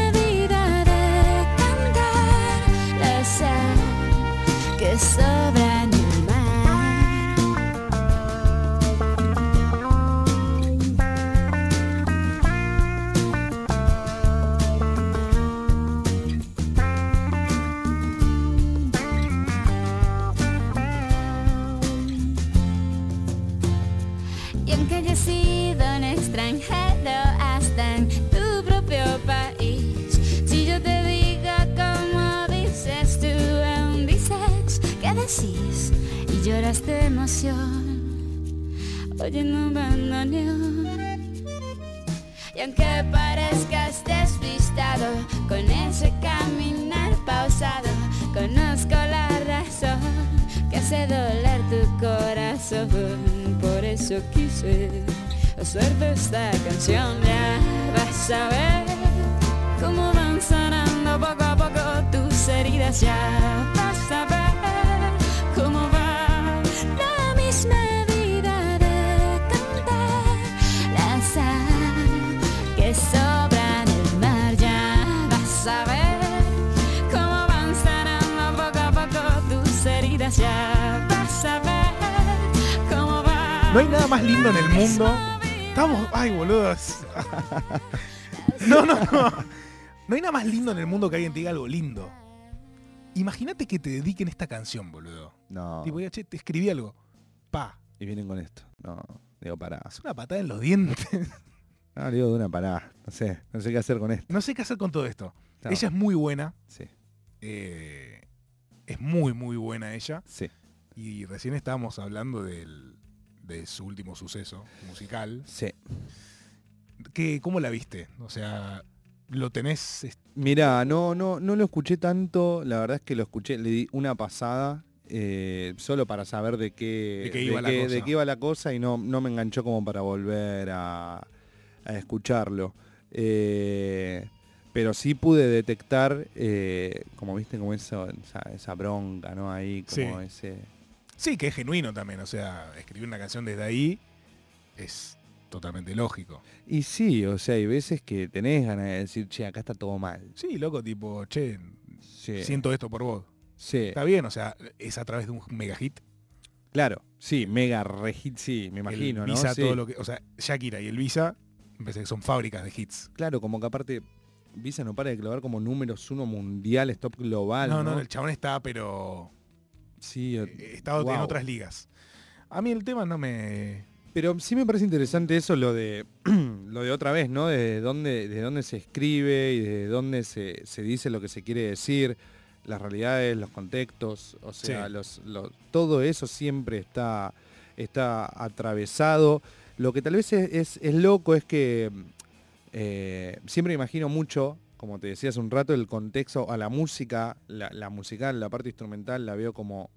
Speaker 11: Y lloras de emoción, oyendo un bandoneón. Y aunque parezcas despistado con ese caminar pausado, conozco la razón que hace doler tu corazón. Por eso quise hacerte esta canción. Ya vas a ver cómo van sanando poco a poco tus heridas. Ya vas a ver
Speaker 1: No hay nada más lindo en el mundo. Estamos. Ay, boludos. No, no, no. No hay nada más lindo en el mundo que alguien te diga algo lindo. Imagínate que te dediquen esta canción, boludo.
Speaker 2: No.
Speaker 1: Tipo, "Oye, che, te escribí algo. Pa.
Speaker 2: Y vienen con esto. No, digo, pará.
Speaker 1: Es una patada en los dientes.
Speaker 2: No, digo de una pará. No sé, no sé qué hacer con esto.
Speaker 1: No sé qué hacer con todo esto.
Speaker 2: No.
Speaker 1: Ella es muy buena.
Speaker 2: Sí,
Speaker 1: eh, es muy, muy buena ella.
Speaker 2: sí,
Speaker 1: Y recién estábamos hablando del, de su último suceso musical.
Speaker 2: sí.
Speaker 1: ¿Qué, ¿Cómo la viste? O sea, ¿lo tenés?
Speaker 2: Mira, no, no, no lo escuché tanto. La verdad es que lo escuché, le di una pasada. eh, solo para saber de qué,
Speaker 1: De qué iba la cosa.
Speaker 2: de qué iba la cosa y no, no me enganchó como para volver a, a escucharlo. Eh, pero sí pude detectar, eh, como viste, como eso, esa, esa bronca, ¿no? Ahí, como
Speaker 1: Sí.
Speaker 2: ese.
Speaker 1: Sí, que es genuino también. O sea, escribir una canción desde ahí es totalmente lógico.
Speaker 2: Y sí, o sea, hay veces que tenés ganas de decir, che, acá está todo mal.
Speaker 1: Sí, loco, tipo, che,
Speaker 2: Sí.
Speaker 1: siento esto por vos.
Speaker 2: Sí.
Speaker 1: Está bien, o sea, es a través de un mega hit.
Speaker 2: Claro, sí, mega regit, sí, me imagino,
Speaker 1: el
Speaker 2: ¿no?
Speaker 1: Visa,
Speaker 2: Sí.
Speaker 1: todo lo que. O sea, Shakira y el Visa, me parece que son fábricas de hits.
Speaker 2: Claro, como que aparte Visa no para de clavar como números uno mundial, top global,
Speaker 1: no,
Speaker 2: ¿no?
Speaker 1: no, el chabón está, pero.
Speaker 2: Sí, o-
Speaker 1: eh, Está en otras ligas. A mí el tema no me.
Speaker 2: Pero sí me parece interesante eso, lo de lo de otra vez, ¿no? De dónde, de dónde se escribe y de dónde se, se dice lo que se quiere decir, las realidades, los contextos, o sea,
Speaker 1: Sí.
Speaker 2: los, lo- todo eso siempre está, está atravesado. Lo que tal vez es, es- es loco es que eh, siempre imagino mucho como te decía hace un rato, el contexto a la música, la, la musical, la parte instrumental la veo como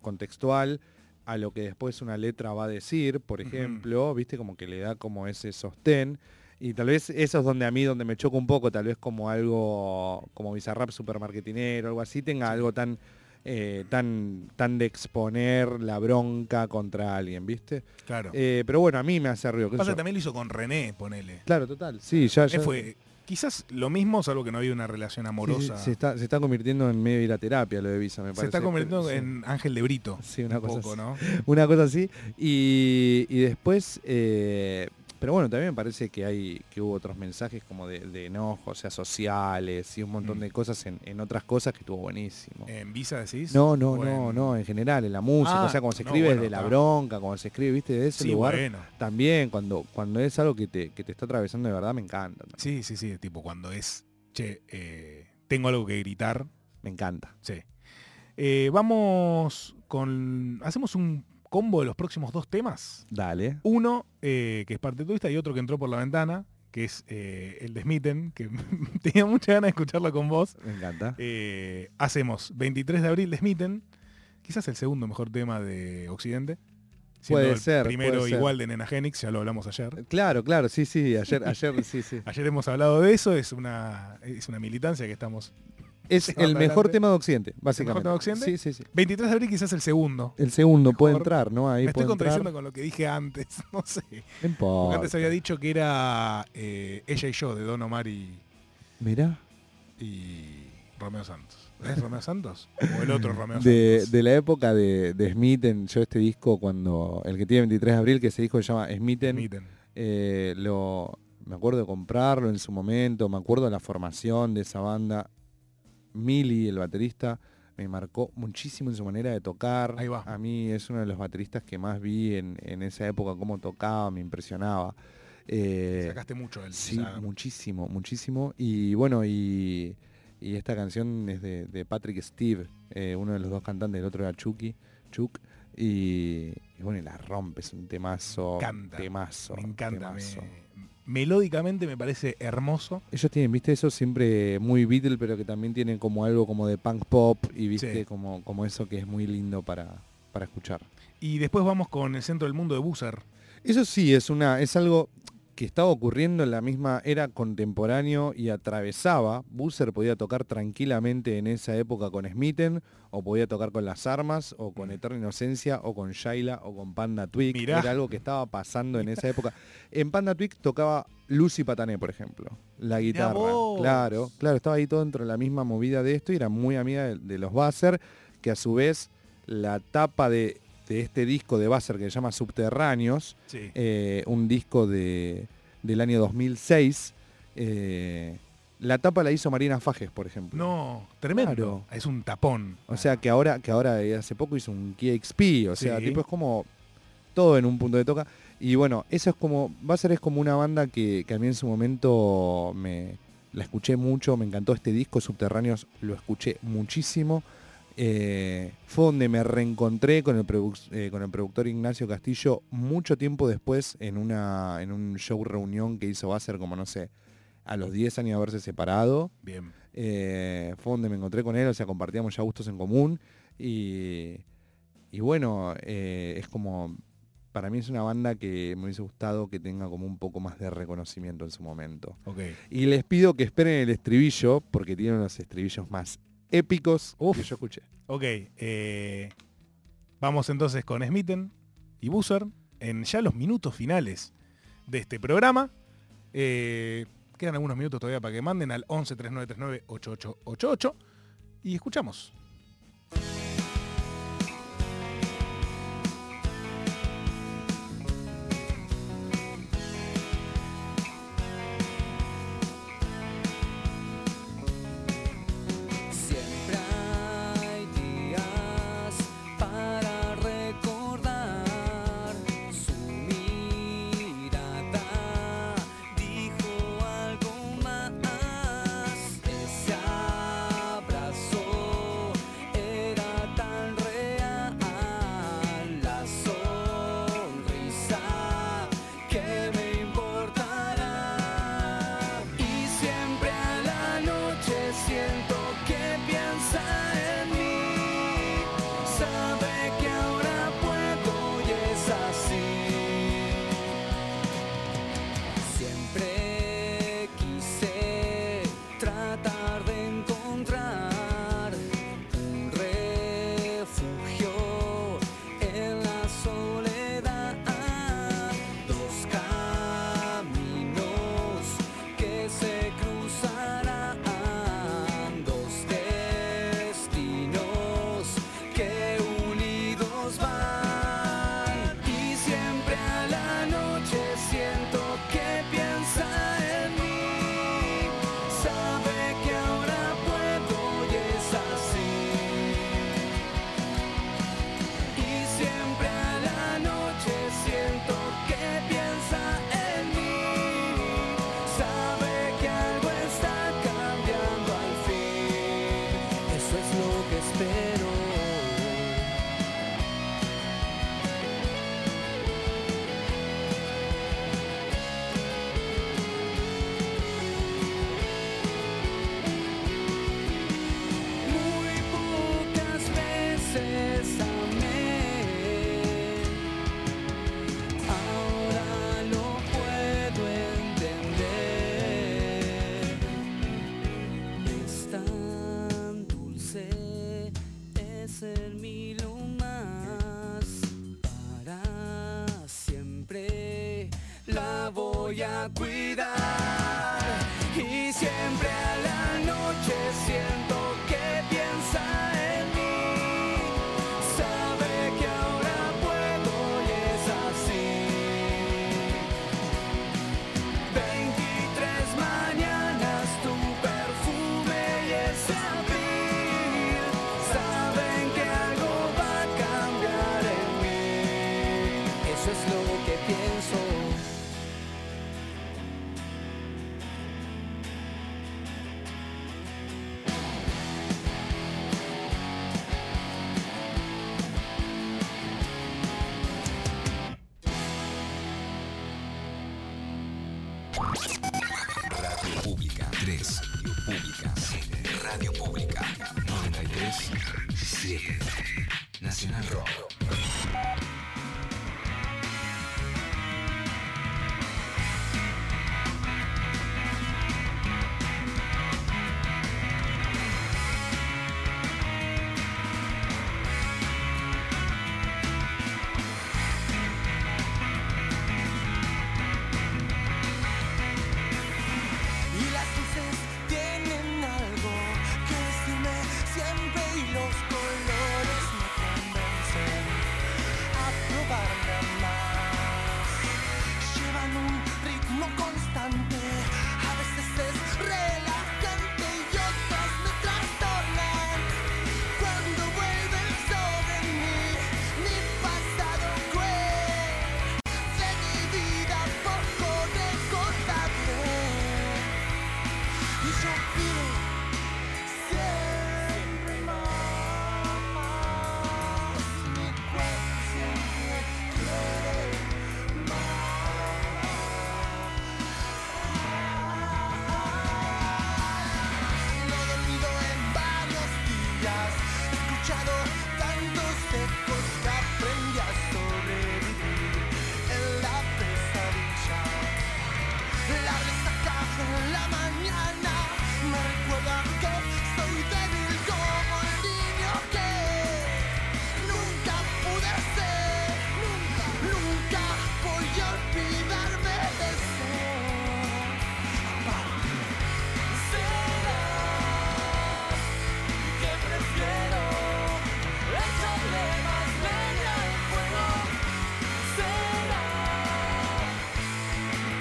Speaker 2: contextual a lo que después una letra va a decir, por ejemplo, viste, como que le da como ese sostén. Y tal vez eso es donde a mí, donde me choca un poco, tal vez como algo, como Bizarrap supermarketinero, algo así, tenga algo tan, eh, tan, tan de exponer la bronca contra alguien, ¿viste?
Speaker 1: Claro.
Speaker 2: Eh, pero bueno, a mí me hace ruido.
Speaker 1: Pasa también lo hizo con René, ponele.
Speaker 2: Claro, total. Sí, ya, ya-
Speaker 1: fue quizás lo mismo, salvo que no había una relación
Speaker 2: sí,
Speaker 1: amorosa.
Speaker 2: se, está, se está convirtiendo en medio de la terapia lo de Visa, me
Speaker 1: Se
Speaker 2: parece.
Speaker 1: está convirtiendo en Ángel de Brito.
Speaker 2: Sí, una
Speaker 1: un
Speaker 2: cosa
Speaker 1: poco,
Speaker 2: así.
Speaker 1: ¿no?
Speaker 2: una cosa así. Y, y después, eh, pero bueno, también me parece que hay que hubo otros mensajes como de, de enojo, o sea, sociales y un montón
Speaker 1: Mm.
Speaker 2: de cosas en, en otras cosas que estuvo buenísimo.
Speaker 1: ¿En Visa decís?
Speaker 2: no, no, no,
Speaker 1: en-
Speaker 2: no, en general, en la música,
Speaker 1: Ah,
Speaker 2: o sea, como se
Speaker 1: no,
Speaker 2: escribe
Speaker 1: bueno,
Speaker 2: desde la bronca, como se escribe, viste, de ese
Speaker 1: Sí,
Speaker 2: lugar.
Speaker 1: bueno.
Speaker 2: También, cuando, cuando es algo que te, que te está atravesando de verdad, me encanta.
Speaker 1: Sí, sí, sí. Tipo cuando es, che, eh, tengo algo que gritar.
Speaker 2: Me encanta.
Speaker 1: Sí. Eh, vamos con... Hacemos un combo de los próximos dos temas.
Speaker 2: Dale.
Speaker 1: Uno, eh, que es parte turista, y otro que entró por la ventana, que es eh, el de Smitten, que tenía mucha ganas de escucharlo con vos.
Speaker 2: Me encanta.
Speaker 1: Eh, hacemos 23 de abril de Smitten, quizás el segundo mejor tema de Occidente. siendo
Speaker 2: Puede
Speaker 1: el
Speaker 2: ser,
Speaker 1: Primero
Speaker 2: puede ser.
Speaker 1: igual de Nena Genix, ya lo hablamos ayer.
Speaker 2: Claro, claro, sí, sí, ayer, ayer, sí, sí.
Speaker 1: Ayer hemos hablado de eso, es una, es una militancia que estamos...
Speaker 2: Es el mejor tema de Occidente, básicamente.
Speaker 1: tema de Occidente?
Speaker 2: Sí, sí, sí.
Speaker 1: 23 de abril quizás el segundo.
Speaker 2: El segundo puede
Speaker 1: Mejor.
Speaker 2: entrar, ¿no? Ahí
Speaker 1: Me estoy
Speaker 2: entrar.
Speaker 1: contradiciendo con lo que dije antes, no sé. Porque antes había dicho que era eh, ella y yo de Don Omar y,
Speaker 2: Mirá.
Speaker 1: y Romeo Santos. ¿Es Romeo Santos? ¿O el otro Romeo
Speaker 2: De,
Speaker 1: Santos?
Speaker 2: de la época de, de Smitten, yo este disco cuando, el que tiene 23 de abril, que ese disco se llama Smitten,
Speaker 1: Smitten.
Speaker 2: eh, lo, me acuerdo de comprarlo en su momento, me acuerdo de la formación de esa banda. Mili, el baterista, me marcó muchísimo en su manera de tocar.
Speaker 1: Ahí va.
Speaker 2: A mí es uno de los bateristas que más vi en, en esa época, cómo tocaba, me impresionaba. Eh,
Speaker 1: Sacaste mucho él.
Speaker 2: Sí,
Speaker 1: o sea,
Speaker 2: muchísimo, muchísimo. Y bueno, y, y esta canción es de, de Patrick Steve, eh, uno de los dos cantantes, el otro era Chucky, Chuck. Y, y bueno, y la rompe, es un temazo.
Speaker 1: encanta.
Speaker 2: Temazo.
Speaker 1: me encanta. me-
Speaker 2: temazo.
Speaker 1: Melódicamente me parece hermoso.
Speaker 2: Ellos tienen, viste, eso siempre muy Beatle, pero que también tienen como algo como de punk pop y viste,
Speaker 1: Sí.
Speaker 2: como, como eso que es muy lindo para, para escuchar.
Speaker 1: Y después vamos con el centro del mundo de Buzzer.
Speaker 2: Eso sí, es una, es algo que estaba ocurriendo en la misma era contemporáneo y atravesaba. Busser podía tocar tranquilamente en esa época con Smitten, o podía tocar con Las Armas, o con Eterna Inocencia, o con Shaila, o con Panda Twig.
Speaker 1: Mirá.
Speaker 2: Era algo que estaba pasando en esa época. En Panda Twig tocaba Lucy Patané, por ejemplo, la guitarra. Claro, claro, estaba ahí todo dentro de la misma movida de esto y era muy amiga de, de los Basser, que a su vez la tapa de, de este disco de Basser que se llama Subterráneos,
Speaker 1: Sí.
Speaker 2: eh, un disco de, del año 2006. eh, la tapa la hizo Marina Fajes, por ejemplo.
Speaker 1: No, tremendo.
Speaker 2: Claro.
Speaker 1: Es un tapón.
Speaker 2: O sea que ahora, que ahora eh, hace poco hizo un Kia XP, o sea,
Speaker 1: Sí.
Speaker 2: tipo es como todo en un punto de toca. Y bueno, eso es como, va a ser es como una banda que, que a mí en su momento me la escuché mucho, me encantó este disco, Subterráneos, lo escuché muchísimo. Eh, fue donde me reencontré con el, eh, con el productor Ignacio Castillo mucho tiempo después en, una, en un show reunión que hizo Basser como no sé, a los 10 años de haberse separado.
Speaker 1: Bien.
Speaker 2: Eh, fue donde me encontré con él, o sea, compartíamos ya gustos en común. Y, y bueno, eh, es como, para mí es una banda que me hubiese gustado que tenga como un poco más de reconocimiento en su momento.
Speaker 1: Ok.
Speaker 2: Y les pido que esperen el estribillo, porque tienen los estribillos más épicos
Speaker 1: Uf.
Speaker 2: que yo escuché.
Speaker 1: Ok. eh, vamos entonces con Smitten y Buzzer en ya los minutos finales de este programa. Eh, quedan algunos minutos todavía para que manden al 11 3939 8888 y escuchamos.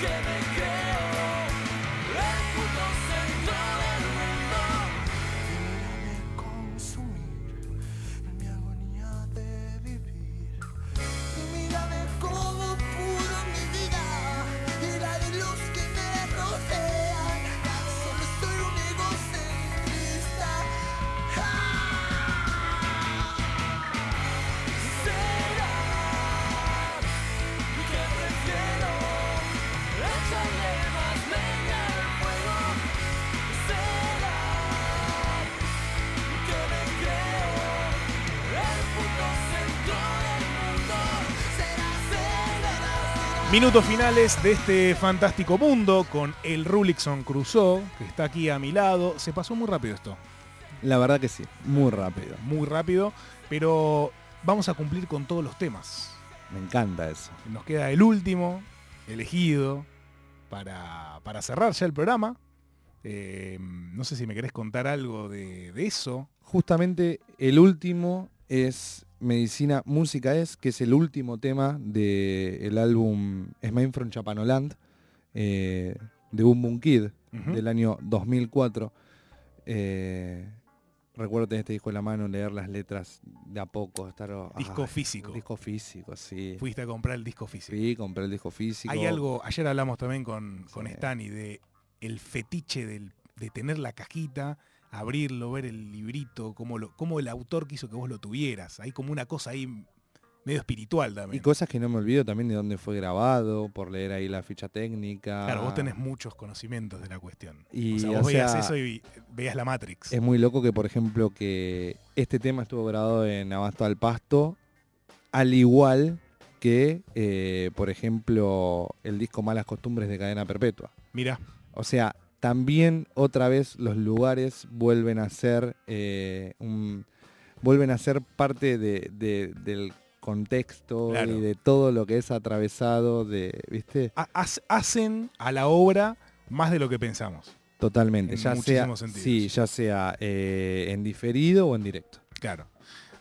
Speaker 10: Que
Speaker 1: Minutos finales de este fantástico mundo con el Rulixon Crusoe, que está aquí a mi lado. Se pasó muy rápido esto,
Speaker 2: La verdad que sí, muy rápido.
Speaker 1: muy rápido, pero vamos a cumplir con todos los temas.
Speaker 2: Me encanta eso.
Speaker 1: Nos queda el último elegido para, para cerrar ya el programa. Eh, no sé si me querés contar algo de, de eso.
Speaker 2: Justamente el último es Medicina Música Es, que es el último tema del álbum Smile from Chapanoland eh, de Boom Boom Kid del año 2004. Eh, recuerdo tener este disco en la mano, leer las letras de a poco, estar...
Speaker 1: Disco
Speaker 2: ay,
Speaker 1: físico.
Speaker 2: Disco físico, sí.
Speaker 1: Fuiste a comprar el disco físico.
Speaker 2: Sí, compré el disco físico.
Speaker 1: Hay algo, ayer hablamos también con, con
Speaker 2: Sí.
Speaker 1: Stani de el fetiche del- de tener la cajita, abrirlo, ver el librito, cómo, lo, cómo el autor quiso que vos lo tuvieras. Hay como una cosa ahí medio espiritual
Speaker 2: Y
Speaker 1: también.
Speaker 2: cosas que no me olvido también de dónde fue grabado, por leer ahí la ficha técnica.
Speaker 1: Claro, vos tenés muchos conocimientos de la cuestión.
Speaker 2: Y,
Speaker 1: o sea,
Speaker 2: o
Speaker 1: vos veías
Speaker 2: sea,
Speaker 1: eso y veías la Matrix.
Speaker 2: Es muy loco que, por ejemplo, que este tema estuvo grabado en Abasto al Pasto, al igual que, eh, por ejemplo, el disco Malas Costumbres de Cadena Perpetua.
Speaker 1: Mira,
Speaker 2: O sea, también otra vez los lugares vuelven a ser eh, un- vuelven a ser parte de- de- del contexto
Speaker 1: Claro.
Speaker 2: y de todo lo que es atravesado de, ¿viste?
Speaker 1: Ha- hac- hacen a la obra más de lo que pensamos.
Speaker 2: Totalmente,
Speaker 1: En
Speaker 2: ya sea,
Speaker 1: sentidos.
Speaker 2: sí, ya sea eh, en diferido o en directo.
Speaker 1: Claro.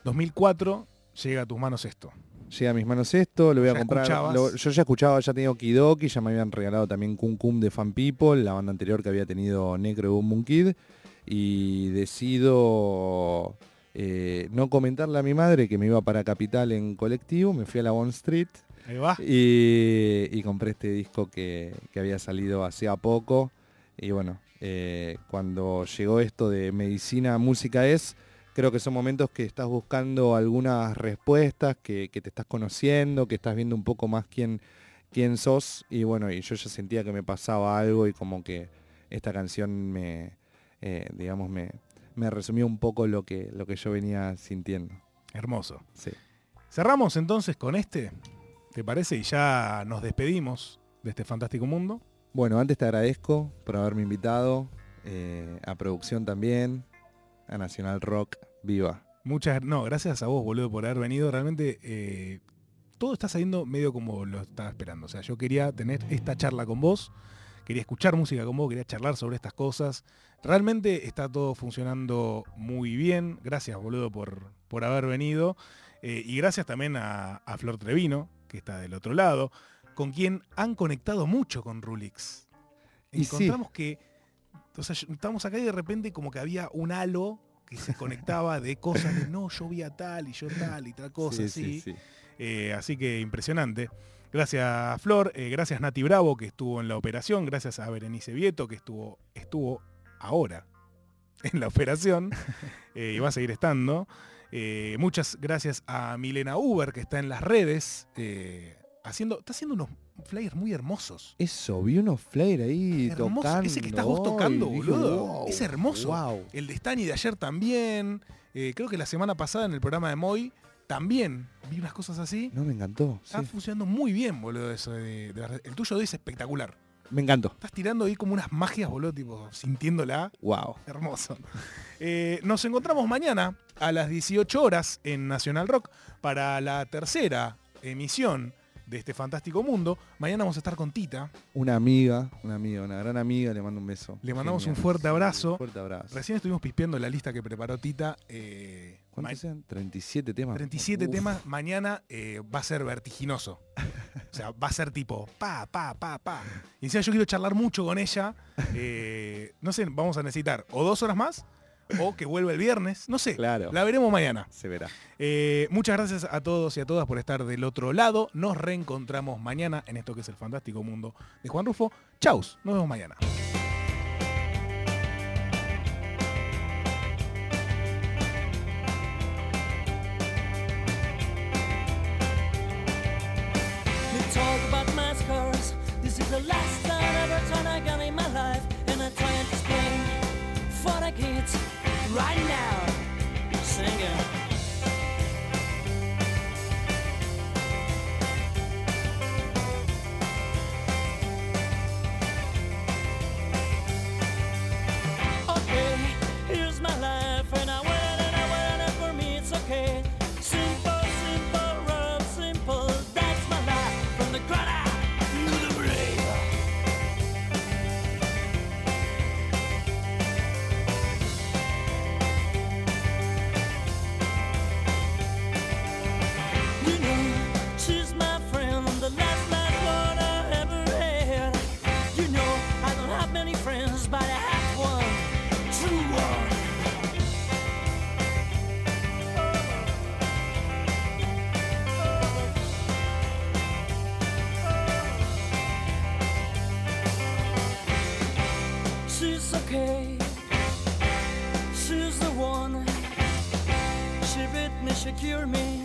Speaker 1: 2004 llega a tus manos esto.
Speaker 2: Llega a mis manos esto, lo voy a comprar. lo- yo ya escuchaba, ya tenía Okidoki, ya me habían regalado también Kun Kum de Fan People, la banda anterior que había tenido Necro Boom Boom Kid. Y decido eh, no comentarle a mi madre que me iba para Capital en colectivo, me fui a la Bond Street
Speaker 1: Ahí va.
Speaker 2: y, y compré este disco que, que había salido hacía poco. Y bueno, eh, cuando llegó esto de medicina, música es, creo que son momentos que estás buscando algunas respuestas, que, que te estás conociendo, que estás viendo un poco más quién, quién sos. Y bueno, y yo ya sentía que me pasaba algo y como que esta canción me, eh, digamos, me, me resumió un poco lo que, lo que yo venía sintiendo.
Speaker 1: Hermoso.
Speaker 2: Sí.
Speaker 1: Cerramos entonces con este, ¿te parece? Y ya nos despedimos de este fantástico mundo.
Speaker 2: Bueno, antes te agradezco por haberme invitado, eh, a producción también, a Nacional Rock, viva.
Speaker 1: Muchas, no, gracias a vos, boludo, por haber venido. Realmente eh, todo está saliendo medio como lo estaba esperando. O sea, yo quería tener esta charla con vos, quería escuchar música con vos, quería charlar sobre estas cosas. Realmente está todo funcionando muy bien. Gracias, boludo, por, por haber venido. Eh, y gracias también a, a Flor Trevino, que está del otro lado, con quien han conectado mucho con Rulix.
Speaker 2: Y sí.
Speaker 1: Encontramos que, o sea, estábamos acá y de repente como que había un halo que se conectaba de cosas de no, yo vi a tal y yo tal y tal cosa,
Speaker 2: Sí,
Speaker 1: así.
Speaker 2: sí, sí.
Speaker 1: Eh, así que impresionante. Gracias Flor, eh, gracias Nati Bravo que estuvo en la operación, gracias a Berenice Vieto que estuvo, estuvo ahora en la operación eh, y va a seguir estando. Muchas gracias a Milena Uber que está en las redes haciendo, está haciendo unos flyers muy hermosos.
Speaker 2: Eso, vi unos flyers ahí
Speaker 1: Hermoso.
Speaker 2: tocando.
Speaker 1: Ese que estás vos tocando, boludo.
Speaker 2: wow,
Speaker 1: es hermoso.
Speaker 2: wow.
Speaker 1: El de Stani de ayer también. Eh, creo que la semana pasada en el programa de Moy también vi unas cosas así.
Speaker 2: No, me encantó.
Speaker 1: Está
Speaker 2: sí.
Speaker 1: funcionando muy bien, boludo, eso de, de. El tuyo es espectacular.
Speaker 2: Me encantó.
Speaker 1: Estás tirando ahí como unas magias, boludo, tipo, sintiéndola.
Speaker 2: Wow.
Speaker 1: Hermoso. Eh, nos encontramos mañana a las 18 horas en Nacional Rock para la tercera emisión de este fantástico mundo. Mañana vamos a estar con Tita.
Speaker 2: Una amiga, una amiga, una gran amiga, le mando un beso.
Speaker 1: Le mandamos
Speaker 2: Genial.
Speaker 1: un fuerte abrazo.
Speaker 2: Un fuerte abrazo.
Speaker 1: Recién estuvimos pispeando la lista que preparó Tita. eh,
Speaker 2: ¿Cuántos sean? 37 temas.
Speaker 1: 37
Speaker 2: Uf.
Speaker 1: temas. Mañana eh, va a ser vertiginoso. O sea, va a ser tipo pa, pa, pa, pa. Y encima yo quiero charlar mucho con ella. eh, no sé, vamos a necesitar o dos horas más o que vuelva el viernes. No sé.
Speaker 2: Claro.
Speaker 1: La veremos mañana.
Speaker 2: Se verá.
Speaker 1: Eh, muchas gracias a todos y a todas por estar del otro lado. Nos reencontramos mañana en esto que es el fantástico mundo de Juan Rufo. Chaus, nos vemos mañana.
Speaker 6: Right now. Loved me.